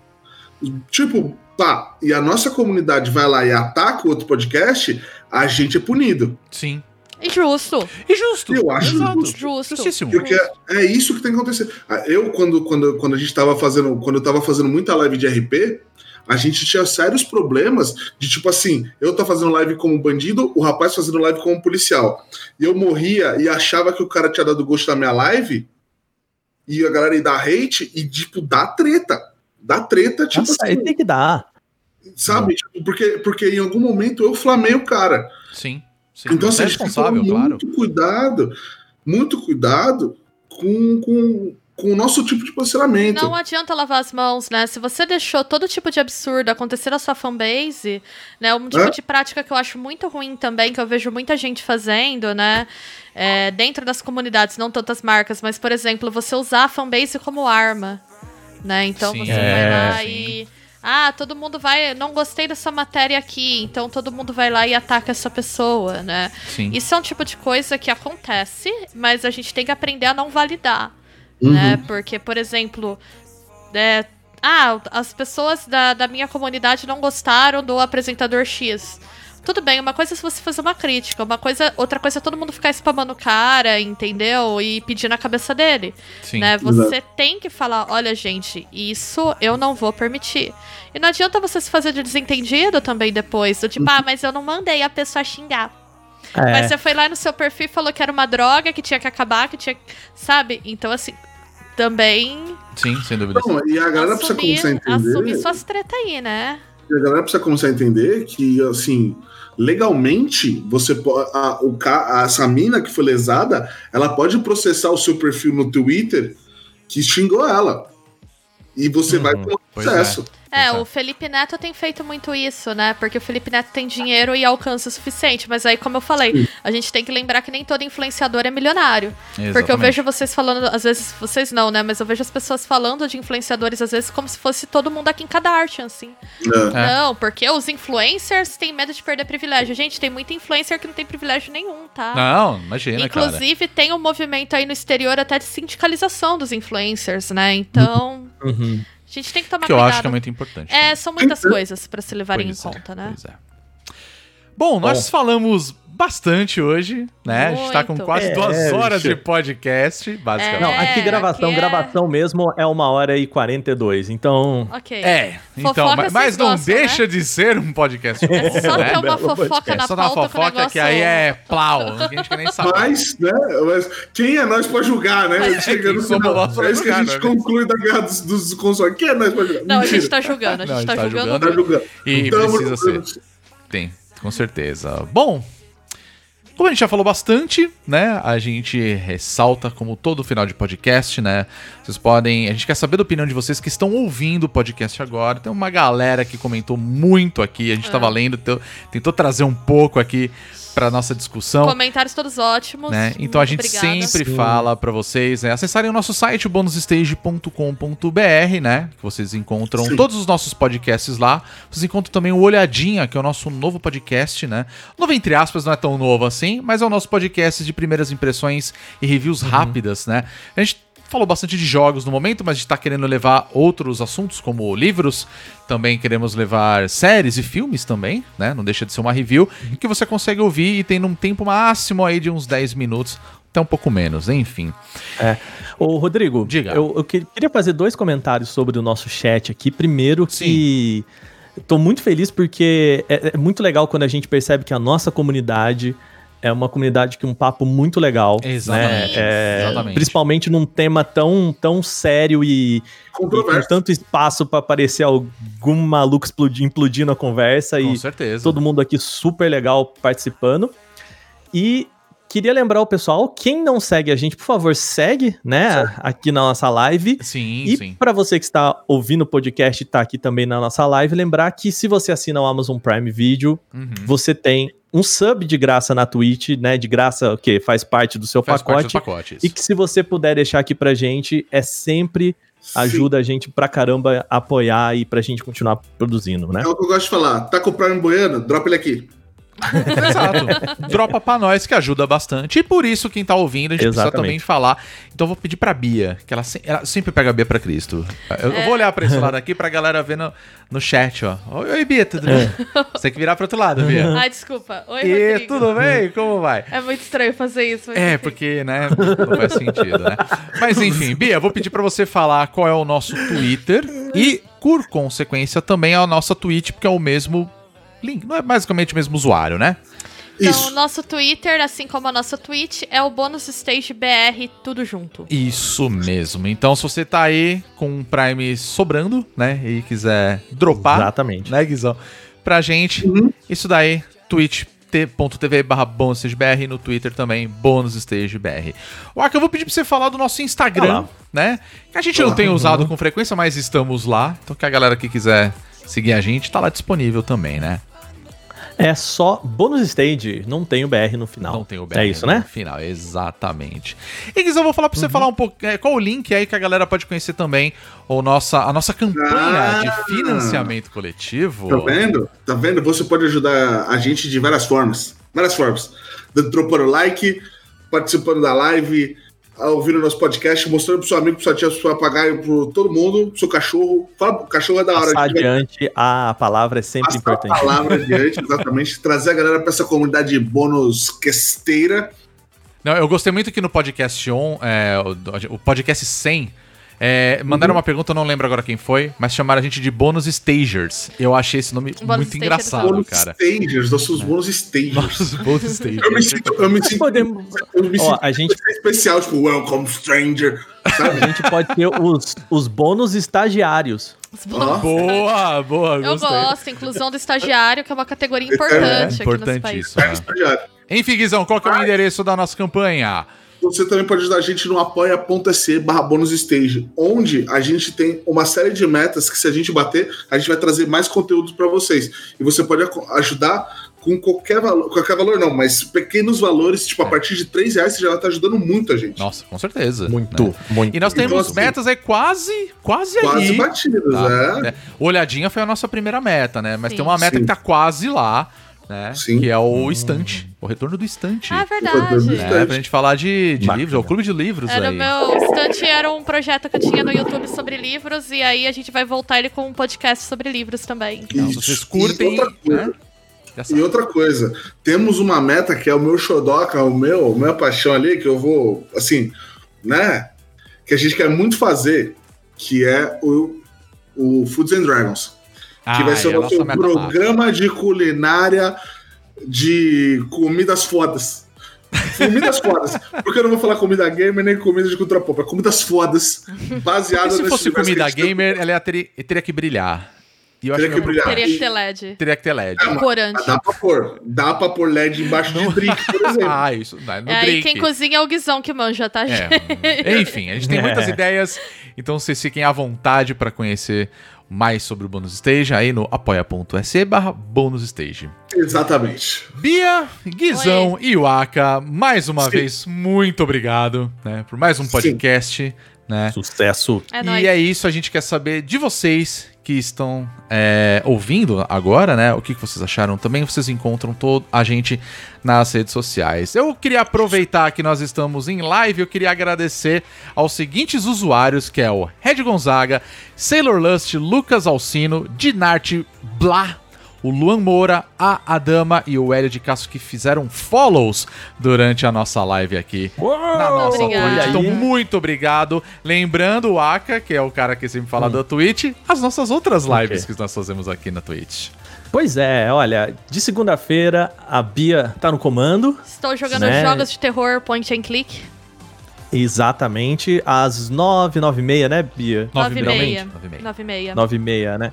tipo, tá, e a nossa comunidade vai lá e ataca o outro podcast, a gente é punido. Sim. Injusto. E justo. Eu acho Exato. justo. Justo. Justíssimo. Porque é isso que tem que acontecer. Ah, Eu, quando, quando, quando a gente tava fazendo. Quando eu tava fazendo muita live de RP, a gente tinha sérios problemas de tipo assim, eu tô fazendo live como bandido, o rapaz fazendo live como policial. E eu morria e achava que o cara tinha dado gosto da minha live, e a galera ia dar hate, e tipo, dá treta. Dá treta, tipo Nossa, assim, aí tem que dar. sabe? Tipo, porque, porque em algum momento eu flamei o cara. Sim. Sim. Então, Você assim, é a gente tem que tomar responsável, claro. muito cuidado, muito cuidado com, com, com o nosso tipo de posicionamento. Não adianta lavar as mãos, né? Se você deixou todo tipo de absurdo acontecer na sua fanbase, né? Um tipo É. de prática que eu acho muito ruim também, que eu vejo muita gente fazendo, né? É, dentro das comunidades, não tantas marcas, mas, por exemplo, você usar a fanbase como arma, né? Então Sim. você É, vai lá sim. e... Ah, todo mundo vai... Não gostei dessa matéria aqui, então todo mundo vai lá e ataca essa pessoa, né? Sim. Isso é um tipo de coisa que acontece, mas a gente tem que aprender a não validar Uhum. né? Porque, por exemplo, é, ah, as pessoas da, da minha comunidade não gostaram do apresentador X. Tudo bem, uma coisa é se você fazer uma crítica, uma coisa, outra coisa é todo mundo ficar spamando o cara, entendeu? E pedir na cabeça dele. Sim. Né? Você tem que falar, olha, gente, isso eu não vou permitir. E não adianta você se fazer de desentendido também depois, do tipo, ah, mas eu não mandei a pessoa xingar. É, Mas você foi lá no seu perfil e falou que era uma droga, que tinha que acabar, que tinha. Sabe? Então, assim, também Sim, sem dúvida. Não, e a galera precisa assumir, começar a entender. assumir suas treta aí, né? E a galera precisa começar a entender que, assim, legalmente, você pode. A, o, a- essa mina que foi lesada, ela pode processar o seu perfil no Twitter que xingou ela. E você vai com processo. É, Pois é. o Felipe Neto tem feito muito isso, né? Porque o Felipe Neto tem dinheiro e alcance o suficiente. Mas aí, como eu falei, a gente tem que lembrar que nem todo influenciador é milionário. Porque eu Exatamente. vejo vocês falando, às vezes, vocês não, né? Mas eu vejo as pessoas falando de influenciadores, às vezes, como se fosse todo mundo aqui em Kardashian, assim. É. Não, porque os influencers têm medo de perder privilégio. Gente, tem muita influencer que não tem privilégio nenhum, tá? Não, imagina, cara. Inclusive, tem um movimento aí no exterior até de sindicalização dos influencers, né? Então, uhum. a gente tem que tomar Que eu cuidado. acho que é muito importante. É, são muitas <coughs> coisas pra se levarem Pois em é, conta, né? Pois é. Bom, nós falamos bastante hoje, né? A gente tá com Muito. quase É, duas horas bicho. de podcast, basicamente. Não, É, aqui gravação, aqui é- gravação mesmo é uma hora e 42. Então, Ok. É, então, Fofoca mas, mas não gostam, deixa de ser um podcast. É só né? ter uma fofoca na Só na pauta que o fofoca negócio... que aí é plau. A gente que nem sabe. Mas, né? Mas quem é nós pra julgar, né? Mas- Chega no final. é isso que a gente né? conclui da guerra dos, dos consoles. Quem é nós pra julgar? Não, a Mentira. gente tá julgando, a gente Não, a gente tá, tá julgando. julgando. Tá julgando. E Então, precisa ser. Tem, com certeza. Bom, como a gente já falou bastante, né? A gente ressalta como todo final de podcast, né? Vocês podem. A gente quer saber da opinião de vocês que estão ouvindo o podcast agora. Tem uma galera que comentou muito aqui. A gente É. tava lendo, teu- tentou trazer um pouco aqui pra nossa discussão. Comentários todos ótimos. Né? Então a gente obrigada. sempre Sim. fala pra vocês né, acessarem o nosso site, o bonusstage.com.br, né? Que vocês encontram Sim. todos os nossos podcasts lá. Vocês encontram também o Olhadinha, que é o nosso novo podcast, né? Novo entre aspas, não é tão novo assim, mas é o nosso podcast de primeiras impressões e reviews rápidas, né? A gente falou bastante de jogos no momento, mas a gente tá querendo levar outros assuntos, como livros. Também queremos levar séries e filmes também, né? Não deixa de ser uma review, que você consegue ouvir e tem num tempo máximo aí de uns 10 minutos, até um pouco menos, enfim. Ô, Rodrigo, Diga. Eu, eu que- queria fazer dois comentários sobre o nosso chat aqui. Primeiro, que tô muito feliz porque é, é muito legal quando a gente percebe que a nossa comunidade é uma comunidade que um papo muito legal. Exatamente. Né? É, Exatamente. Principalmente num tema tão, tão sério e, e com tanto espaço para aparecer algum maluco explodir, implodindo a conversa Com e certeza. todo mundo aqui super legal participando. E queria lembrar o pessoal, quem não segue a gente, por favor, segue, né, aqui na nossa live. Sim, E sim. para você que está ouvindo o podcast e tá aqui também na nossa live, lembrar que se você assina o Amazon Prime Video, Uhum. você tem um sub de graça na Twitch, né? De graça, o quê? Faz parte do seu Faz parte pacote. pacotes. E que se você puder deixar aqui pra gente, é sempre ajuda a gente pra caramba a apoiar e pra gente continuar produzindo, né? É o que eu gosto de falar. Tá com o Prime boiando? Dropa ele aqui. <laughs> Exato. Dropa pra nós que ajuda bastante. E por isso, quem tá ouvindo, a gente precisa Exatamente. também falar. Então eu vou pedir pra Bia, que ela, se- ela sempre pega a Bia pra Cristo. Eu, É. vou olhar pra esse lado aqui pra galera ver no, no chat, ó. Oi, oi, Bia, tudo bem? Você tem que virar pro outro lado, Bia. Ai, <laughs> desculpa. Oi, E Rodrigo. tudo bem? Como vai? É muito estranho fazer isso. É, porque, né, não faz sentido, né? Mas enfim, Bia, vou pedir pra você falar qual é o nosso Twitter e, por consequência, também a nossa Twitch, porque é o mesmo link, não é basicamente o mesmo usuário, né? Então, o Isso. nosso Twitter, assim como a nossa Twitch, é o Bônus Stage BR, tudo junto. Isso mesmo. Então, se você tá aí com um Prime sobrando, né, e quiser dropar, Exatamente. né, Guizão, pra gente, isso daí, twitch.tv barra BônusStageBR, no Twitter também, BônusStageBR. O Aka, eu vou pedir pra você falar do nosso Instagram, Olá. né, que a gente não tem usado com frequência, mas estamos lá, então que a galera que quiser seguir a gente, tá lá disponível também, né? É só bônus stage, não tem o BR no final. Não tem o BR É isso, no né? Final, exatamente. E Guizão, eu vou falar pra você falar um pouco. é, qual o link aí que a galera pode conhecer também o nossa, a nossa campanha Ah. de financiamento coletivo. Tá vendo? Tá vendo? Você pode ajudar a gente de várias formas. Várias formas. Dropando like, participando da live, ouvindo nosso podcast, mostrando pro seu amigo, pro sua tia, pro seu papagaio, pro todo mundo, pro seu cachorro. Fala, o cachorro é da hora. Passar a gente vai adiante a palavra é sempre passar importante. a palavra <laughs> adiante, exatamente. Trazer a galera pra essa comunidade bônus questeira. Não, eu gostei muito que no podcast on, é, o, o podcast 100, é, mandaram Uhum. uma pergunta, eu não lembro agora quem foi, mas chamaram a gente de bônus stagers. Eu achei esse nome Bônus muito Stagers. engraçado, bônus cara. stagers, nossos bônus stagers. Nossos bônus Eu me stagers. sinto, eu me sinto, Podemos- eu me Ó, sinto a gente- especial, tipo, welcome stranger, sabe? A gente pode ter os, os bônus estagiários. Os bônus. Ó. Boa, boa, Eu gostei. gosto, inclusão do estagiário, que é uma categoria É, importante aqui nesse país. importantíssimo. né? Estagiário. Enfim, Guizão, qual que é o endereço da nossa campanha? Você também pode ajudar a gente no apoia.se barra bônus stage, onde a gente tem uma série de metas que se a gente bater, a gente vai trazer mais conteúdo para vocês. E você pode ajudar com qualquer valor, qualquer valor não, mas pequenos valores, tipo, a partir de 3 reais você já tá ajudando muito a gente. Nossa, com certeza. Muito, né? muito. E nós Então, temos assim, metas aí quase, quase, Quase ali. batidas, tá? é. É. Olhadinha foi a nossa primeira meta, né? Mas Sim. tem uma meta Sim. que tá quase lá, né? Sim. Que é o estante, o retorno do estante. Ah, é verdade. né? Pra gente falar de, de livros, é o clube de livros Era o aí. meu estante era um projeto que eu tinha no YouTube sobre livros e aí a gente vai voltar ele com um podcast sobre livros também. Então, Isso. vocês curtem, E outra coisa, né? E outra coisa, temos uma meta que é o meu xodoca, o meu, a minha paixão ali, que eu vou, assim, né? Que a gente quer muito fazer, que é o, o Foods and Dragons. Que vai Ah, ser o nosso programa de culinária de comidas fodas. Comidas fodas. Porque eu não vou falar comida gamer nem comida de cultura pop. É comidas fodas. Porque Baseadas se fosse comida tá- gamer, ela ia ter- teria que brilhar. E eu acho Teria que, que brilhar. Teria que ter LED. teria que ter LED. Mas- Corante. Dá pra pôr. Dá pra pôr LED embaixo de drink, <laughs> por exemplo. Ah, isso. né, No É, e drink. quem cozinha é o Guizão que manja, tá, gente? É. <laughs> Enfim, a gente tem muitas É. ideias, então vocês fiquem à vontade para conhecer mais sobre o Bônus Stage aí no apoia.se barra Bônus Stage. Exatamente. Bia, Guizão e Waka, mais uma Sim. vez, muito obrigado né, por mais um Sim. podcast. Né? Sucesso. É e nóis. é isso, a gente quer saber de vocês que estão é, ouvindo agora, né? O que, vocês acharam também. Vocês encontram todo a gente nas redes sociais. Eu queria aproveitar que nós estamos em live, eu queria agradecer aos seguintes usuários, que é o Red Gonzaga, Sailor Lust, Lucas Alcino, Dinarte Blá, o Luan Moura, a Adama e o Hélio de Castro que fizeram follows durante a nossa live aqui na nossa. Twitch. Então, muito obrigado. Lembrando o Aka, que é o cara que sempre fala da Twitch, as nossas outras lives Ok. que nós fazemos aqui na Twitch. Pois é, olha, de segunda-feira a Bia tá no comando. Estou jogando Né? jogos de terror point and click. Exatamente, às nove, nove e meia, né, Bia? Nove e meia. Nove e meia. Nove e meia, né?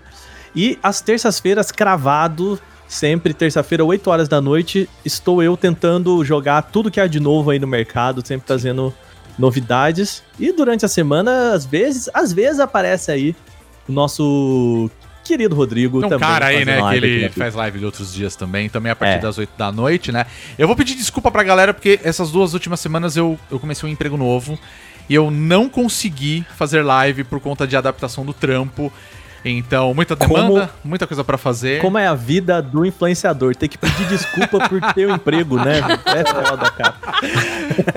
E às terças-feiras, cravado, Sempre terça-feira, 8 horas da noite, estou eu tentando jogar tudo que há de novo aí no mercado, sempre trazendo novidades. E durante a semana, às vezes, às vezes aparece aí o nosso querido Rodrigo um também. cara aí, né, que ele faz live de outros dias também, também a partir É. das 8 da noite, né? Eu vou pedir desculpa pra galera, porque essas duas últimas semanas eu, eu comecei um emprego novo e eu não consegui fazer live por conta de adaptação do trampo. Então, muita Como- demanda, muita coisa pra fazer. Como é a vida do influenciador? Ter que pedir desculpa por ter um emprego, né? É foda, cara.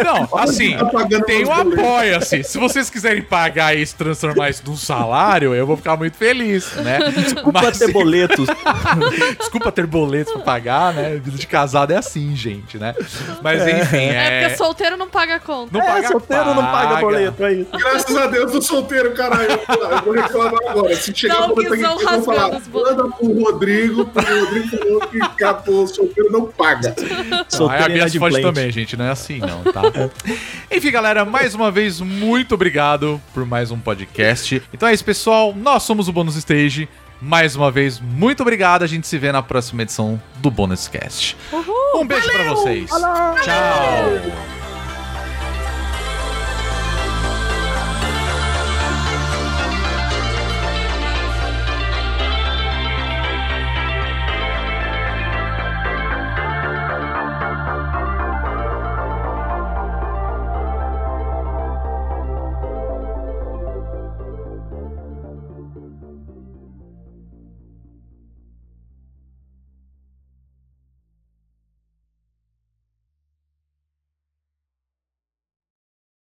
Não, assim, tá tem um meus boletos. apoia-se. Se vocês quiserem pagar e se transformar isso num salário, eu vou ficar muito feliz, né? Desculpa Mas- ter boletos. <laughs> Desculpa ter boletos pra pagar, né? Vida de casado é assim, gente, né? Mas enfim, É, é. porque solteiro não paga conta. Não é, paga, solteiro não paga boleto, é isso. Graças a Deus, tô solteiro, caralho. Eu vou reclamar agora. Se chegar Não, uma coisa Guizão aqui, eu vou falar. rasgando os boletos. Manda pro Rodrigo, porque o Rodrigo falou que capô solteiro não paga. Não, aí a Solteiro Bia inadimplente. também, gente. Não é assim, não, tá? <laughs> Enfim, galera, mais uma vez, muito obrigado por mais um podcast. Então é isso, pessoal. Nós somos o Bônus Stage. Mais uma vez, muito obrigado. A gente se vê na próxima edição do Bônus Cast. Um beijo pra vocês. Tchau.